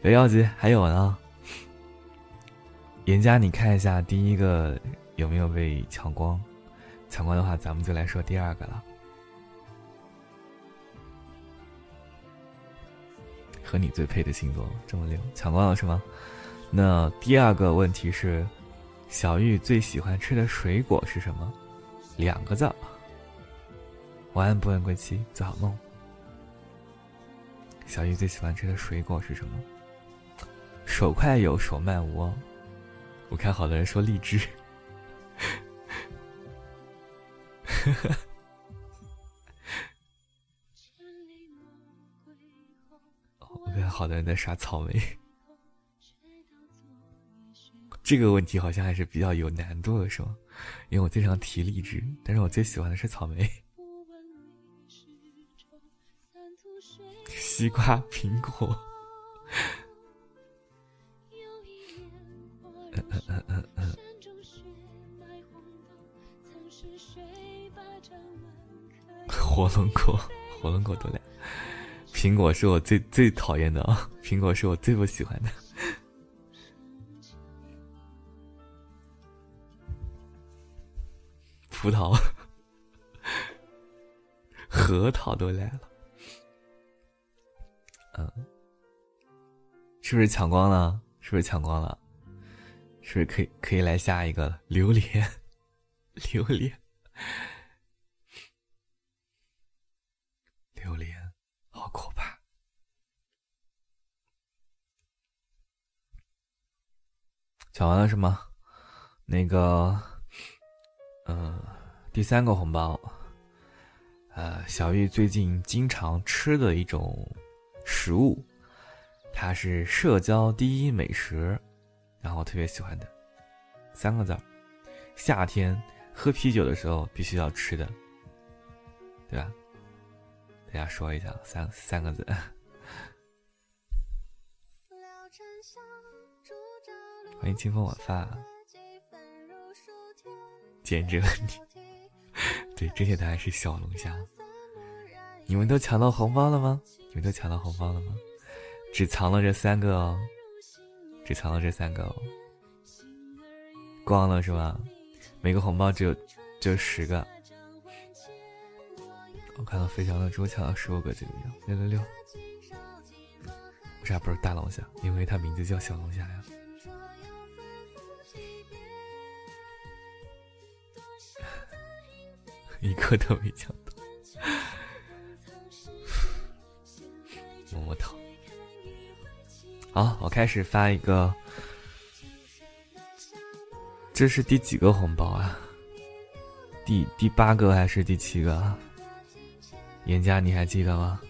不要急，还有呢。严家，你看一下第一个有没有被抢光？抢光的话，咱们就来说第二个了。和你最配的星座，这么溜，抢光了是吗？那第二个问题是，小玉最喜欢吃的水果是什么？两个字。晚安，不问归期，做好梦。小玉最喜欢吃的水果是什么？手快有，手慢无。我看好多人说荔枝。我看好多人在刷草莓。这个问题好像还是比较有难度的，是吗？因为我经常提荔枝，但是我最喜欢的是草莓、西瓜、苹果。火龙果，火龙果多亮。苹果是我最最讨厌的啊！苹果是我最不喜欢的。葡萄、核桃都来了，嗯，是不是抢光了？是不是抢光了？是可以可以来下一个榴莲？榴莲，榴莲，好可怕！抢完了是吗？那个。嗯，第三个红包，呃，小玉最近经常吃的一种食物，它是社交第一美食，然后我特别喜欢的，三个字儿，夏天喝啤酒的时候必须要吃的，对吧？大家说一下三三个字。欢迎清风晚发，见证你。对，正确答案是小龙虾。你们都抢到红包了吗？你们都抢到红包了吗？只藏了这三个哦，只藏了这三个哦。光了是吧？每个红包只有只有十个。我看到飞翔的猪抢了十五个，这个六六六。为啥不是大龙虾？因为它名字叫小龙虾呀。一个都没抢到，摸摸头。好，我开始发一个。这是第几个红包啊？第第八个还是第七个？严家，你还记得吗？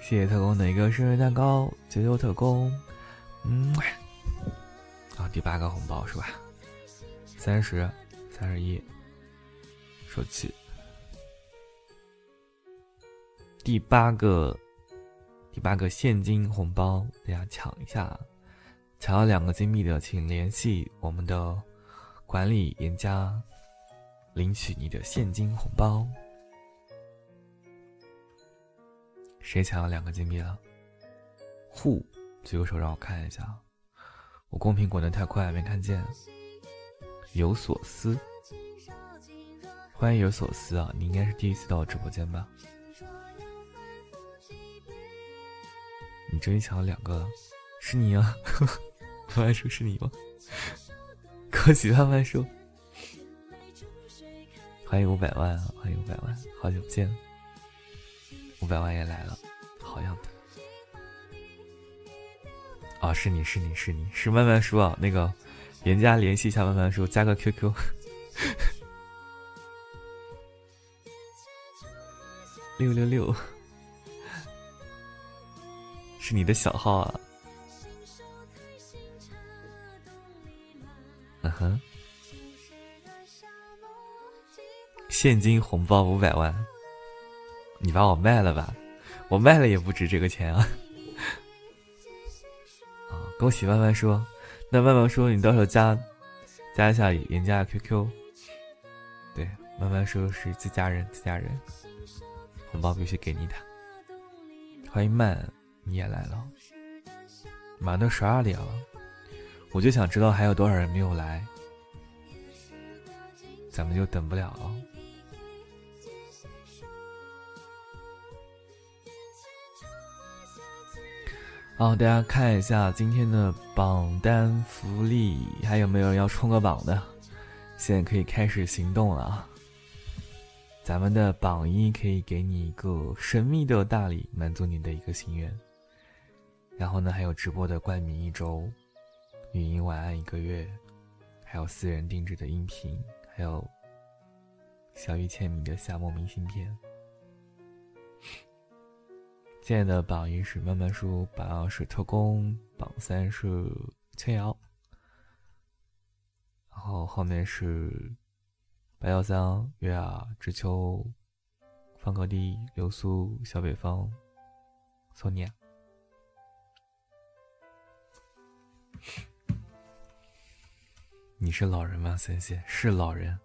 谢谢特工的一个生日蛋糕，九九特工，嗯，啊，第八个红包是吧？三十，三十一，手气。第八个，第八个现金红包，大家抢一下！抢到两个金币的，请联系我们的管理严家，领取你的现金红包。谁抢了两个金币了？户，举个手让我看一下。我公屏滚的太快，没看见。有所思，欢迎有所思啊！你应该是第一次到我直播间吧？你终于抢了两个，是你啊！万万叔是你吗？恭喜万万叔！欢迎五百万啊！欢迎五百万，好久不见，五百万也来了，好样的！啊，是你是你是你是万万叔啊！那个。人家联系一下万万叔，加个 QQ。六六六，是你的小号啊？嗯哼，现金红包五百万，你把我卖了吧？我卖了也不值这个钱啊！啊，恭喜万万叔！那万万说，你到时候加加一下严家的 QQ。对，万万说是自家人，自家人，红包必须给你的。欢迎曼，你也来了，马上都十二点了，我就想知道还有多少人没有来，咱们就等不了了。好，大家看一下今天的榜单福利，还有没有要冲个榜的？现在可以开始行动了啊。咱们的榜一可以给你一个神秘的大礼，满足你的一个心愿。然后呢，还有直播的冠名一周，语音晚安一个月，还有私人定制的音频，还有小玉签名的夏末明信片。亲爱的榜一是慢慢叔，榜二是特工，榜三是千瑶，然后后面是白幺三、月儿、知秋、方格弟、流苏、小北方、索尼娅。你是老人吗，森森？是老人。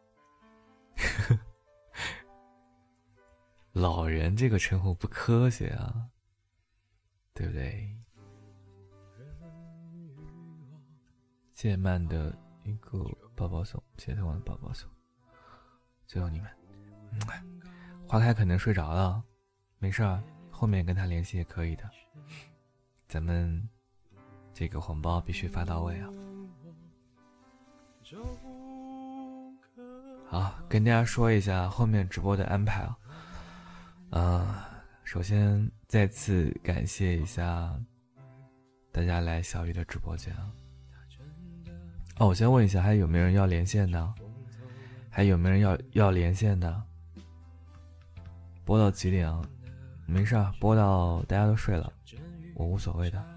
老人这个称呼不科学啊。对不对？谢曼的一个抱抱送，谢谢我的抱抱送，最后你们，花开可能睡着了，没事儿，后面跟他联系也可以的。咱们这个红包必须发到位啊！好，跟大家说一下后面直播的安排啊，嗯。首先，再次感谢一下大家来小雨的直播间啊！哦，我先问一下，还有没有人要连线的？还有没有人要要连线的？播到几点啊？没事，播到大家都睡了，我无所谓的。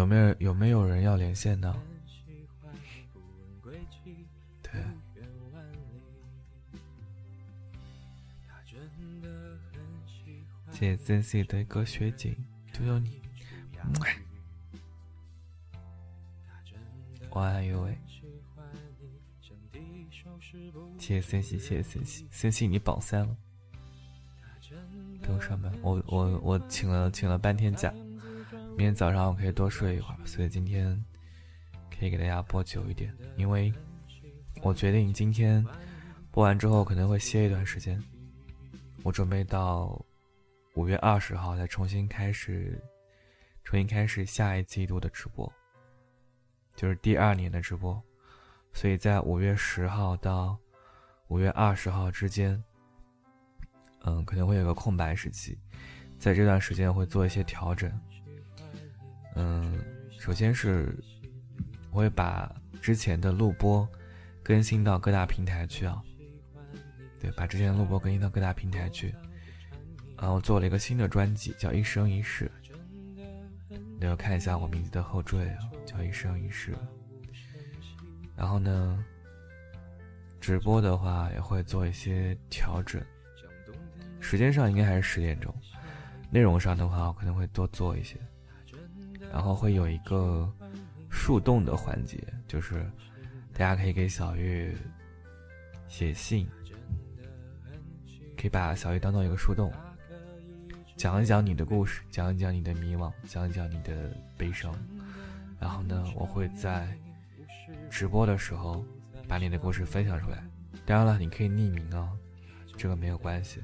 有没有有没有人要连线呢？对。谢谢珍惜的一个雪景，就有你。晚安，各位。谢谢森西，谢谢森西，森西你榜三了。不用上班，我我我请了请了半天假，明天早上我可以多睡一会儿，所以今天可以给大家播久一点，因为我决定今天播完之后可能会歇一段时间，我准备到。五月二十号再重新开始，重新开始下一季度的直播，就是第二年的直播，所以在五月十号到五月二十号之间，嗯，可能会有个空白时期，在这段时间会做一些调整，嗯，首先是我会把之前的录播更新到各大平台去啊，对，把之前的录播更新到各大平台去。然后做了一个新的专辑，叫《一生一世》，你要看一下我名字的后缀啊，叫《一生一世》。然后呢，直播的话也会做一些调整，时间上应该还是十点钟，内容上的话我可能会多做一些。然后会有一个树洞的环节，就是大家可以给小玉写信，可以把小玉当做一个树洞。讲一讲你的故事，讲一讲你的迷茫，讲一讲你的悲伤，然后呢，我会在直播的时候把你的故事分享出来。当然了，你可以匿名啊，这个没有关系。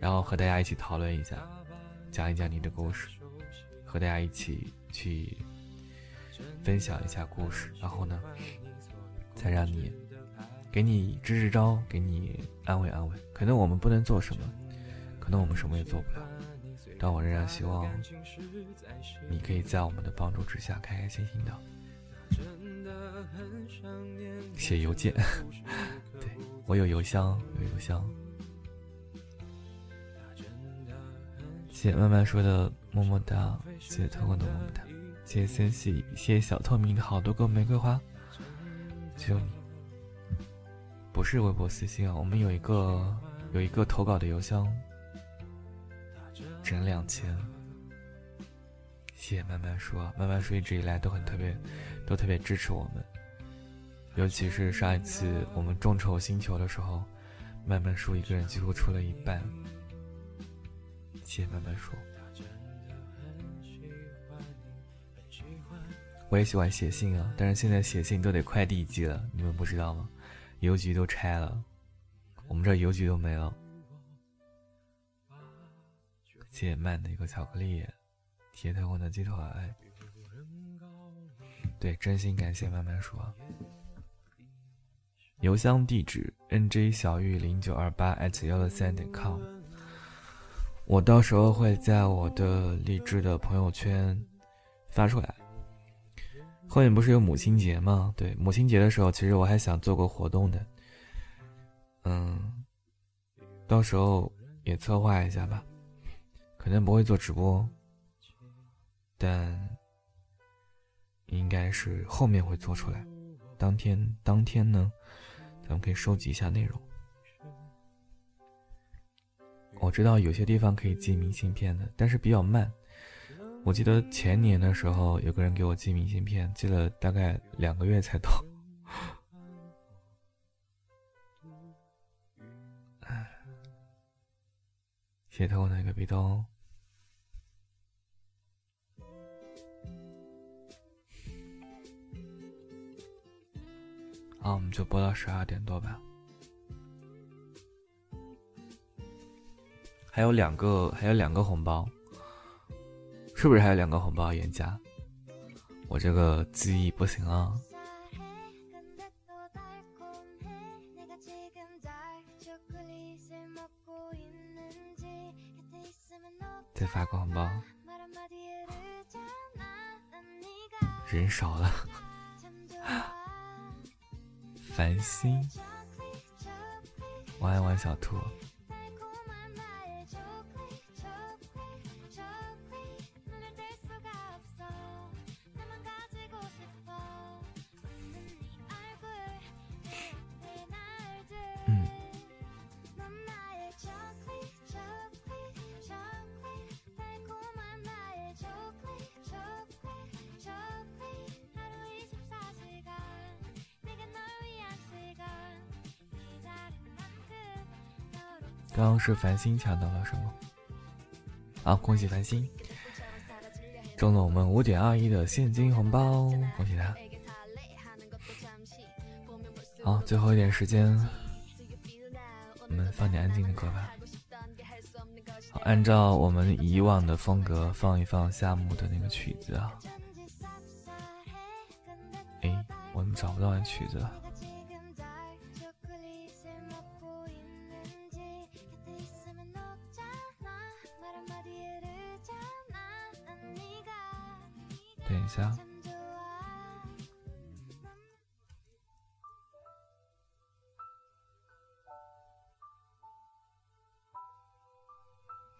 然后和大家一起讨论一下，讲一讲你的故事，和大家一起去分享一下故事。然后呢，再让你给你支支招，给你安慰安慰。可能我们不能做什么，可能我们什么也做不了。但我仍然希望你可以在我们的帮助之下开开心心的写邮件。对我有邮箱，有邮箱。谢谢慢慢说的么么哒，谢谢透光的么么哒，谢谢森西，谢谢小透明的好多个玫瑰花，只有你。不是微博私信啊，我们有一个有一个投稿的邮箱。整两千，谢谢慢慢说，慢慢说一直以来都很特别，都特别支持我们。尤其是上一次我们众筹星球的时候，慢慢说一个人几乎出了一半。谢谢慢慢说，我也喜欢写信啊，但是现在写信都得快递寄了，你们不知道吗？邮局都拆了，我们这邮局都没了。谢慢的一个巧克力，铁特工的鸡腿。对，真心感谢慢慢说。邮箱地址：nj 小玉零九二八 at 幺六三点 com。我到时候会在我的励志的朋友圈发出来。后面不是有母亲节吗？对，母亲节的时候，其实我还想做个活动的。嗯，到时候也策划一下吧。可能不会做直播，但应该是后面会做出来。当天当天呢，咱们可以收集一下内容。我知道有些地方可以寄明信片的，但是比较慢。我记得前年的时候，有个人给我寄明信片，寄了大概两个月才到。谢谢他那个壁咚。那我们就播到十二点多吧。还有两个，还有两个红包，是不是还有两个红包？严家，我这个记忆不行啊。再发个红包，人少了。繁星，晚安，玩小兔。刚刚是繁星抢到了什么？啊，恭喜繁星中了我们五点二亿的现金红包，恭喜他！好，最后一点时间，我们放点安静的歌吧。好，按照我们以往的风格，放一放夏木的那个曲子啊。哎，我怎么找不到那曲子了？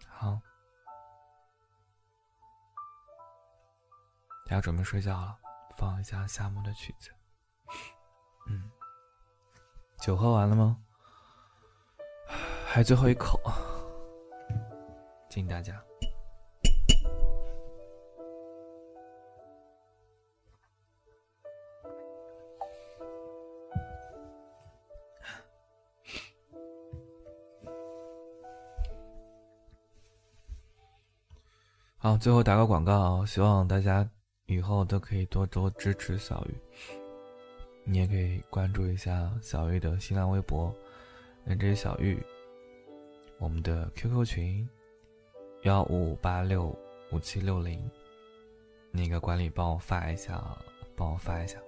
好，大家准备睡觉了，放一下夏木的曲子。嗯，酒喝完了吗？还最后一口，敬大家。好，最后打个广告，希望大家以后都可以多多支持小玉。你也可以关注一下小玉的新浪微博“认真小玉”，我们的 QQ 群幺五五八六五七六零，那个管理帮我发一下，帮我发一下。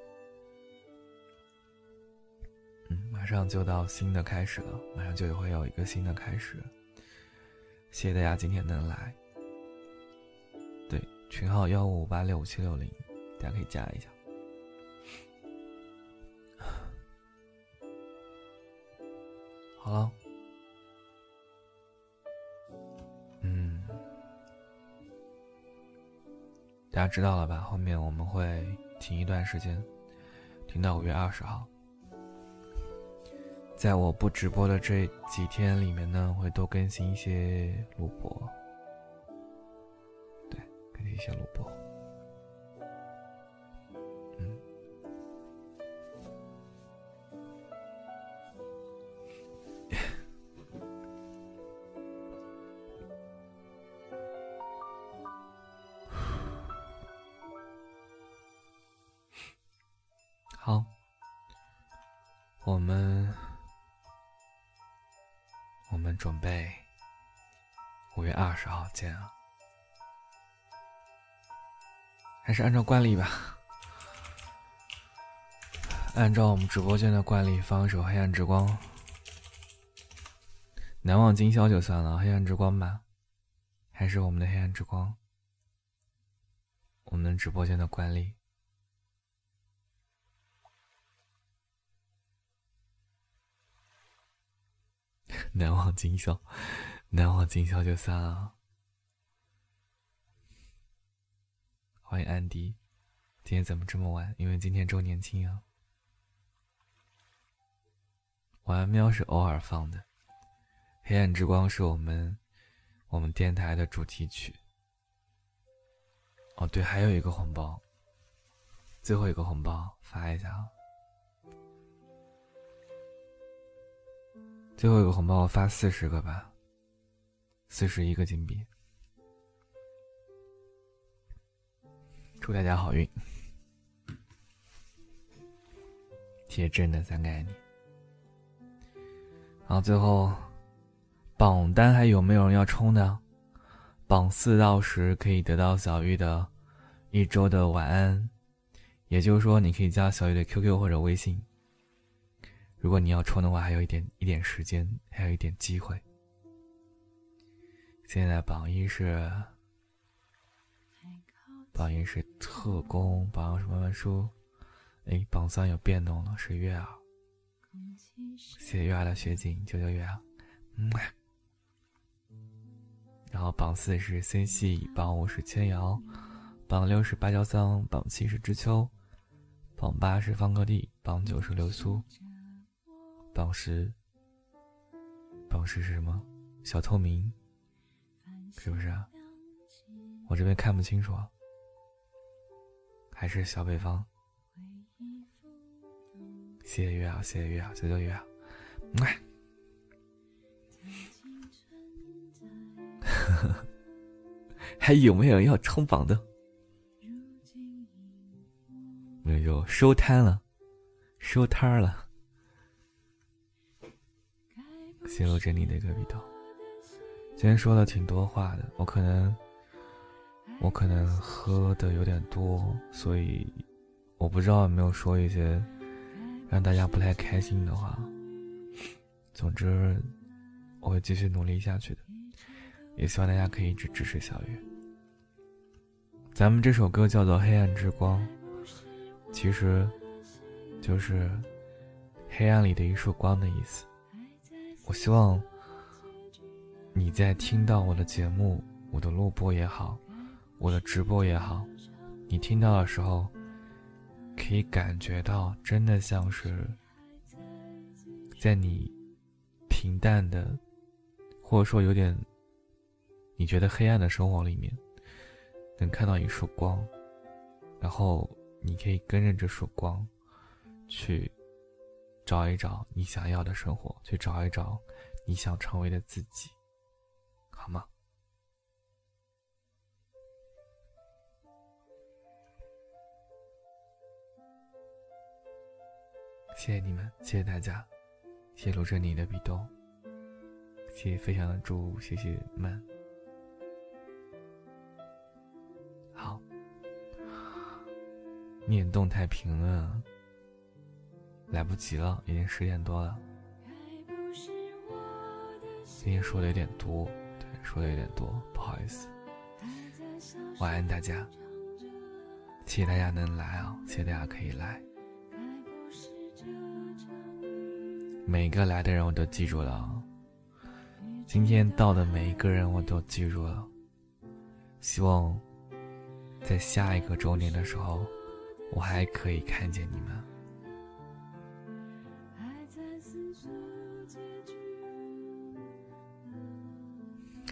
嗯，马上就到新的开始了，马上就会有一个新的开始。谢谢大家今天能来。群号幺五五八六五七六零，大家可以加一下。好了，嗯，大家知道了吧？后面我们会停一段时间，停到五月二十号。在我不直播的这几天里面呢，会多更新一些录播。一些录播，嗯，好，我们我们准备五月二十号见啊。还是按照惯例吧，按照我们直播间的惯例，放一首《黑暗之光》，难忘今宵就算了，《黑暗之光》吧，还是我们的《黑暗之光》，我们直播间的惯例，难忘今宵，难忘今宵就算了。欢迎安迪，今天怎么这么晚？因为今天周年庆啊。晚安喵是偶尔放的，黑暗之光是我们我们电台的主题曲。哦，对，还有一个红包，最后一个红包发一下啊！最后一个红包我发四十个吧，四十一个金币。祝大家好运，铁真的三个爱你。然后，最后榜单还有没有人要冲的？榜四到十可以得到小玉的一周的晚安，也就是说，你可以加小玉的 QQ 或者微信。如果你要冲的话，还有一点一点时间，还有一点机会。现在榜一是。榜一是特工，榜二是慢慢说，哎，榜三有变动了，是月儿。谢谢月儿的雪景，九九月啊，嗯。然后榜四是 C 系，榜五是千瑶，榜六是芭蕉桑，榜七是知秋，榜八是方克地，榜九是流苏，榜十，榜十是什么？小透明，是不是啊？我这边看不清楚啊。还是小北方。谢谢月啊谢谢月啊九九月啊 还有没有要冲榜的？没有收摊了收摊儿了。泄露着你的一个味道今天说了挺多话的我可能我可能喝的有点多，所以我不知道有没有说一些让大家不太开心的话。总之，我会继续努力下去的，也希望大家可以一直支持小月。咱们这首歌叫做《黑暗之光》，其实就是黑暗里的一束光的意思。我希望。你在听到我的节目，我的录播也好，我的直播也好，你听到的时候，可以感觉到，真的像是在你平淡的，或者说有点你觉得黑暗的生活里面，能看到一束光，然后你可以跟着这束光，去找一找你想要的生活，去找一找你想成为的自己。好吗？谢谢你们，谢谢大家，谢谢录着你的笔动，谢谢飞翔的猪，谢谢们。好，念动态评论，来不及了，已经十点多了，今天说的有点多。对说的有点多，不好意思。晚安，大家。谢谢大家能来啊，谢谢大家可以来。每个来的人我都记住了，今天到的每一个人我都记住了。希望在下一个周年的时候，我还可以看见你们。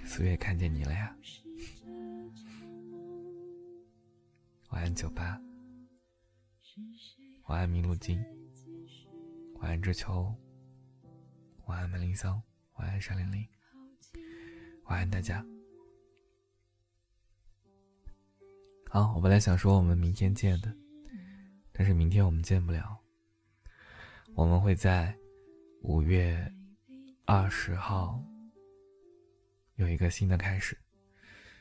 四月看见你了呀！晚安酒吧，晚安麋鹿精，晚安知秋，晚安门铃桑，晚安沙玲玲，晚安大家。好，我本来想说我们明天见的，但是明天我们见不了。我们会在五月二十号。有一个新的开始，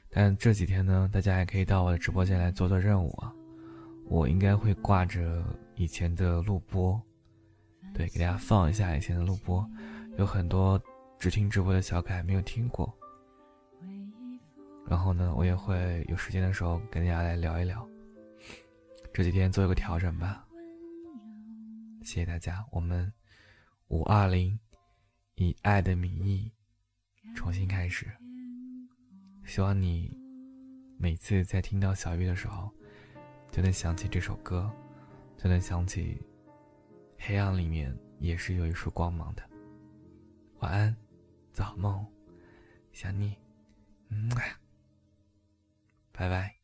但这几天呢，大家也可以到我的直播间来做做任务啊。我应该会挂着以前的录播，对，给大家放一下以前的录播，有很多只听直播的小可爱没有听过。然后呢，我也会有时间的时候跟大家来聊一聊。这几天做一个调整吧。谢谢大家，我们五二零以爱的名义。重新开始，希望你每次在听到小玉的时候，就能想起这首歌，就能想起黑暗里面也是有一束光芒的。晚安，做好梦，想你，嗯，拜拜。